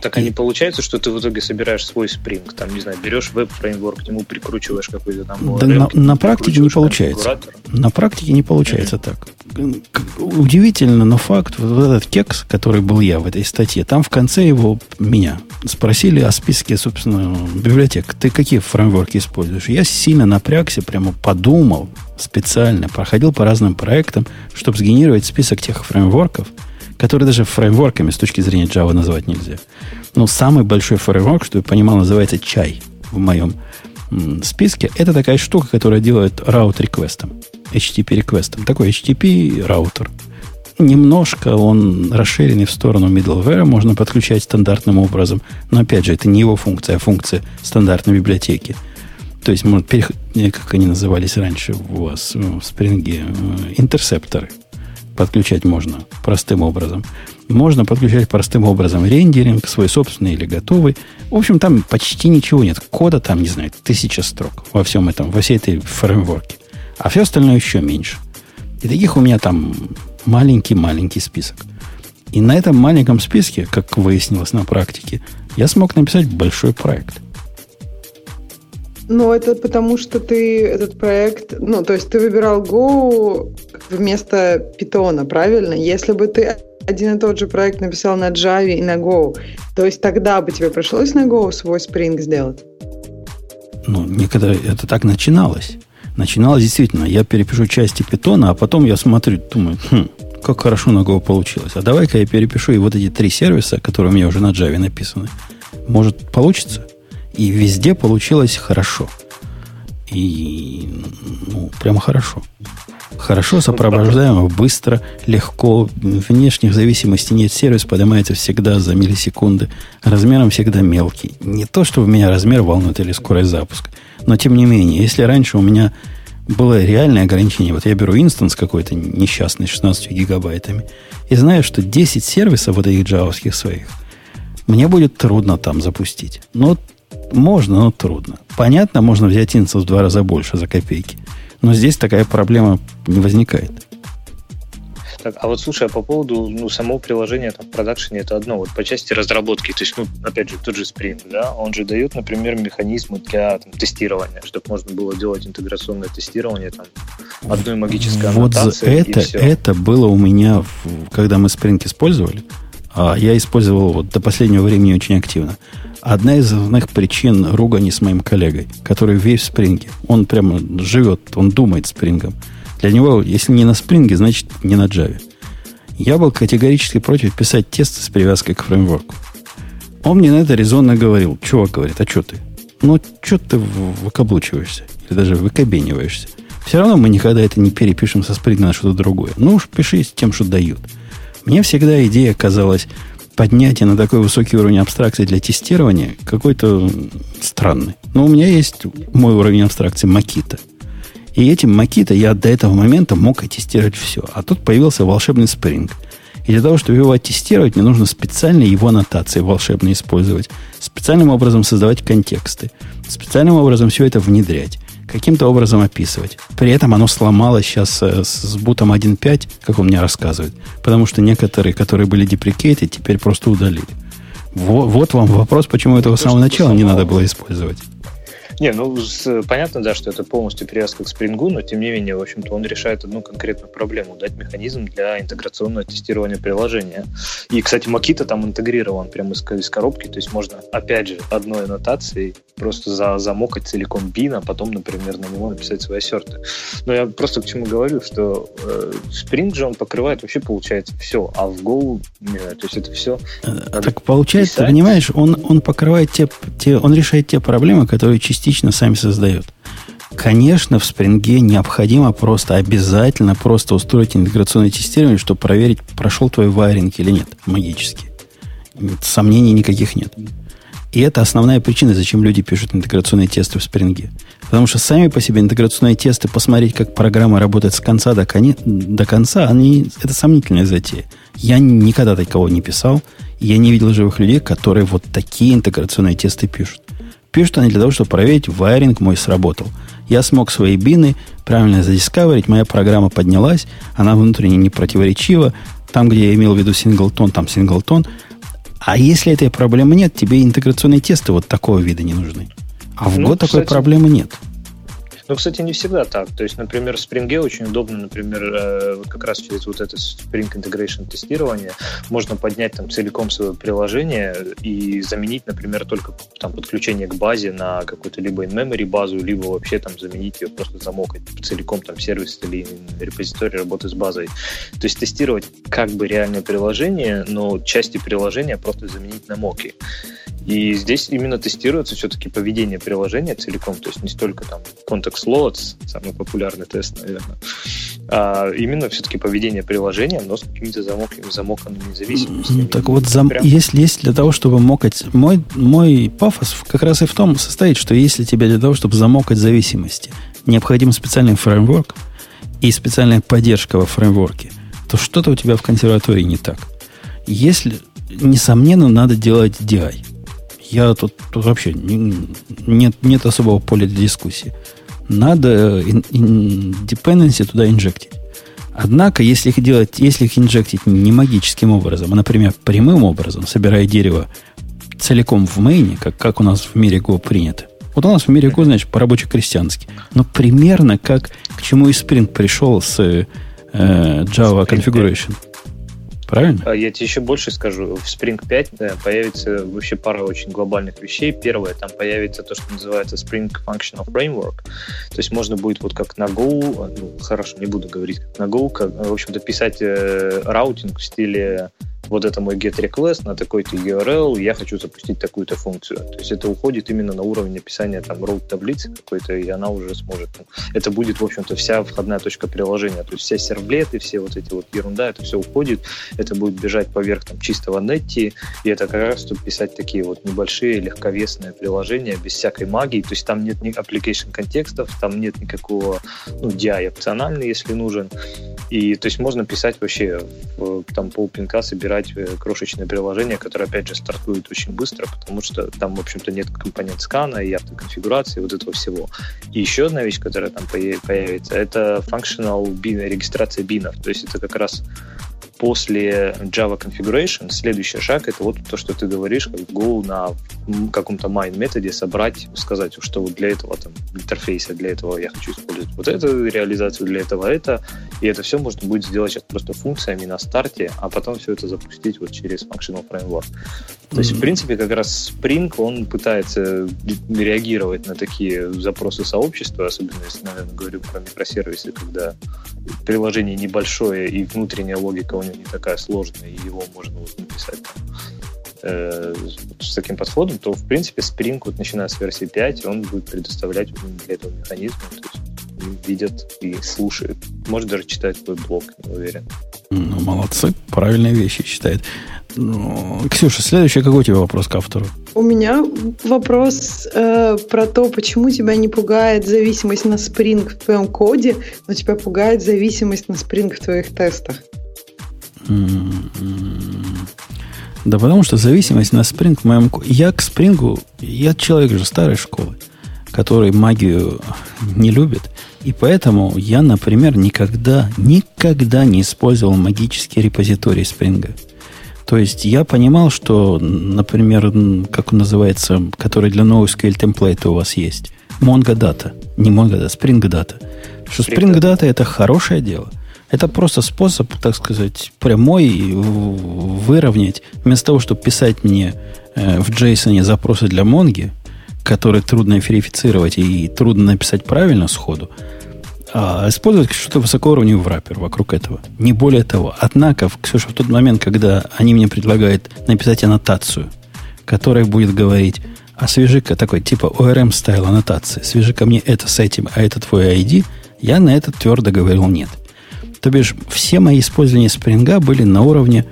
Так и не получается, что ты в итоге собираешь свой Spring, там, не знаю, берешь веб-фреймворк, к нему прикручиваешь какой-то там... Да на, на практике не получается. На практике не получается mm-hmm. так. Удивительно, но факт, вот этот кекс, который был я в этой статье, там в конце его меня спросили о списке, собственно, библиотек. Ты какие фреймворки используешь? Я сильно напрягся, прямо подумал специально, проходил по разным проектам, чтобы сгенерировать список тех фреймворков, которые даже фреймворками с точки зрения Java назвать нельзя. Но самый большой фреймворк, что я понимал, называется чай в моем списке. Это такая штука, которая делает раут реквестом, HTTP реквестом. Такой HTTP раутер. Немножко он расширенный в сторону middleware, можно подключать стандартным образом. Но опять же, это не его функция, а функция стандартной библиотеки. То есть, может, как они назывались раньше у вас в спринге, э, интерсепторы подключать можно простым образом. Можно подключать простым образом рендеринг, свой собственный или готовый. В общем, там почти ничего нет. Кода там, не знаю, тысяча строк во всем этом, во всей этой фреймворке. А все остальное еще меньше. И таких у меня там маленький-маленький список. И на этом маленьком списке, как выяснилось на практике, я смог написать большой проект – ну, это потому, что ты этот проект... Ну, то есть ты выбирал Go вместо Python, правильно? Если бы ты один и тот же проект написал на Java и на Go, то есть тогда бы тебе пришлось на Go свой Spring сделать? Ну, никогда это так начиналось. Начиналось действительно. Я перепишу части питона, а потом я смотрю, думаю, хм, как хорошо на Go получилось. А давай-ка я перепишу и вот эти три сервиса, которые у меня уже на Java написаны. Может, получится? И везде получилось хорошо. И, ну, прямо хорошо. Хорошо сопровождаемо, быстро, легко. Внешних зависимостей нет. Сервис поднимается всегда за миллисекунды. Размером всегда мелкий. Не то, что у меня размер волнует или скорость запуска. Но, тем не менее, если раньше у меня было реальное ограничение, вот я беру инстанс какой-то несчастный с 16 гигабайтами, и знаю, что 10 сервисов вот этих джавовских своих мне будет трудно там запустить. Но можно, но трудно. Понятно, можно взять инстанс в два раза больше за копейки. Но здесь такая проблема не возникает. Так, а вот слушай, а по поводу ну, самого приложения там, в продакшене это одно. Вот по части разработки, то есть, ну, опять же, тот же Spring, да, он же дает, например, механизмы для там, тестирования, чтобы можно было делать интеграционное тестирование там, одной магической вот аннотации. Вот это, это было у меня, когда мы Spring использовали, а я использовал вот до последнего времени очень активно. Одна из основных причин ругани с моим коллегой, который весь в спринге. Он прямо живет, он думает спрингом. Для него, если не на спринге, значит не на Java. Я был категорически против писать тесты с привязкой к фреймворку. Он мне на это резонно говорил. Чувак говорит, а что ты? Ну, что ты выкаблучиваешься? Или даже выкобениваешься? Все равно мы никогда это не перепишем со спринга на что-то другое. Ну уж пиши с тем, что дают. Мне всегда идея казалась поднятие на такой высокий уровень абстракции для тестирования какой-то странный. Но у меня есть мой уровень абстракции Макита. И этим Макита я до этого момента мог оттестировать все. А тут появился волшебный Spring. И для того, чтобы его оттестировать, мне нужно специально его аннотации волшебно использовать. Специальным образом создавать контексты. Специальным образом все это внедрять каким-то образом описывать. При этом оно сломалось сейчас э, с бутом 1.5, как он мне рассказывает, потому что некоторые, которые были деприкейты, теперь просто удалили. Вот, вот вам вопрос, почему этого с самого начала не надо было использовать. Не, ну, с, понятно, да, что это полностью привязка к спрингу, но тем не менее, в общем-то, он решает одну конкретную проблему, дать механизм для интеграционного тестирования приложения. И, кстати, Makita там интегрирован прямо из, из коробки, то есть можно, опять же, одной аннотацией просто за, замокать целиком бин, а потом, например, на него написать свои ассерты. Но я просто к чему говорю, что э, Spring же он покрывает вообще, получается, все, а в Go, не знаю, то есть это все... Э, так получается, писать. понимаешь, он, он покрывает те, те, он решает те проблемы, которые частично сами создает. Конечно, в спринге необходимо просто, обязательно просто устроить интеграционное тестирование, чтобы проверить, прошел твой вайринг или нет, магически. Сомнений никаких нет. И это основная причина, зачем люди пишут интеграционные тесты в спринге. Потому что сами по себе интеграционные тесты, посмотреть, как программа работает с конца до, коне, до конца, они, это сомнительная затея. Я никогда такого не писал. Я не видел живых людей, которые вот такие интеграционные тесты пишут. Пишут они для того, чтобы проверить, вайринг мой сработал. Я смог свои бины правильно задискаверить, моя программа поднялась, она внутренне не противоречива. Там, где я имел в виду синглтон, там синглтон. А если этой проблемы нет, тебе интеграционные тесты вот такого вида не нужны. А в ну, год кстати, такой проблемы нет. Ну, кстати, не всегда так. То есть, например, в Spring очень удобно, например, э, как раз через вот это Spring Integration тестирование можно поднять там целиком свое приложение и заменить, например, только там подключение к базе на какую-то либо in-memory базу, либо вообще там заменить ее, просто замокать целиком там сервис или репозиторий работы с базой. То есть тестировать как бы реальное приложение, но части приложения просто заменить на моки. И здесь именно тестируется все-таки поведение приложения целиком, то есть не столько там context loads, самый популярный тест, наверное, а именно все-таки поведение приложения, но с какими-то замоками, замоканными зависимостями. Ну, так вот, зам... Прям... если есть для того, чтобы мокать, мой, мой пафос как раз и в том состоит, что если тебе для того, чтобы замокать зависимости, необходим специальный фреймворк и специальная поддержка во фреймворке, то что-то у тебя в консерватории не так. Если, несомненно, надо делать DI. Я тут, тут вообще не, нет, нет особого поля для дискуссии. Надо in, in dependency туда инжектить. Однако, если их делать, если их инжектить не магическим образом, а, например, прямым образом, собирая дерево целиком в мейне, как, как у нас в мире Go принято. Вот у нас в мире Go, значит, по-рабоче-крестьянски. Но примерно как к чему и Spring пришел с э, Java Configuration. Правильно? А я тебе еще больше скажу. В Spring 5 да, появится вообще пара очень глобальных вещей. Первое, там появится то, что называется Spring Functional Framework. То есть можно будет вот как на Go, ну, хорошо, не буду говорить как на Go, как, в общем-то, писать э, раутинг в стиле вот это мой get request на такой-то URL, я хочу запустить такую-то функцию. То есть это уходит именно на уровень описания там root таблицы какой-то, и она уже сможет. Ну, это будет, в общем-то, вся входная точка приложения. То есть все сервлеты, все вот эти вот ерунда, это все уходит, это будет бежать поверх там чистого netти, и это как раз тут писать такие вот небольшие легковесные приложения без всякой магии. То есть там нет ни application контекстов, там нет никакого ну, DI опциональный, если нужен. И то есть можно писать вообще там полпинка собирать собирать э, крошечное приложение, которое, опять же, стартует очень быстро, потому что там, в общем-то, нет компонент скана и автоконфигурации, вот этого всего. И еще одна вещь, которая там появится, это functional bin, регистрация бинов. То есть это как раз после Java Configuration следующий шаг это вот то, что ты говоришь, как Go на каком-то main методе собрать, сказать, что вот для этого там интерфейса, для этого я хочу использовать вот эту реализацию, для этого это, и это все можно будет сделать сейчас просто функциями на старте, а потом все это запустить вот через Functional Framework. То есть, в принципе, как раз Spring, он пытается реагировать на такие запросы сообщества, особенно если, наверное, говорю про микросервисы, когда приложение небольшое и внутренняя логика у него не такая сложная, и его можно вот написать там, э, с таким подходом, то, в принципе, Spring, вот начиная с версии 5, он будет предоставлять для этого механизма, то есть видят и слушают. Может даже читать твой блог, не уверен. Ну, молодцы, правильные вещи читает. Ну, Ксюша, следующий какой у тебя вопрос к автору? У меня вопрос э, про то, почему тебя не пугает зависимость на Spring в твоем коде, но тебя пугает зависимость на Spring в твоих тестах. Да потому что зависимость на Spring в моем... Я к Spring, я человек же старой школы, который магию не любит. И поэтому я, например, никогда, никогда не использовал магический репозиторий Spring. То есть я понимал, что, например, как он называется, который для NoSQL темплейта у вас есть, Mongo Data, не Mongo Data, Spring Data. Что Spring Data это хорошее дело. Это просто способ, так сказать, прямой выровнять. Вместо того, чтобы писать мне э, в JSON запросы для Монги, которые трудно верифицировать и трудно написать правильно сходу, а использовать что-то высокоуровневый враппер вокруг этого. Не более того. Однако, Ксюша, в тот момент, когда они мне предлагают написать аннотацию, которая будет говорить, освежи-ка такой, типа ORM стайл аннотации, свяжи-ка мне это с этим, а это твой ID, я на это твердо говорил нет. То бишь, все мои использования спринга были на уровне,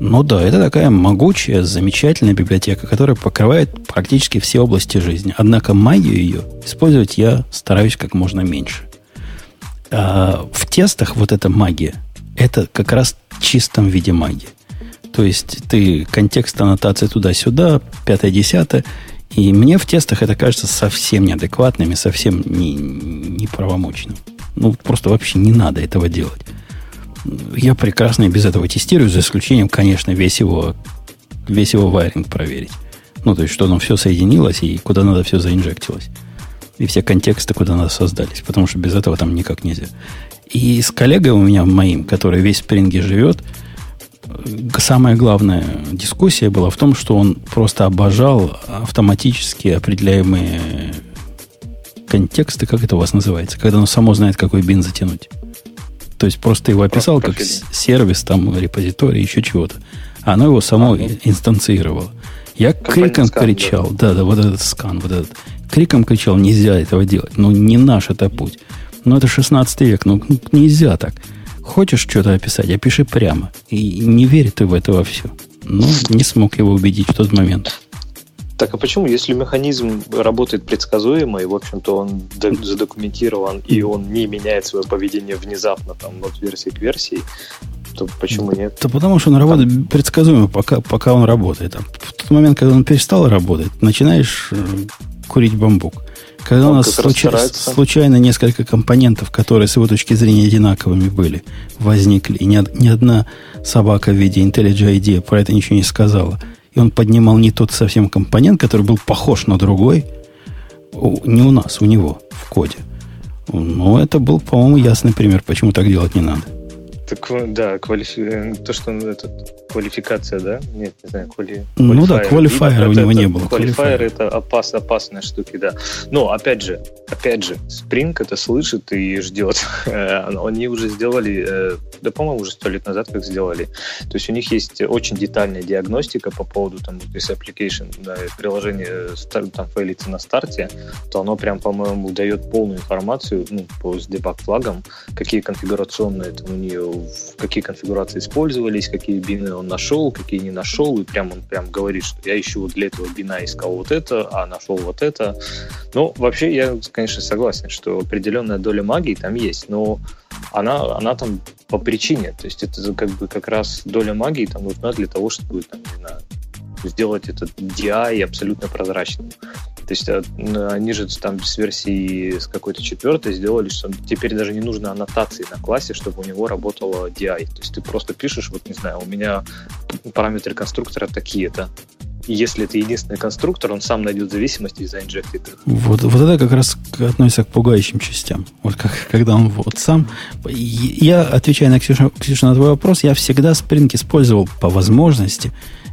ну да, это такая могучая, замечательная библиотека, которая покрывает практически все области жизни. Однако магию ее использовать я стараюсь как можно меньше. А в тестах вот эта магия, это как раз в чистом виде магии. То есть ты контекст аннотации туда-сюда, пятое-десятое, и мне в тестах это кажется совсем неадекватным и совсем не, неправомочным. Ну, просто вообще не надо этого делать. Я прекрасно и без этого тестирую, за исключением, конечно, весь его, весь его вайринг проверить. Ну, то есть, что оно все соединилось и куда надо все заинжектилось и все контексты, куда надо создались, потому что без этого там никак нельзя. И с коллегой у меня моим, который весь в спринге живет, самая главная дискуссия была в том, что он просто обожал автоматически определяемые контексты, как это у вас называется, когда оно само знает, какой бин затянуть. То есть просто его описал как сервис, там, репозиторий, еще чего-то. А оно его само а, ну. инстанцировало. Я криком кричал, да. да, да, вот этот скан, вот этот криком кричал, нельзя этого делать. Ну, не наш это путь. Ну, это 16 век, ну, нельзя так. Хочешь что-то описать, опиши прямо. И не верь ты в это во все. Ну, не смог его убедить в тот момент. Так а почему, если механизм работает предсказуемо, и, в общем-то, он задокументирован, и он не меняет свое поведение внезапно, там, от версии к версии, то почему нет? Да потому что он работает там... предсказуемо, пока, пока он работает. А в тот момент, когда он перестал работать, начинаешь э, курить бамбук. Когда Он у нас случай, случайно несколько компонентов, которые с его точки зрения одинаковыми были, возникли, и ни, ни одна собака в виде IntelliJ IDEA про это ничего не сказала, и он поднимал не тот совсем компонент, который был похож на другой, не у нас, у него в коде. Но это был, по-моему, ясный пример, почему так делать не надо. Так, да, квалифи... Э, то, что этот, квалификация, да? Нет, не знаю, квали... Ну да, квалифайера у него это, не было. Квалифайер это опас, опасные штуки, да. Но, опять же, опять же, Spring это слышит и ждет. [laughs] Они уже сделали, э, да, по-моему, уже сто лет назад как сделали. То есть у них есть очень детальная диагностика по поводу, там, если application, да, приложение там фейлится на старте, то оно прям, по-моему, дает полную информацию, ну, по с дебаг-флагам, какие конфигурационные там у нее какие конфигурации использовались, какие бины он нашел, какие не нашел, и прям он прям говорит, что я ищу вот для этого бина искал вот это, а нашел вот это. Ну, вообще, я, конечно, согласен, что определенная доля магии там есть, но она, она там по причине. То есть это как бы как раз доля магии там нужна для того, чтобы, там, не знаю, сделать этот DI абсолютно прозрачным. То есть э, они же там с версии с какой-то четвертой сделали, что теперь даже не нужно аннотации на классе, чтобы у него работало DI. То есть ты просто пишешь, вот не знаю, у меня параметры конструктора такие-то. И если это единственный конструктор, он сам найдет зависимости из injected. Вот, вот это как раз относится к пугающим частям. Вот как, когда он вот сам... Я, отвечая на Ксюша, Ксюша на твой вопрос, я всегда Spring использовал по возможности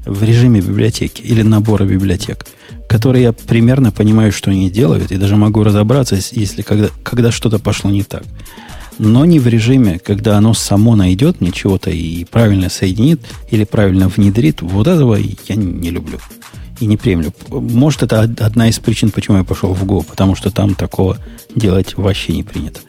в режиме библиотеки или набора библиотек которые я примерно понимаю, что они делают, и даже могу разобраться, если когда, когда что-то пошло не так. Но не в режиме, когда оно само найдет мне чего-то и правильно соединит или правильно внедрит. Вот этого я не люблю и не приемлю. Может, это одна из причин, почему я пошел в Go, потому что там такого делать вообще не принято.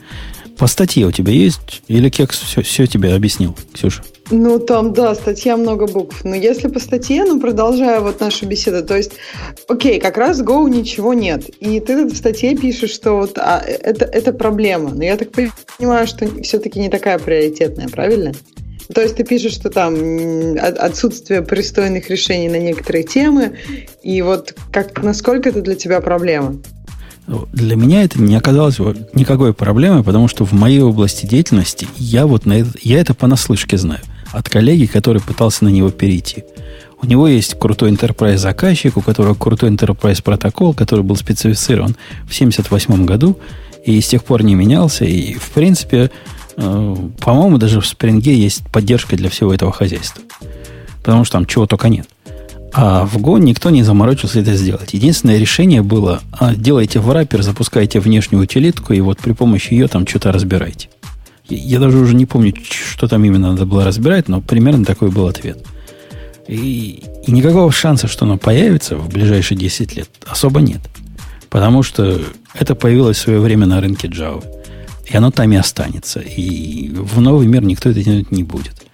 По статье у тебя есть? Или Кекс все, все тебе объяснил, Ксюша? Ну, там, да, статья много букв. Но если по статье, ну, продолжая вот нашу беседу, то есть, окей, как раз Go ничего нет. И ты в статье пишешь, что вот а, это, это проблема. Но я так понимаю, что все-таки не такая приоритетная, правильно? То есть ты пишешь, что там отсутствие пристойных решений на некоторые темы, и вот как, насколько это для тебя проблема? Для меня это не оказалось никакой проблемой, потому что в моей области деятельности я вот на это, я это понаслышке знаю. от коллеги, который пытался на него перейти. У него есть крутой enterprise заказчик, у которого крутой enterprise протокол, который был специфицирован в 1978 году и с тех пор не менялся. И, в принципе, э, по-моему, даже в Spring есть поддержка для всего этого хозяйства. Потому что там чего только нет. А в Go никто не заморочился это сделать. Единственное решение было, а, делайте враппер, запускайте внешнюю утилитку, и вот при помощи ее там что-то разбирайте. Я даже уже не помню, что там именно надо было разбирать, но примерно такой был ответ. И, и никакого шанса, что оно появится в ближайшие 10 лет, особо нет. Потому что это появилось в свое время на рынке Java. И оно там и останется. И в новый мир никто это делать не будет.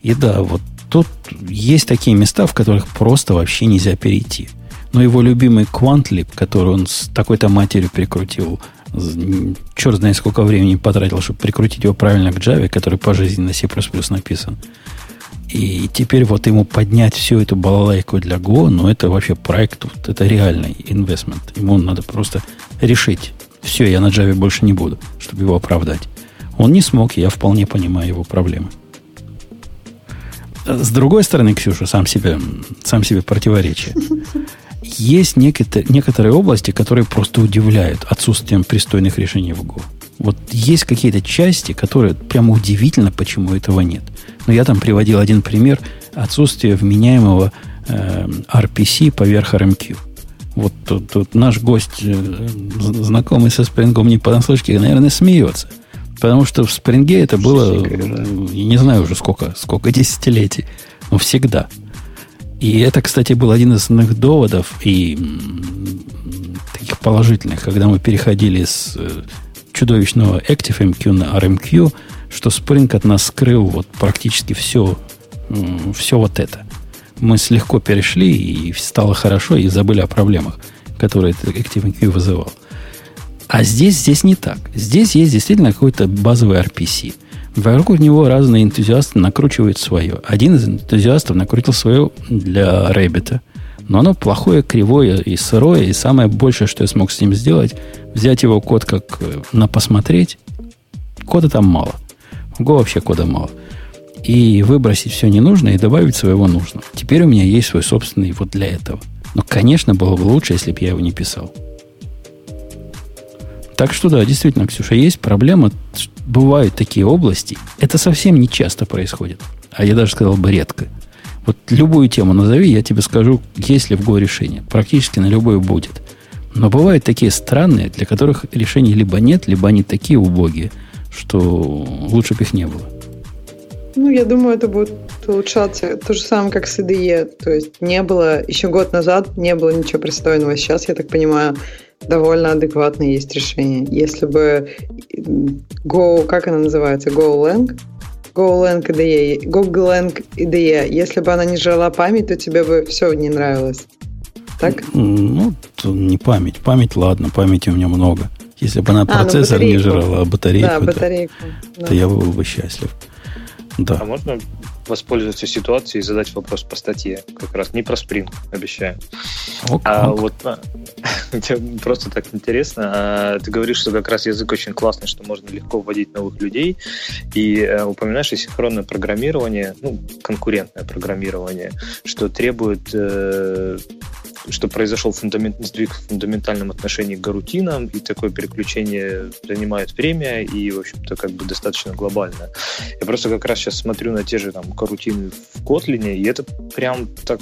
И да, вот тут есть такие места, в которых просто вообще нельзя перейти. Но его любимый QuantLib, который он с такой-то матерью прикрутил, черт знает сколько времени потратил, чтобы прикрутить его правильно к Java, который по жизни на C++ написан. И теперь вот ему поднять всю эту балалайку для Go, ну это вообще проект, вот, это реальный инвестмент. Ему надо просто решить, все, я на Java больше не буду, чтобы его оправдать. Он не смог, я вполне понимаю его проблемы. С другой стороны, Ксюша, сам себе, сам себе противоречие. Есть некоторые, некоторые области, которые просто удивляют отсутствием пристойных решений в Go. Вот есть какие-то части, которые прямо удивительно, почему этого нет. Но я там приводил один пример отсутствия вменяемого э, RPC поверх RMQ. Вот тут, тут наш гость, э, знакомый со спрингом не понаслышке, наверное, смеется. Потому что в спринге это было, я не знаю уже сколько, сколько десятилетий, но всегда. И это, кстати, был один из основных доводов и таких положительных, когда мы переходили с э, чудовищного ActiveMQ на RMQ, что Spring от нас скрыл вот практически все, все вот это. Мы легко перешли, и стало хорошо, и забыли о проблемах, которые ActiveMQ вызывал. А здесь, здесь не так. Здесь есть действительно какой-то базовый RPC. Вокруг него разные энтузиасты накручивают свое. Один из энтузиастов накрутил свое для Рэббита. Но оно плохое, кривое и сырое. И самое большее, что я смог с ним сделать, взять его код как э, на посмотреть. Кода там мало. В Go вообще кода мало. И выбросить все ненужное и добавить своего нужного. Теперь у меня есть свой собственный вот для этого. Но, конечно, было бы лучше, если бы я его не писал. Так что да, действительно, Ксюша, есть проблема. Бывают такие области. Это совсем не часто происходит. А я даже сказал бы редко. Вот любую тему назови, я тебе скажу, есть ли в Go решение. Практически на любой будет. Но бывают такие странные, для которых решений либо нет, либо они такие убогие, что лучше бы их не было. Ну, я думаю, это будет улучшаться. То же самое, как с IDE. То есть не было, еще год назад не было ничего пристойного. Сейчас, я так понимаю, довольно адекватное есть решение. Если бы Go, как она называется, GoLang, GoLang IDE, GoLang IDE, если бы она не жрала память, то тебе бы все не нравилось. Так? Ну, не память. Память, ладно, памяти у меня много. Если бы она а, ну, процессор не жрала, а батарейку, да, батарейку да. то я был бы счастлив. Да. А можно воспользоваться ситуацией и задать вопрос по статье. Как раз не про спринг, обещаю. Ок, а ок. вот а, [laughs] просто так интересно. А, ты говоришь, что как раз язык очень классный, что можно легко вводить новых людей. И а, упоминаешь и синхронное программирование, ну, конкурентное программирование, что требует э, что произошел фундамент, сдвиг в фундаментальном отношении к гарутинам, и такое переключение занимает время и, в общем-то, как бы достаточно глобально. Я просто как раз сейчас смотрю на те же там карутины в Kotlin, и это прям так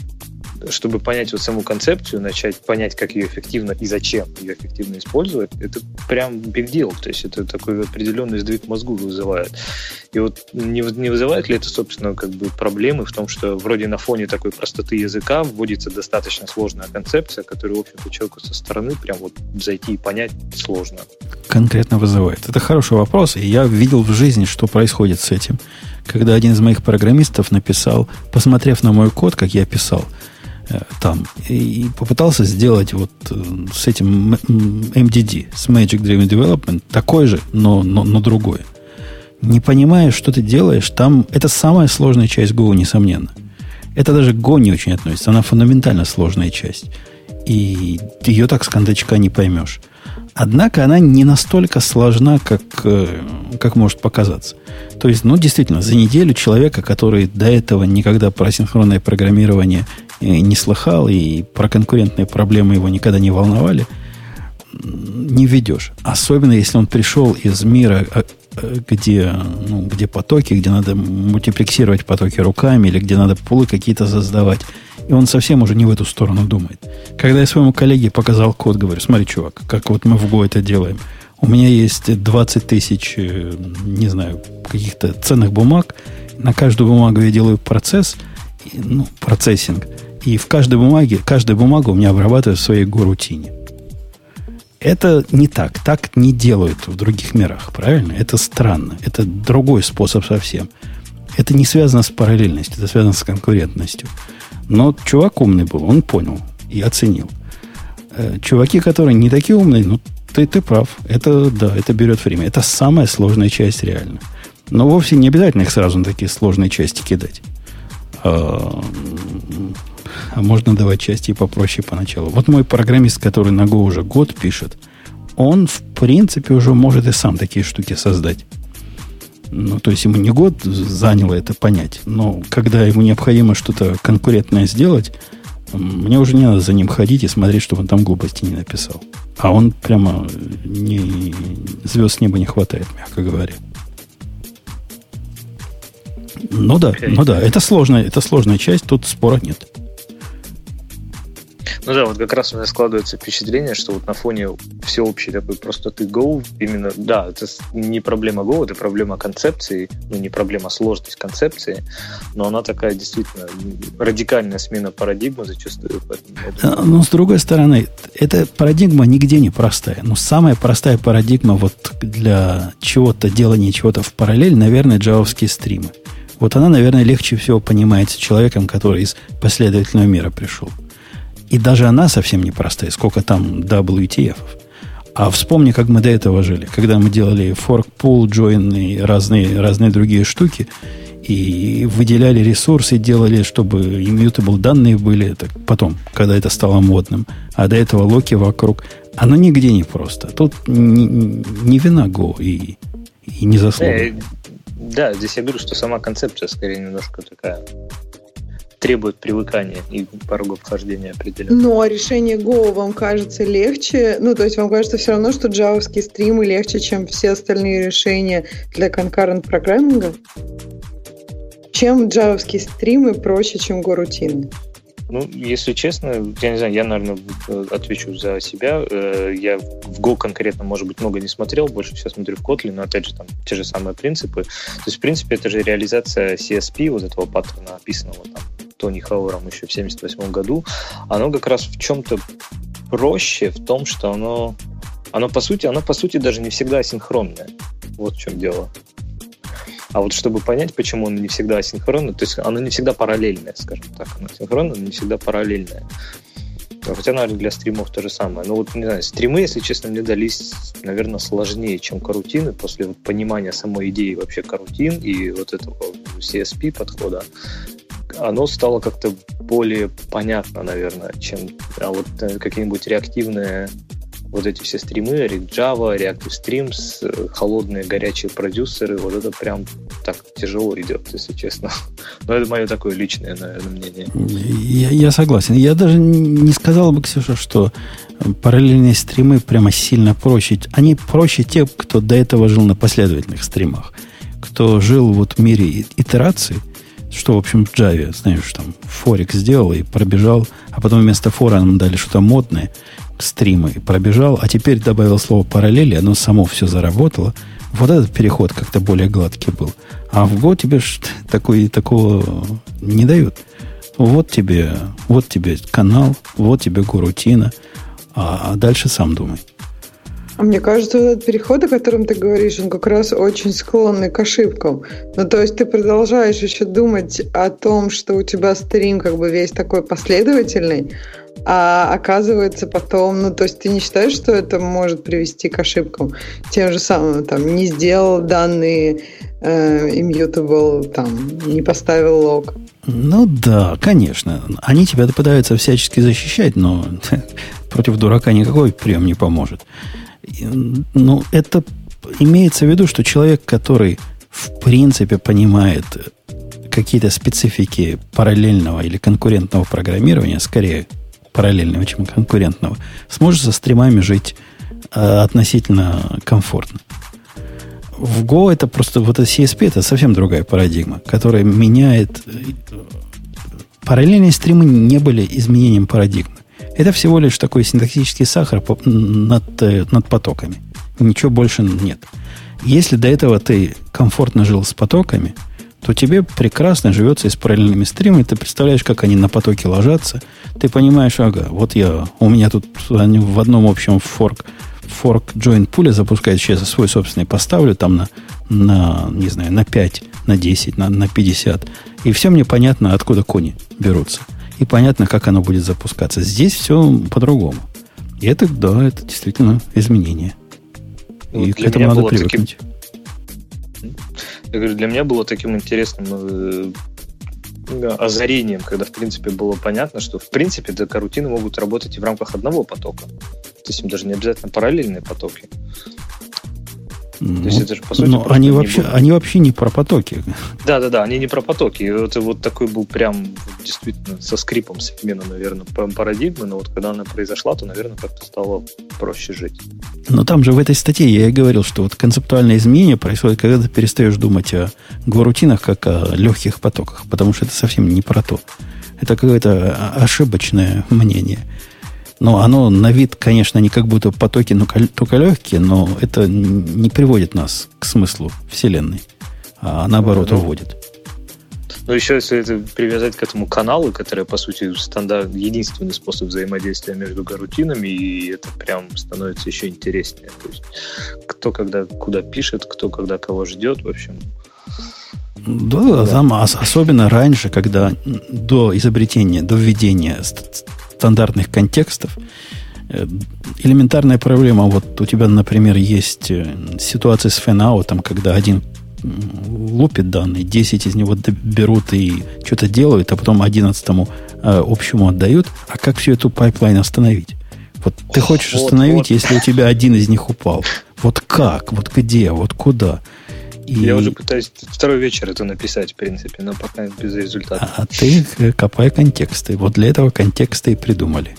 чтобы понять вот саму концепцию, начать понять, как ее эффективно и зачем ее эффективно использовать, это прям big deal. То есть это такой определенный сдвиг мозгу вызывает. И вот не, не вызывает ли это, собственно, как бы проблемы в том, что вроде на фоне такой простоты языка вводится достаточно сложная концепция, которую, в общем-то, человеку со стороны прям вот зайти и понять сложно. Конкретно вызывает. Это хороший вопрос, и я видел в жизни, что происходит с этим. Когда один из моих программистов написал, посмотрев на мой код, как я писал, там и попытался сделать вот э, с этим MDD, с Magic Driven Development, такой же, но, но, но другой. Не понимая, что ты делаешь, там это самая сложная часть Go, несомненно. Это даже Go не очень относится, она фундаментально сложная часть. И ее так с кондачка не поймешь. Однако она не настолько сложна, как, э, как может показаться. То есть, ну, действительно, за неделю человека, который до этого никогда про синхронное программирование э, не слыхал и про конкурентные проблемы его никогда не волновали, не ведешь. Особенно, если он пришел из мира, э, где, ну, где потоки, где надо мультиплексировать потоки руками, или где надо пулы какие-то создавать и он совсем уже не в эту сторону думает. Когда я своему коллеге показал код, говорю, смотри, чувак, как вот мы в Go это делаем. У меня есть 20 тысяч, э, не знаю, каких-то ценных бумаг. На каждую бумагу я делаю процесс, ну, процессинг. И в каждой бумаге, каждая бумага у меня обрабатывает в своей Go-рутине. Это не так. Так не делают в других мирах, правильно? Это странно. Это другой способ совсем. Это не связано с параллельностью, это связано с конкурентностью. Но чувак умный был, он понял и оценил. Э, чуваки, которые не такие умные, ну, ты, ты прав. Это, да, это берет время. Это самая сложная часть реально. Но вовсе не обязательно их сразу на такие сложные части кидать. А, можно давать части попроще поначалу. Вот мой программист, который на Go уже год пишет, он, в принципе, уже может и сам такие штуки создать. Ну, то есть ему не год заняло это понять, но когда ему необходимо что-то конкурентное сделать, мне уже не надо за ним ходить и смотреть, чтобы он там глупости не написал. А он прямо не, звезд с неба не хватает, мягко говоря. Ну да, ну да, это сложная, это сложная часть, тут спора нет. Ну да, вот как раз у меня складывается впечатление, что вот на фоне всеобщей такой простоты Go, именно, да, это не проблема Go, это проблема концепции, ну не проблема, а сложность концепции, но она такая действительно радикальная смена парадигмы зачастую. Но с другой стороны, эта парадигма нигде не простая. Но самая простая парадигма вот для чего-то, делания чего-то в параллель, наверное, джавовские стримы. Вот она, наверное, легче всего понимается человеком, который из последовательного мира пришел. И даже она совсем не простая. Сколько там WTF. А вспомни, как мы до этого жили. Когда мы делали fork pool, join и разные, разные другие штуки, и выделяли ресурсы, делали, чтобы immutable данные были. Так потом, когда это стало модным. А до этого локи вокруг. Оно нигде не просто. Тут не, не вина Go и, и не заслуга. Э, да, здесь я говорю, что сама концепция скорее немножко такая требует привыкания и порога вхождения определенного. Но решение Go вам кажется легче, ну, то есть вам кажется все равно, что джавовские стримы легче, чем все остальные решения для concurrent программинга? Чем джавовские стримы проще, чем Go рутины? Ну, если честно, я не знаю, я, наверное, отвечу за себя. Э, я в Go конкретно, может быть, много не смотрел, больше сейчас смотрю в Kotlin, но, опять же, там те же самые принципы. То есть, в принципе, это же реализация CSP, вот этого паттерна, описанного там Тони Хауэром еще в 1978 году, оно как раз в чем-то проще в том, что оно, оно по сути, оно по сути даже не всегда асинхронное. Вот в чем дело. А вот чтобы понять, почему оно не всегда асинхронно, то есть оно не всегда параллельное, скажем так. Оно асинхронно, но не всегда параллельное. Хотя, наверное, для стримов то же самое. Но вот, не знаю, стримы, если честно, мне дались, наверное, сложнее, чем карутины. После понимания самой идеи вообще карутин и вот этого CSP подхода, оно стало как-то более понятно, наверное, чем а вот э, какие-нибудь реактивные вот эти все стримы, Java, Reactive Streams, э, холодные, горячие продюсеры, вот это прям так тяжело идет, если честно. [laughs] Но это мое такое личное, наверное, мнение. Я, я согласен. Я даже не сказал бы, Ксюша, что параллельные стримы прямо сильно проще. Они проще те, кто до этого жил на последовательных стримах. Кто жил вот в мире итераций, что, в общем, в Java, знаешь, там, форик сделал и пробежал, а потом вместо фора нам дали что-то модное, стримы, и пробежал, а теперь добавил слово параллели, оно само все заработало. Вот этот переход как-то более гладкий был. А в Go тебе ж [laughs] такой, такого не дают. Вот тебе, вот тебе канал, вот тебе гурутина, а дальше сам думай. А мне кажется, вот этот переход, о котором ты говоришь, он как раз очень склонный к ошибкам. Ну, то есть ты продолжаешь еще думать о том, что у тебя стрим как бы весь такой последовательный, а оказывается потом, ну, то есть ты не считаешь, что это может привести к ошибкам? Тем же самым, там, не сделал данные э, immutable, там, не поставил лог. Ну да, конечно. Они тебя пытаются всячески защищать, но [laughs] против дурака никакой прием не поможет. Ну, это имеется в виду, что человек, который в принципе понимает какие-то специфики параллельного или конкурентного программирования, скорее параллельного, чем конкурентного, сможет со стримами жить э, относительно комфортно. В Go это просто вот это CSP это совсем другая парадигма, которая меняет э, параллельные стримы не были изменением парадигмы. Это всего лишь такой синтаксический сахар над, э, над потоками. Ничего больше нет. Если до этого ты комфортно жил с потоками, то тебе прекрасно живется и с параллельными стримами. Ты представляешь, как они на потоке ложатся. Ты понимаешь, ага, вот я, у меня тут они в одном общем форк, форк join пуля запускает, сейчас я свой собственный поставлю там на, на, не знаю, на 5, на 10, на, на 50. И все мне понятно, откуда кони берутся. И понятно, как оно будет запускаться. Здесь все по-другому. И это, да, это действительно изменение. Вот и к этому надо привыкнуть. Таким я говорю, для меня было таким интересным э, озарением, когда, в принципе, было понятно, что, в принципе, докарутины могут работать и в рамках одного потока. То есть им даже не обязательно параллельные потоки. Ну, То есть это же, по сути, но они вообще, было... они вообще не про потоки. Да, да, да, они не про потоки. Это вот такой был прям действительно со скрипом смена, наверное, парадигмы, но вот когда она произошла, то, наверное, как-то стало проще жить. Но там же в этой статье я и говорил, что вот концептуальное изменение происходит, когда ты перестаешь думать о гварутинах как о легких потоках, потому что это совсем не про то. Это какое-то ошибочное мнение. Но оно на вид, конечно, не как будто потоки, но только легкие, но это не приводит нас к смыслу Вселенной, а наоборот ну, уводит. Ну, еще если это привязать к этому каналу, который, по сути, стандарт, единственный способ взаимодействия между гарутинами, и это прям становится еще интереснее. То есть, кто когда куда пишет, кто когда кого ждет, в общем. Да, да. Там, особенно раньше, когда до изобретения, до введения стандартных контекстов. Э, элементарная проблема. Вот у тебя, например, есть э, ситуация с fan-out ом, когда один лупит данные, 10 из него берут и что-то делают, а потом 11 э, общему отдают. А как всю эту пайплайн остановить? Вот ты хочешь вот, остановить, вот. если у тебя один из них упал. Вот как? Вот где? Вот куда? И... Я уже пытаюсь второй вечер это написать, в принципе, но пока без результата. А, ты копай контексты. Вот для этого контексты и придумали.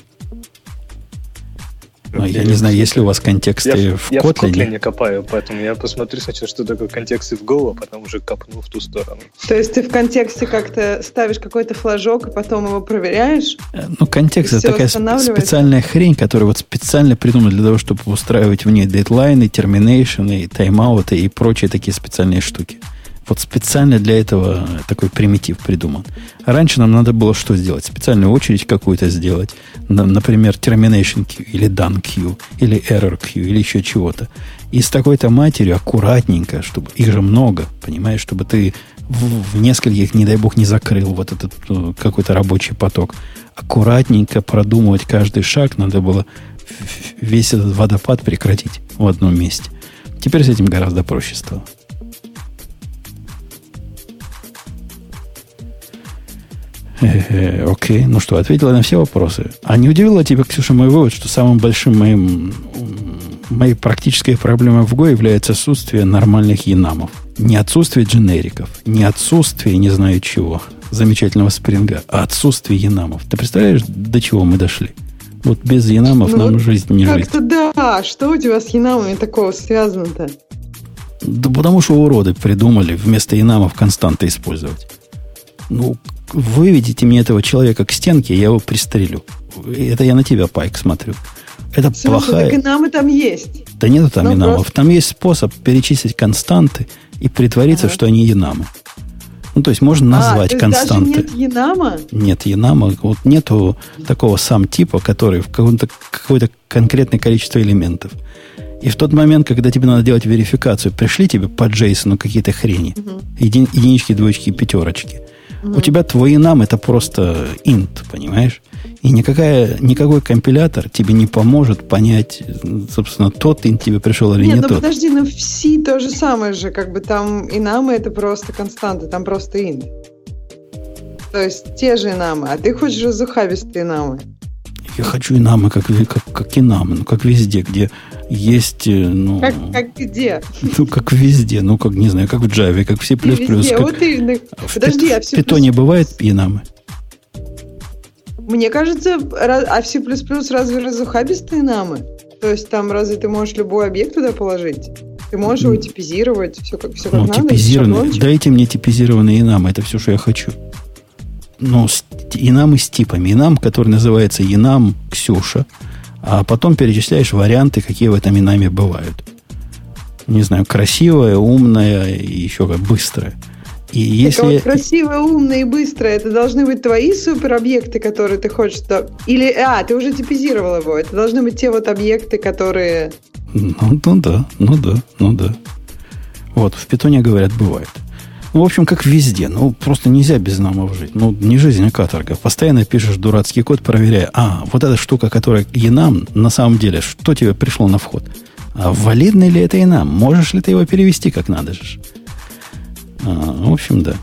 Ну, я, не знаю, есть ли у вас контексты я, в я Kotlin. Я в Kotlin копаю, поэтому я посмотрю сначала, что такое контексты в Go, а потом уже копну в ту сторону. То есть ты в контексте как-то ставишь какой-то флажок, и потом его проверяешь? Э, ну, контекст это такая специальная хрень, которую вот специально придумали для того, чтобы устраивать в ней дедлайны, терминейшены, тайм-ауты и прочие такие специальные штуки. Вот специально для этого такой примитив придуман. Раньше нам надо было что сделать? Специальную очередь какую-то сделать. Например, termination queue, или done queue, или error queue, или еще чего-то. И с такой-то матерью аккуратненько, чтобы их же много, понимаешь, чтобы ты в, в нескольких, не дай бог, не закрыл вот этот э, какой-то рабочий поток. Аккуратненько продумывать каждый шаг надо было весь этот водопад прекратить в одном месте. Теперь с этим гораздо проще стало. Окей, ну что, ответила на все вопросы. А не удивило тебя, Ксюша, мой вывод, что самым большим моим, моей практической проблемой в Go является отсутствие нормальных янамов. Не отсутствие дженериков, не отсутствие не знаю чего, замечательного спринга, а отсутствие янамов. Ты представляешь, до чего мы дошли? Вот без янамов ну, нам жизнь не жить. Как-то да. Что у тебя с янамами такого связано-то? Да потому что уроды придумали вместо янамов константы использовать. Ну, выведите мне этого человека к стенке, я его пристрелю. Это я на тебя, Пайк, смотрю. Это Слушай, плохая... Так и нам и там есть. Да нету там ну, инамов. Просто... Там есть способ перечислить константы и притвориться, ага. что они янамы. Ну, то есть можно а, назвать а, константы. Даже нет янама? Нет янама. Вот нету такого сам типа, который в каком-то какое-то конкретное количество элементов. И в тот момент, когда тебе надо делать верификацию, пришли тебе по Джейсону какие-то хрени. Угу. Еди, единички, двоечки, пятерочки. У тебя твой нам это просто int, понимаешь? И никакая, никакой компилятор тебе не поможет понять, собственно, тот int тебе пришел или Нет, не ну тот. подожди, ну в C то же самое же, как бы там и нам это просто константа, там просто int. То есть те же инамы, а ты хочешь разухабистые инамы. Я хочу инамы, как, как, как инамы, ну, как везде, где есть, э, ну, Как, как где? ну, как везде, ну, как, не знаю, как в Java, как в C++, И везде. как Вот именно. в, Подожди, а в C++... Питоне бывает инамы? Мне кажется, а в C++ разве разухабистые инамы? То есть там разве ты можешь любой объект туда положить? Ты можешь его типизировать, все как, все как Ну, надо. типизированные. Дайте мне типизированные инамы, это все, что я хочу. Ну, с- инамы с типами. Инам, который называется инам Ксюша, а потом перечисляешь варианты, какие в этом инаме бывают. Не знаю, красивая, умная и еще как быстрая. И Так если... вот красиво, умно и быстро. Это должны быть твои суперобъекты, которые ты хочешь... Или, а, ты уже типизировал его. Это должны быть те вот объекты, которые... Ну, ну да, ну да, ну да. Вот, в питоне, говорят, бывает. Ну, в общем, как везде. Ну, просто нельзя без намов жить. Ну, не жизнь, а каторга. Постоянно пишешь дурацкий код, проверяя, а, вот эта штука, которая enum, на самом деле, что тебе пришло на вход? А валидный ли это enum? Можешь ли ты его перевести как надо же? А, в общем, да.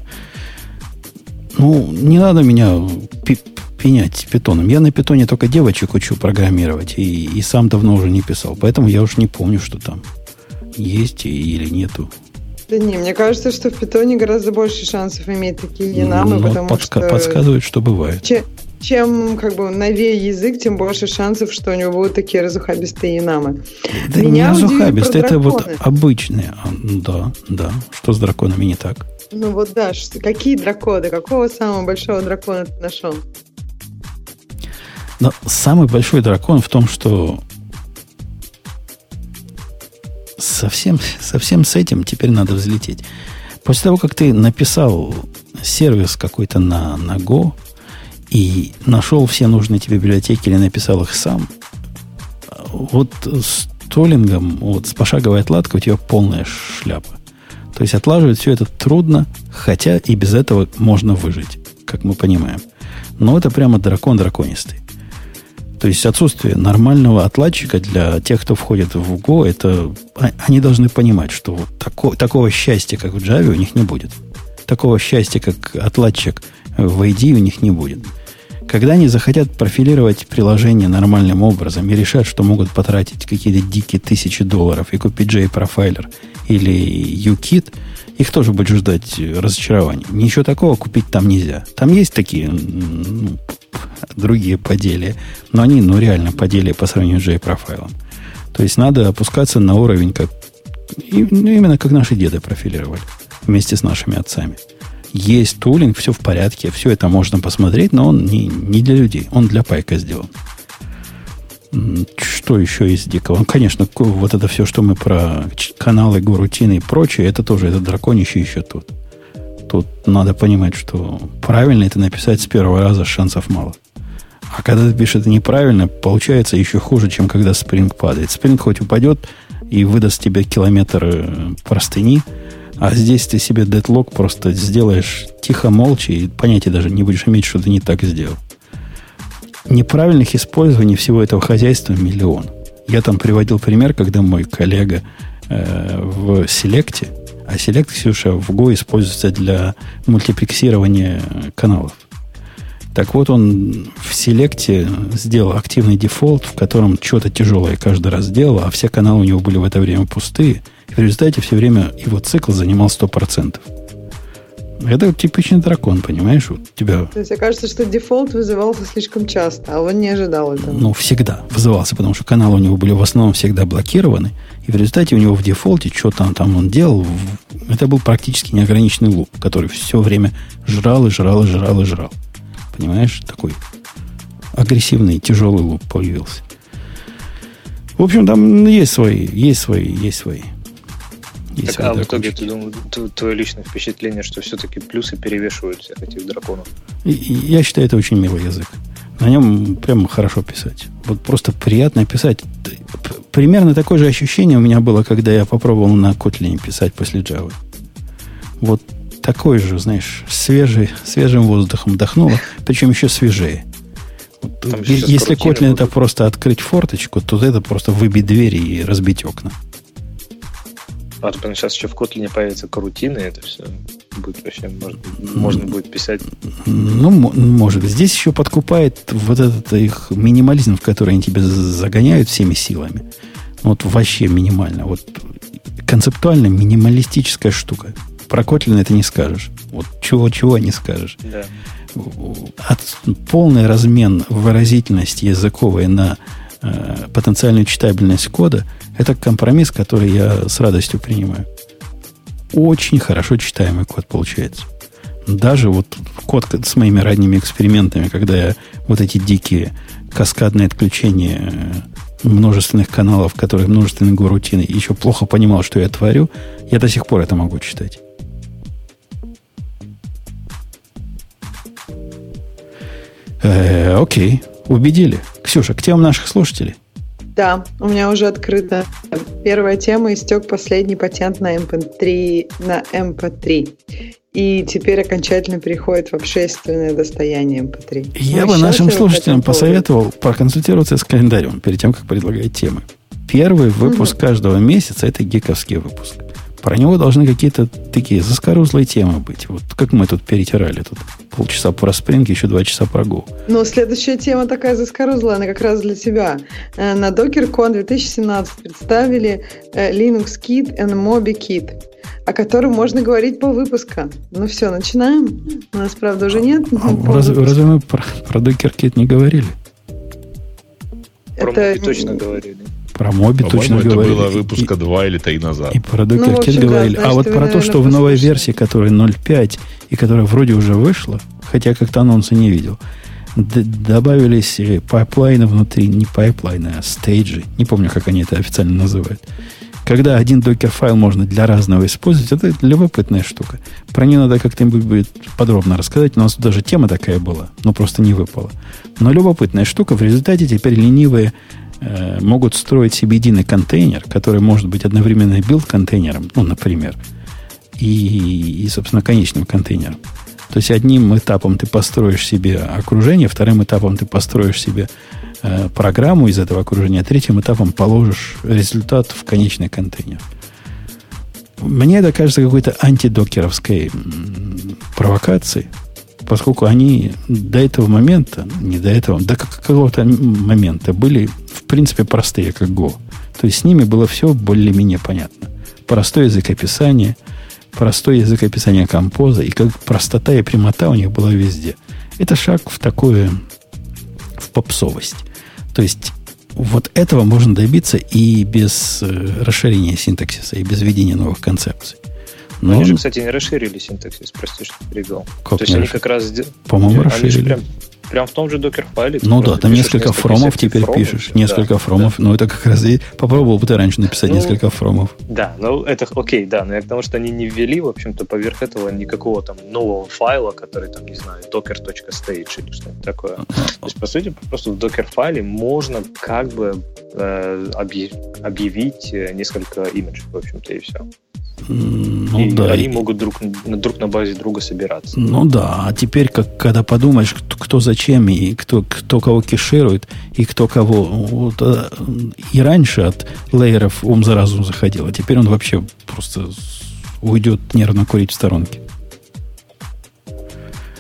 Ну, не надо меня пенять питоном. Я на питоне только девочек учу программировать, и, и сам давно уже не писал. Поэтому я уж не помню, что там есть и- или нету. Да не, мне кажется, что в питоне гораздо больше шансов иметь такие енамы, Ну, потому подска- что... Подсказывают, что бывает. Че- чем как бы новее язык, тем больше шансов, что у него будут такие разухабистые енамы. Да Меня не удивили разухабист, про это вот обычные. А, ну Да, да. Что с драконами не так? Ну вот да, что- какие драконы? Какого самого большого дракона ты нашел? Но самый большой дракон в том, что совсем, совсем с этим теперь надо взлететь. После того, как ты написал сервис какой-то на, на Go и нашел все нужные тебе библиотеки или написал их сам, вот с толлингом, вот с пошаговой отладкой у тебя полная шляпа. То есть отлаживать все это трудно, хотя и без этого можно выжить, как мы понимаем. Но это прямо дракон драконистый. То есть отсутствие нормального отладчика для тех, кто входит в Go, это а- они должны понимать, что вот тако- такого счастья, как в Java, у них не будет. Такого счастья, как отладчик в ID, у них не будет. Когда они захотят профилировать приложение нормальным образом и решат, что могут потратить какие-то дикие тысячи долларов и купить JProfiler или UKit, их тоже будет ждать разочарование. Ничего такого купить там нельзя. Там есть такие ну, другие поделия, но они, ну, реально поделия по сравнению с JProfiler. То есть надо опускаться на уровень, как ну, именно как наши деды профилировали вместе с нашими отцами. Есть тулинг, все в порядке, все это можно посмотреть, но он не, не для людей, он для пайка сделан. Что еще из дикого? Ну, конечно, ко- вот это все, что мы про каналы, горутины и прочее, это тоже, это драконище еще тут. Тут надо понимать, что правильно это написать с первого раза шансов мало. А когда ты пишешь это неправильно, получается еще хуже, чем когда Spring падает. Spring хоть упадет и выдаст тебе километр э, простыни, а здесь ты себе дедлог просто сделаешь тихо, молча, и понятия даже не будешь иметь, что ты не так сделал. Неправильных использований всего этого хозяйства миллион. Я там приводил пример, когда мой коллега э, в select е, а select, Ксюша, в Go используется для мультиплексирования каналов. Так вот, он в select е сделал активный дефолт, в котором что-то тяжелое каждый раз делал, а все каналы у него были в это время пустые. И в результате все время его цикл занимал 100%. Это типичный дракон, понимаешь? У тебя То есть окажется, что дефолт вызывался слишком часто, а он не ожидал этого. ну, всегда вызывался, потому что каналы у него были в основном всегда блокированы, и в результате у него в дефолте, что там, там он делал, это был практически неограниченный луп, который все время жрал и жрал и жрал и жрал. Понимаешь? Такой агрессивный, тяжелый луп появился. В общем, там есть свои, есть свои, есть свои. Так, а в итоге ты думал, твое личное впечатление, что все-таки плюсы перевешивают всех этих драконов? И- и я считаю, это очень милый язык. На нем прямо хорошо писать. Вот просто приятно писать. Примерно такое же ощущение у меня было, когда я попробовал на Kotlin писать после Java. Вот такой же, знаешь, свежий, свежим воздухом дохнуло, причем еще свежее. Там Если Kotlin это просто открыть форточку, то это просто выбить двери и разбить окна. А то сейчас еще в Kotlin появятся карутины, это все будет вообще, может, можно будет писать. Ну, может. Здесь еще подкупает вот этот их минимализм, в который они тебя загоняют всеми силами. Вот вообще минимально. Вот концептуально минималистическая штука. Про Kotlin это не скажешь. Вот чего-чего не скажешь. Да. От, полный размен выразительности языковой на э, потенциальную читабельность кода – это компромисс, который я с радостью принимаю. Очень хорошо читаемый код получается. Даже вот код с моими ранними экспериментами, когда я вот эти дикие каскадные отключения э, множественных каналов, которые множественные горутины, еще плохо понимал, что я творю, я до сих пор это могу читать. Э, окей, убедили. Ксюша, к темам наших слушателей. Да, у меня уже открыта первая тема. Истек последний патент на MP3, на MP3. И теперь окончательно переходит в общественное достояние MP3. Я бы нашим слушателям посоветовал проконсультироваться с календарем перед тем, как предлагать темы. Первый выпуск угу. каждого месяца – это гиковский выпуск. Про него должны какие-то такие заскорузлые темы быть. Вот как мы тут перетирали тут полчаса про Spring, еще два часа про Go. Но следующая тема такая заскорузлая, она как раз для тебя. Э, на DockerCon 2017 представили э, Linux Kit и Mobi Kit о котором можно говорить по выпуска. Ну все, начинаем. У нас, правда, уже нет. А, разве, разве мы про, про Docker Kit не говорили? Про Это... точно говорили. Про Моби точно это говорили. было выпуска 2 или 3 назад. И про Docker ну, общем, говорили. Да, а вот про то, что в новой версии, которая 0.5, и которая вроде уже вышла, хотя как-то анонса не видел, добавились пайплайны внутри, не пайплайны, а стейджи. Не помню, как они это официально называют. Когда один Docker-файл можно для разного использовать, это любопытная штука. Про нее надо как-нибудь будет подробно рассказать. У нас даже тема такая была, но просто не выпала. Но любопытная штука. В результате теперь ленивые Э, могут строить себе единый контейнер, который может быть одновременно build-контейнером, ну, например, и, и, собственно, конечным контейнером. То есть одним этапом ты построишь себе окружение, вторым этапом ты построишь себе э, программу из этого окружения, а третьим этапом положишь результат в конечный контейнер. Мне это кажется какой-то антидокеровской провокацией, поскольку они до этого момента, не до этого, до какого-то момента были, в принципе, простые, как Go. То есть с ними было все более-менее понятно. Простой язык описания, простой язык описания композа, и как простота и прямота у них была везде. Это шаг в такое, в попсовость. То есть вот этого можно добиться и без э, расширения синтаксиса, и без введения новых концепций. Но они же, кстати, не расширили синтаксис, прости, что перебил. Как То есть они как раз... По-моему, расширили. Прям, прям в том же докер-файле. Ну да, там несколько фромов теперь фромов, пишешь. Да, несколько фромов. Да. Ну это как раз и... Попробовал бы ты раньше написать ну, несколько фромов. Да, ну это окей, да. Но я потому что они не ввели, в общем-то, поверх этого никакого там нового файла, который там, не знаю, docker.stage или что-то такое. То есть, по сути, просто в докер-файле можно как бы э, объявить э, несколько имиджей, в общем-то, и все. Ну и да. Они могут друг, друг на базе друга собираться. Ну да, а теперь, как, когда подумаешь, кто, кто зачем, и кто, кто кого кеширует, и кто кого... Вот, э, и раньше от лейеров ум за разум заходил, а теперь он вообще просто уйдет нервно курить в сторонке.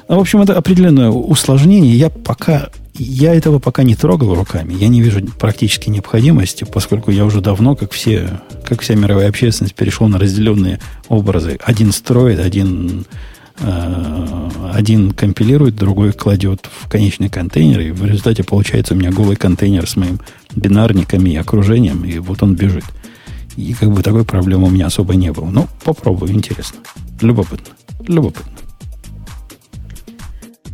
Ну, в общем, это определенное усложнение. Я пока я этого пока не трогал руками. Я не вижу практически необходимости, поскольку я уже давно, как все, как вся мировая общественность, перешел на разделенные образы. Один строит, один, один компилирует, другой кладет в конечный контейнер, и в результате получается у меня голый контейнер с моим бинарниками и окружением, и вот он бежит. И как бы такой проблемы у меня особо не было. Ну, попробую, интересно. Любопытно. Любопытно.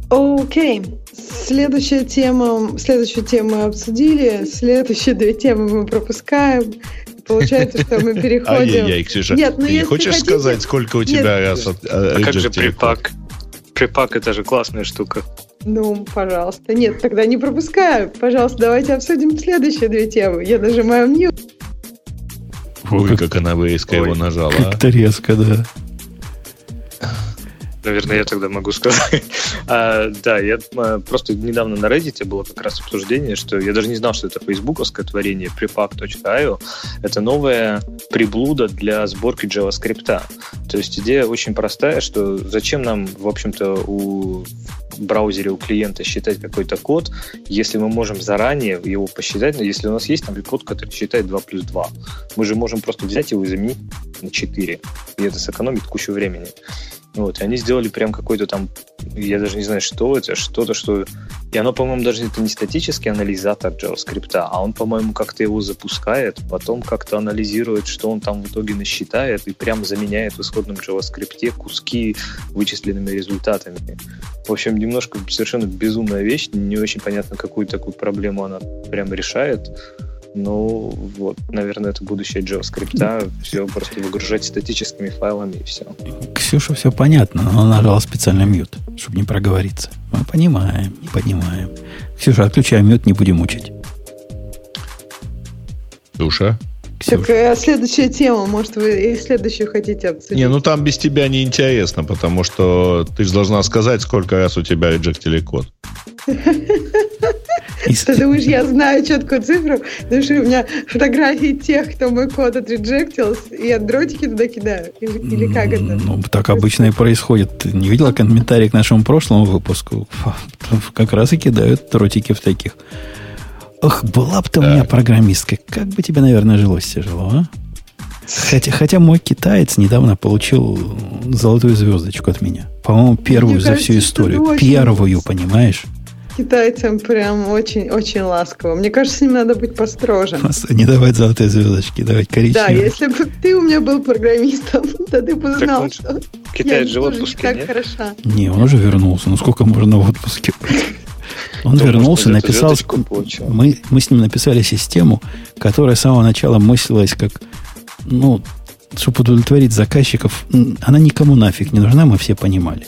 Окей. Okay. Следующая тема, следующую тему мы обсудили, следующие две темы мы пропускаем. Получается, что мы [laughs] переходим... Ай-яй-яй, Ксюша, Нет, ну, ты не хочешь хотите... сказать, сколько у тебя Нет. раз от а, а как же припак? Припак это же классная штука. Ну, пожалуйста. Нет, тогда не пропускаю. Пожалуйста, давайте обсудим следующие две темы. Я нажимаю мью. Ой, как она резко его нажала. Как-то резко, да. Наверное, я тогда могу сказать. [laughs] а, да, я а, просто недавно на Reddit было как раз обсуждение, что я даже не знал, что это фейсбуковское творение prefab.io. Это новая приблуда для сборки JavaScript. То есть идея очень простая, что зачем нам, в общем-то, у браузере у клиента считать какой-то код, если мы можем заранее его посчитать, но если у нас есть там код, который считает 2 плюс 2, мы же можем просто взять его и заменить на 4, и это сэкономит кучу времени. Вот, и они сделали прям какой-то там, я даже не знаю, что это, что-то, что... И оно, по-моему, даже это не статический анализатор JavaScript, а он, по-моему, как-то его запускает, потом как-то анализирует, что он там в итоге насчитает, и прям заменяет в исходном JavaScript куски вычисленными результатами. В общем, немножко совершенно безумная вещь, не очень понятно, какую такую проблему она прям решает. Ну, вот, наверное, это будущее JavaScript. Все просто выгружать статическими файлами и все. Ксюша все понятно, но она нажала специально мьют, чтобы не проговориться. Мы понимаем, не понимаем. Ксюша, отключай мьют, не будем мучить. Душа? Ксюша. Так, а следующая тема, может, вы и следующую хотите обсудить? Не, ну там без тебя не интересно, потому что ты же должна сказать, сколько раз у тебя реджектили код. Ты думаешь, я знаю четкую цифру? Потому что у меня фотографии тех, кто мой код отреджектился, и я дротики туда кидаю? Или, или как это? Ну, так обычно и происходит. Ты не видела комментарий к нашему прошлому выпуску? Как раз и кидают дротики в таких. Ох, была бы ты у меня программистка. Как бы тебе, наверное, жилось тяжело, а? Хотя, хотя мой китаец недавно получил золотую звездочку от меня. По-моему, первую Мне за кажется, всю историю. Первую, понимаешь? Китайцам прям очень-очень ласково. Мне кажется, с ним надо быть построже. Не давать золотые звездочки, давать коричневые. Да, если бы ты у меня был программистом, [laughs] то ты бы знал, он, что Китаец же в отпуске, так хороша. Не, он уже вернулся. Ну сколько можно в отпуске [laughs] Он Кто вернулся, написал... Мы, мы с ним написали систему, которая с самого начала мыслилась как, ну, чтобы удовлетворить заказчиков, она никому нафиг не нужна, мы все понимали.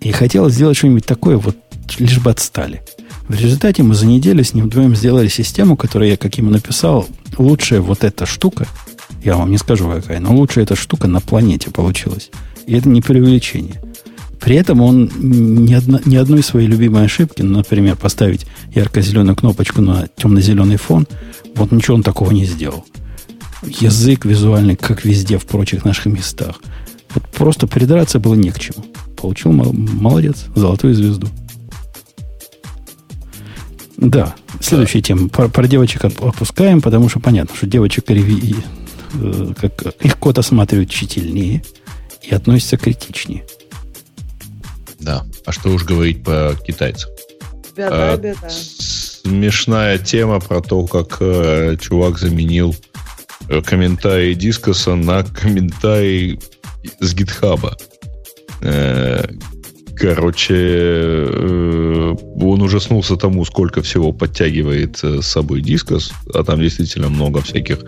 И хотел сделать что-нибудь такое, вот лишь бы отстали. В результате мы за неделю с ним вдвоем сделали систему, которую я, как ему написал, лучшая вот эта штука, я вам не скажу какая, но лучшая эта штука на планете получилась. И это не преувеличение. При этом он ни, одно, ни одной своей любимой ошибки, ну, например, поставить ярко-зеленую кнопочку на темно-зеленый фон, вот ничего он такого не сделал. Язык визуальный, как везде в прочих наших местах. Вот просто придраться было не к чему. Получил молодец, золотую звезду. Да, следующая да. тема. Про, про девочек опускаем, потому что понятно, что девочек реви, э, как, их код осматривают тщательнее и относятся критичнее. Да. А что уж говорить по китайцам? Беда, а, беда. Смешная тема про то, как э, чувак заменил э, комментарий дискоса на комментарий с гитхаба. Э, Короче, э, он ужаснулся тому, сколько всего подтягивает э, с собой дискос, а там действительно много всяких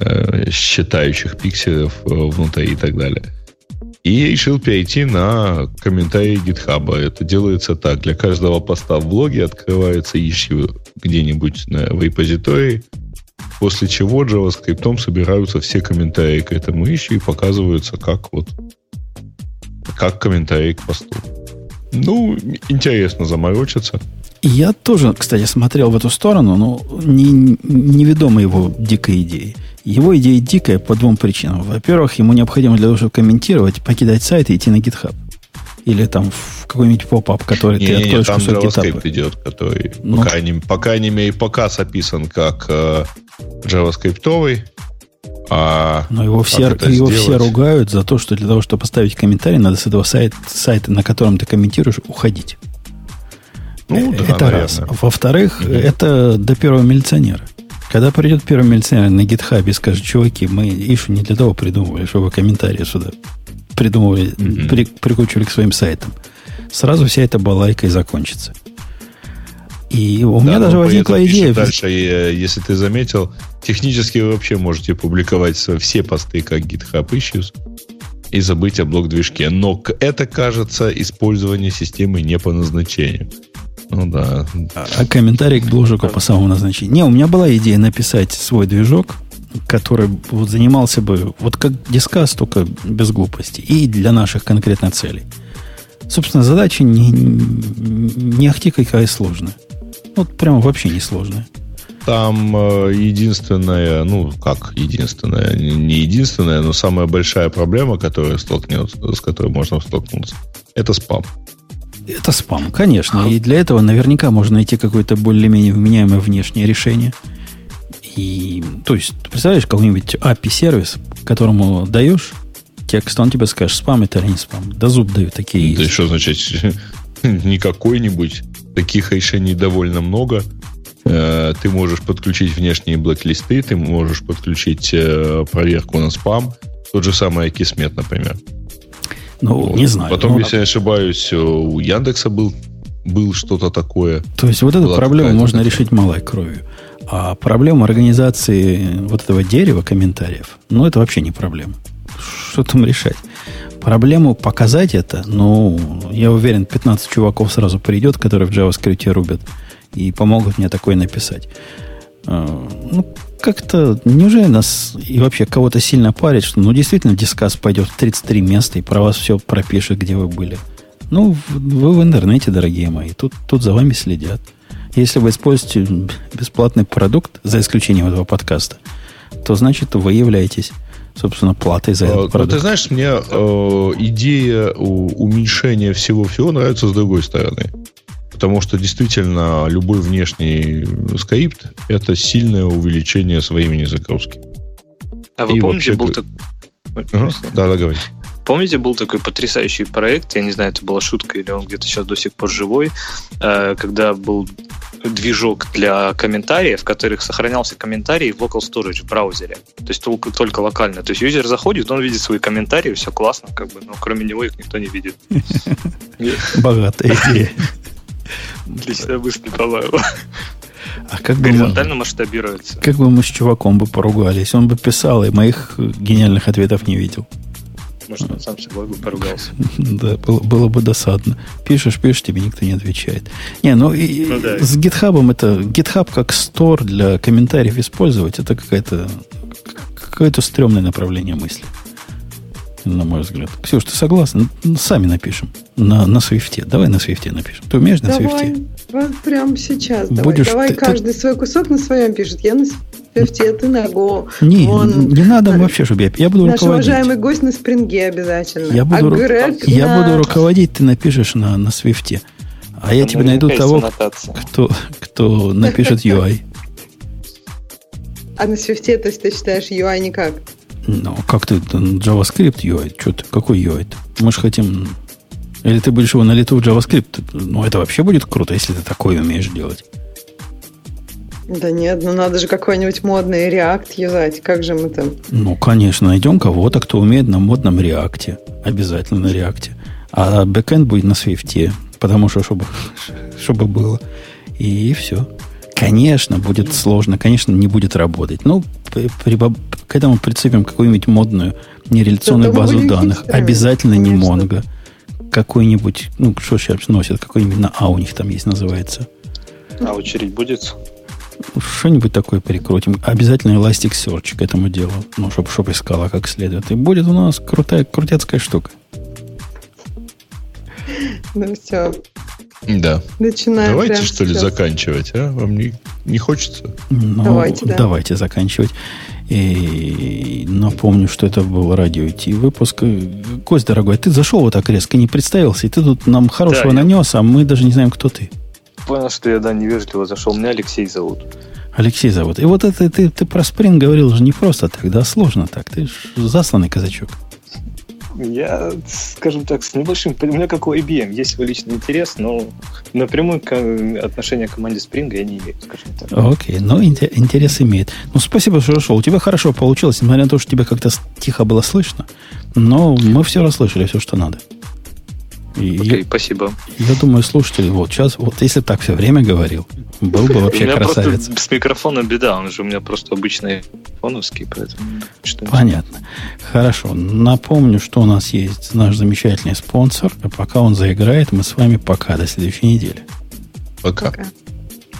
э, считающих пикселев внутри и так далее. И решил перейти на комментарии GitHub. Это делается так. Для каждого поста в блоге открывается issue где-нибудь на, репозитории, после чего JavaScript собираются все комментарии к этому issue и показываются как вот как комментарий к посту. Ну, интересно заморочиться. Я тоже, кстати, смотрел в эту сторону, но не, неведомо его дикой идеи. Его идея дикая по двум причинам. Во-первых, ему необходимо для того, чтобы комментировать, покидать сайт и идти на GitHub. Или там в какой-нибудь поп-ап, который не, ты не, откроешь там кусок JavaScript идет, который, ну, по, крайней, по крайней мере, пока описан как э, JavaScript. А Но его, все, его все ругают за то, что для того, чтобы поставить комментарий, надо с этого сайта, сайта на котором ты комментируешь, уходить. Ну, э, это да, раз. Во-вторых, угу. это до первого милиционера. Когда придет первый милиционер на гитхабе и скажет, чуваки, мы Ишу не для того придумывали, чтобы комментарии сюда придумывали, угу. при, прикручивали к своим сайтам. Сразу вся эта балайка и закончится. И у да, меня даже возникла идея... Дальше, если ты заметил, технически вы вообще можете публиковать все посты как GitHub Issues и забыть о блок-движке. Но это, кажется, использование системы не по назначению. Ну да. А, а комментарий к бложику по самому назначению. Не, у меня была идея написать свой движок, который вот занимался бы вот как дискас, только без глупости. И для наших конкретно целей. Собственно, задача не, не ахти какая сложная. Вот прямо вообще не сложная. Там э, единственная, ну как единственная, не единственная, но самая большая проблема, которая столкнется, с которой можно столкнуться, это спам. Это спам, конечно. И для этого наверняка можно найти какое-то более-менее вменяемое внешнее решение. И, то есть, представляешь, какой-нибудь API-сервис, которому даешь текст, он тебе скажет, спам это или не спам. Да зуб дают такие. Да что значит [laughs] не какой-нибудь? Таких решений довольно много. Э, ты можешь подключить внешние блэк-листы, ты можешь подключить э, проверку на спам. Тот же самый Акисмет, например. Ну, вот. не знаю. Потом, ну, если я ошибаюсь, у Яндекса был, был что-то такое. То есть вот эту проблему можно такая. решить малой кровью. А проблема организации вот этого дерева комментариев, ну, это вообще не проблема. Что там решать? Проблему показать это, ну, я уверен, 15 чуваков сразу придет, которые в JavaScript рубят и помогут мне такое написать. А, ну, как-то, неужели нас и вообще кого-то сильно парит, что, ну, действительно, дискас пойдет в 33 места и про вас все пропишет, где вы были. Ну, вы в интернете, дорогие мои, тут, тут за вами следят. Если вы используете бесплатный продукт, за исключением этого подкаста, то значит вы являетесь, собственно, платой за этот а, продукт. Ну, ты знаешь, мне э, идея уменьшения всего-всего нравится с другой стороны. Потому что действительно любой внешний скрипт – это сильное увеличение своими загрузки. А вы И помните, вообще... был так... Ага. Да, да, говори. Помните, был такой потрясающий проект, я не знаю, это была шутка или он где-то сейчас до сих пор живой, э, когда был движок для комментариев, в которых сохранялся комментарий в local storage в браузере. То есть только, только локально. То есть юзер заходит, он видит свои комментарии, все классно, как бы, но кроме него их никто не видит. [laughs] Богатая идея. Лично мысли, по-моему. А как бы Горизонтально мы, масштабируется. Как бы мы с чуваком бы поругались. Он бы писал, и моих гениальных ответов не видел. Может, он сам с собой бы поругался. [laughs] Да, было, было бы досадно. Пишешь, пишешь, тебе никто не отвечает. Не, ну, и, ну да. с GitHub это... GitHub как стор для комментариев использовать, это какая-то какое-то стрёмное направление мысли на мой взгляд. Ксюш, ты согласна? Ну, сами напишем. На, на свифте. Давай на свифте напишем. Ты умеешь на давай, свифте? Вот прямо сейчас. Давай, Будешь давай ты, каждый ты... свой кусок на своем пишет. Я на свифте, ты на Go. Не, Вон, не надо на... вообще, чтобы я... Я буду Наш руководить. уважаемый гость на спринге обязательно. Я буду, а ру... Грег я на... буду руководить, ты напишешь на, на свифте. А я тебе найду того, кто, кто напишет [laughs] UI. А на свифте, то есть ты считаешь UI никак? Ну, как ты, JavaScript UI? Что ты, какой UI? Мы же хотим... Или ты будешь его на лету в JavaScript? Ну, это вообще будет круто, если ты такое умеешь делать. Да нет, ну надо же какой-нибудь модный React юзать. Как же мы там? Ну, конечно, найдем кого-то, кто умеет на модном React. Обязательно на React. А бэкэнд будет на Swift, потому что, чтобы, [laughs] чтобы было. И все. Конечно, будет сложно, конечно, не будет работать. Ну, при, к этому прицепим какую-нибудь модную нереляционную да, базу данных. Обязательно конечно. не Mongo. Какой-нибудь, ну, что сейчас носят, какой-нибудь на А у них там есть, называется. А очередь будет? Что-нибудь такое прикрутим. Обязательно Elasticsearch к этому делу. Ну, чтобы чтоб искала как следует. И будет у нас крутая, крутецкая штука. Ну все, да. Начинаем давайте, что ли, заканчивать, а? Вам не, не хочется? Ну, давайте, да. Давайте заканчивать. И напомню, что это был радио идти выпуск. Кость, дорогой, ты зашел вот так резко, не представился, и ты тут нам хорошего да, нанес, я... а мы даже не знаем, кто ты. Понял, что я, да, невежливо зашел. Меня Алексей зовут. Алексей зовут. И вот это ты, ты про спринг говорил уже не просто так, да, сложно так. Ты ж засланный казачок. Я, скажем так, с небольшим... У меня как у IBM есть свой личный интерес, но напрямую к отношения к команде Spring я не имею, скажем так. Окей, но интерес имеет. Ну, спасибо, что зашел. У тебя хорошо получилось, несмотря на то, что тебе как-то тихо было слышно. Но мы все расслышали, все, что надо. И Окей, я, спасибо. Я думаю, слушатели, вот сейчас, вот если так все время говорил, был бы вообще красавец. с микрофоном беда, он же у меня просто обычный фоновский, поэтому... Понятно. Хорошо. Напомню, что у нас есть наш замечательный спонсор. А пока он заиграет, мы с вами пока до следующей недели. Пока. пока.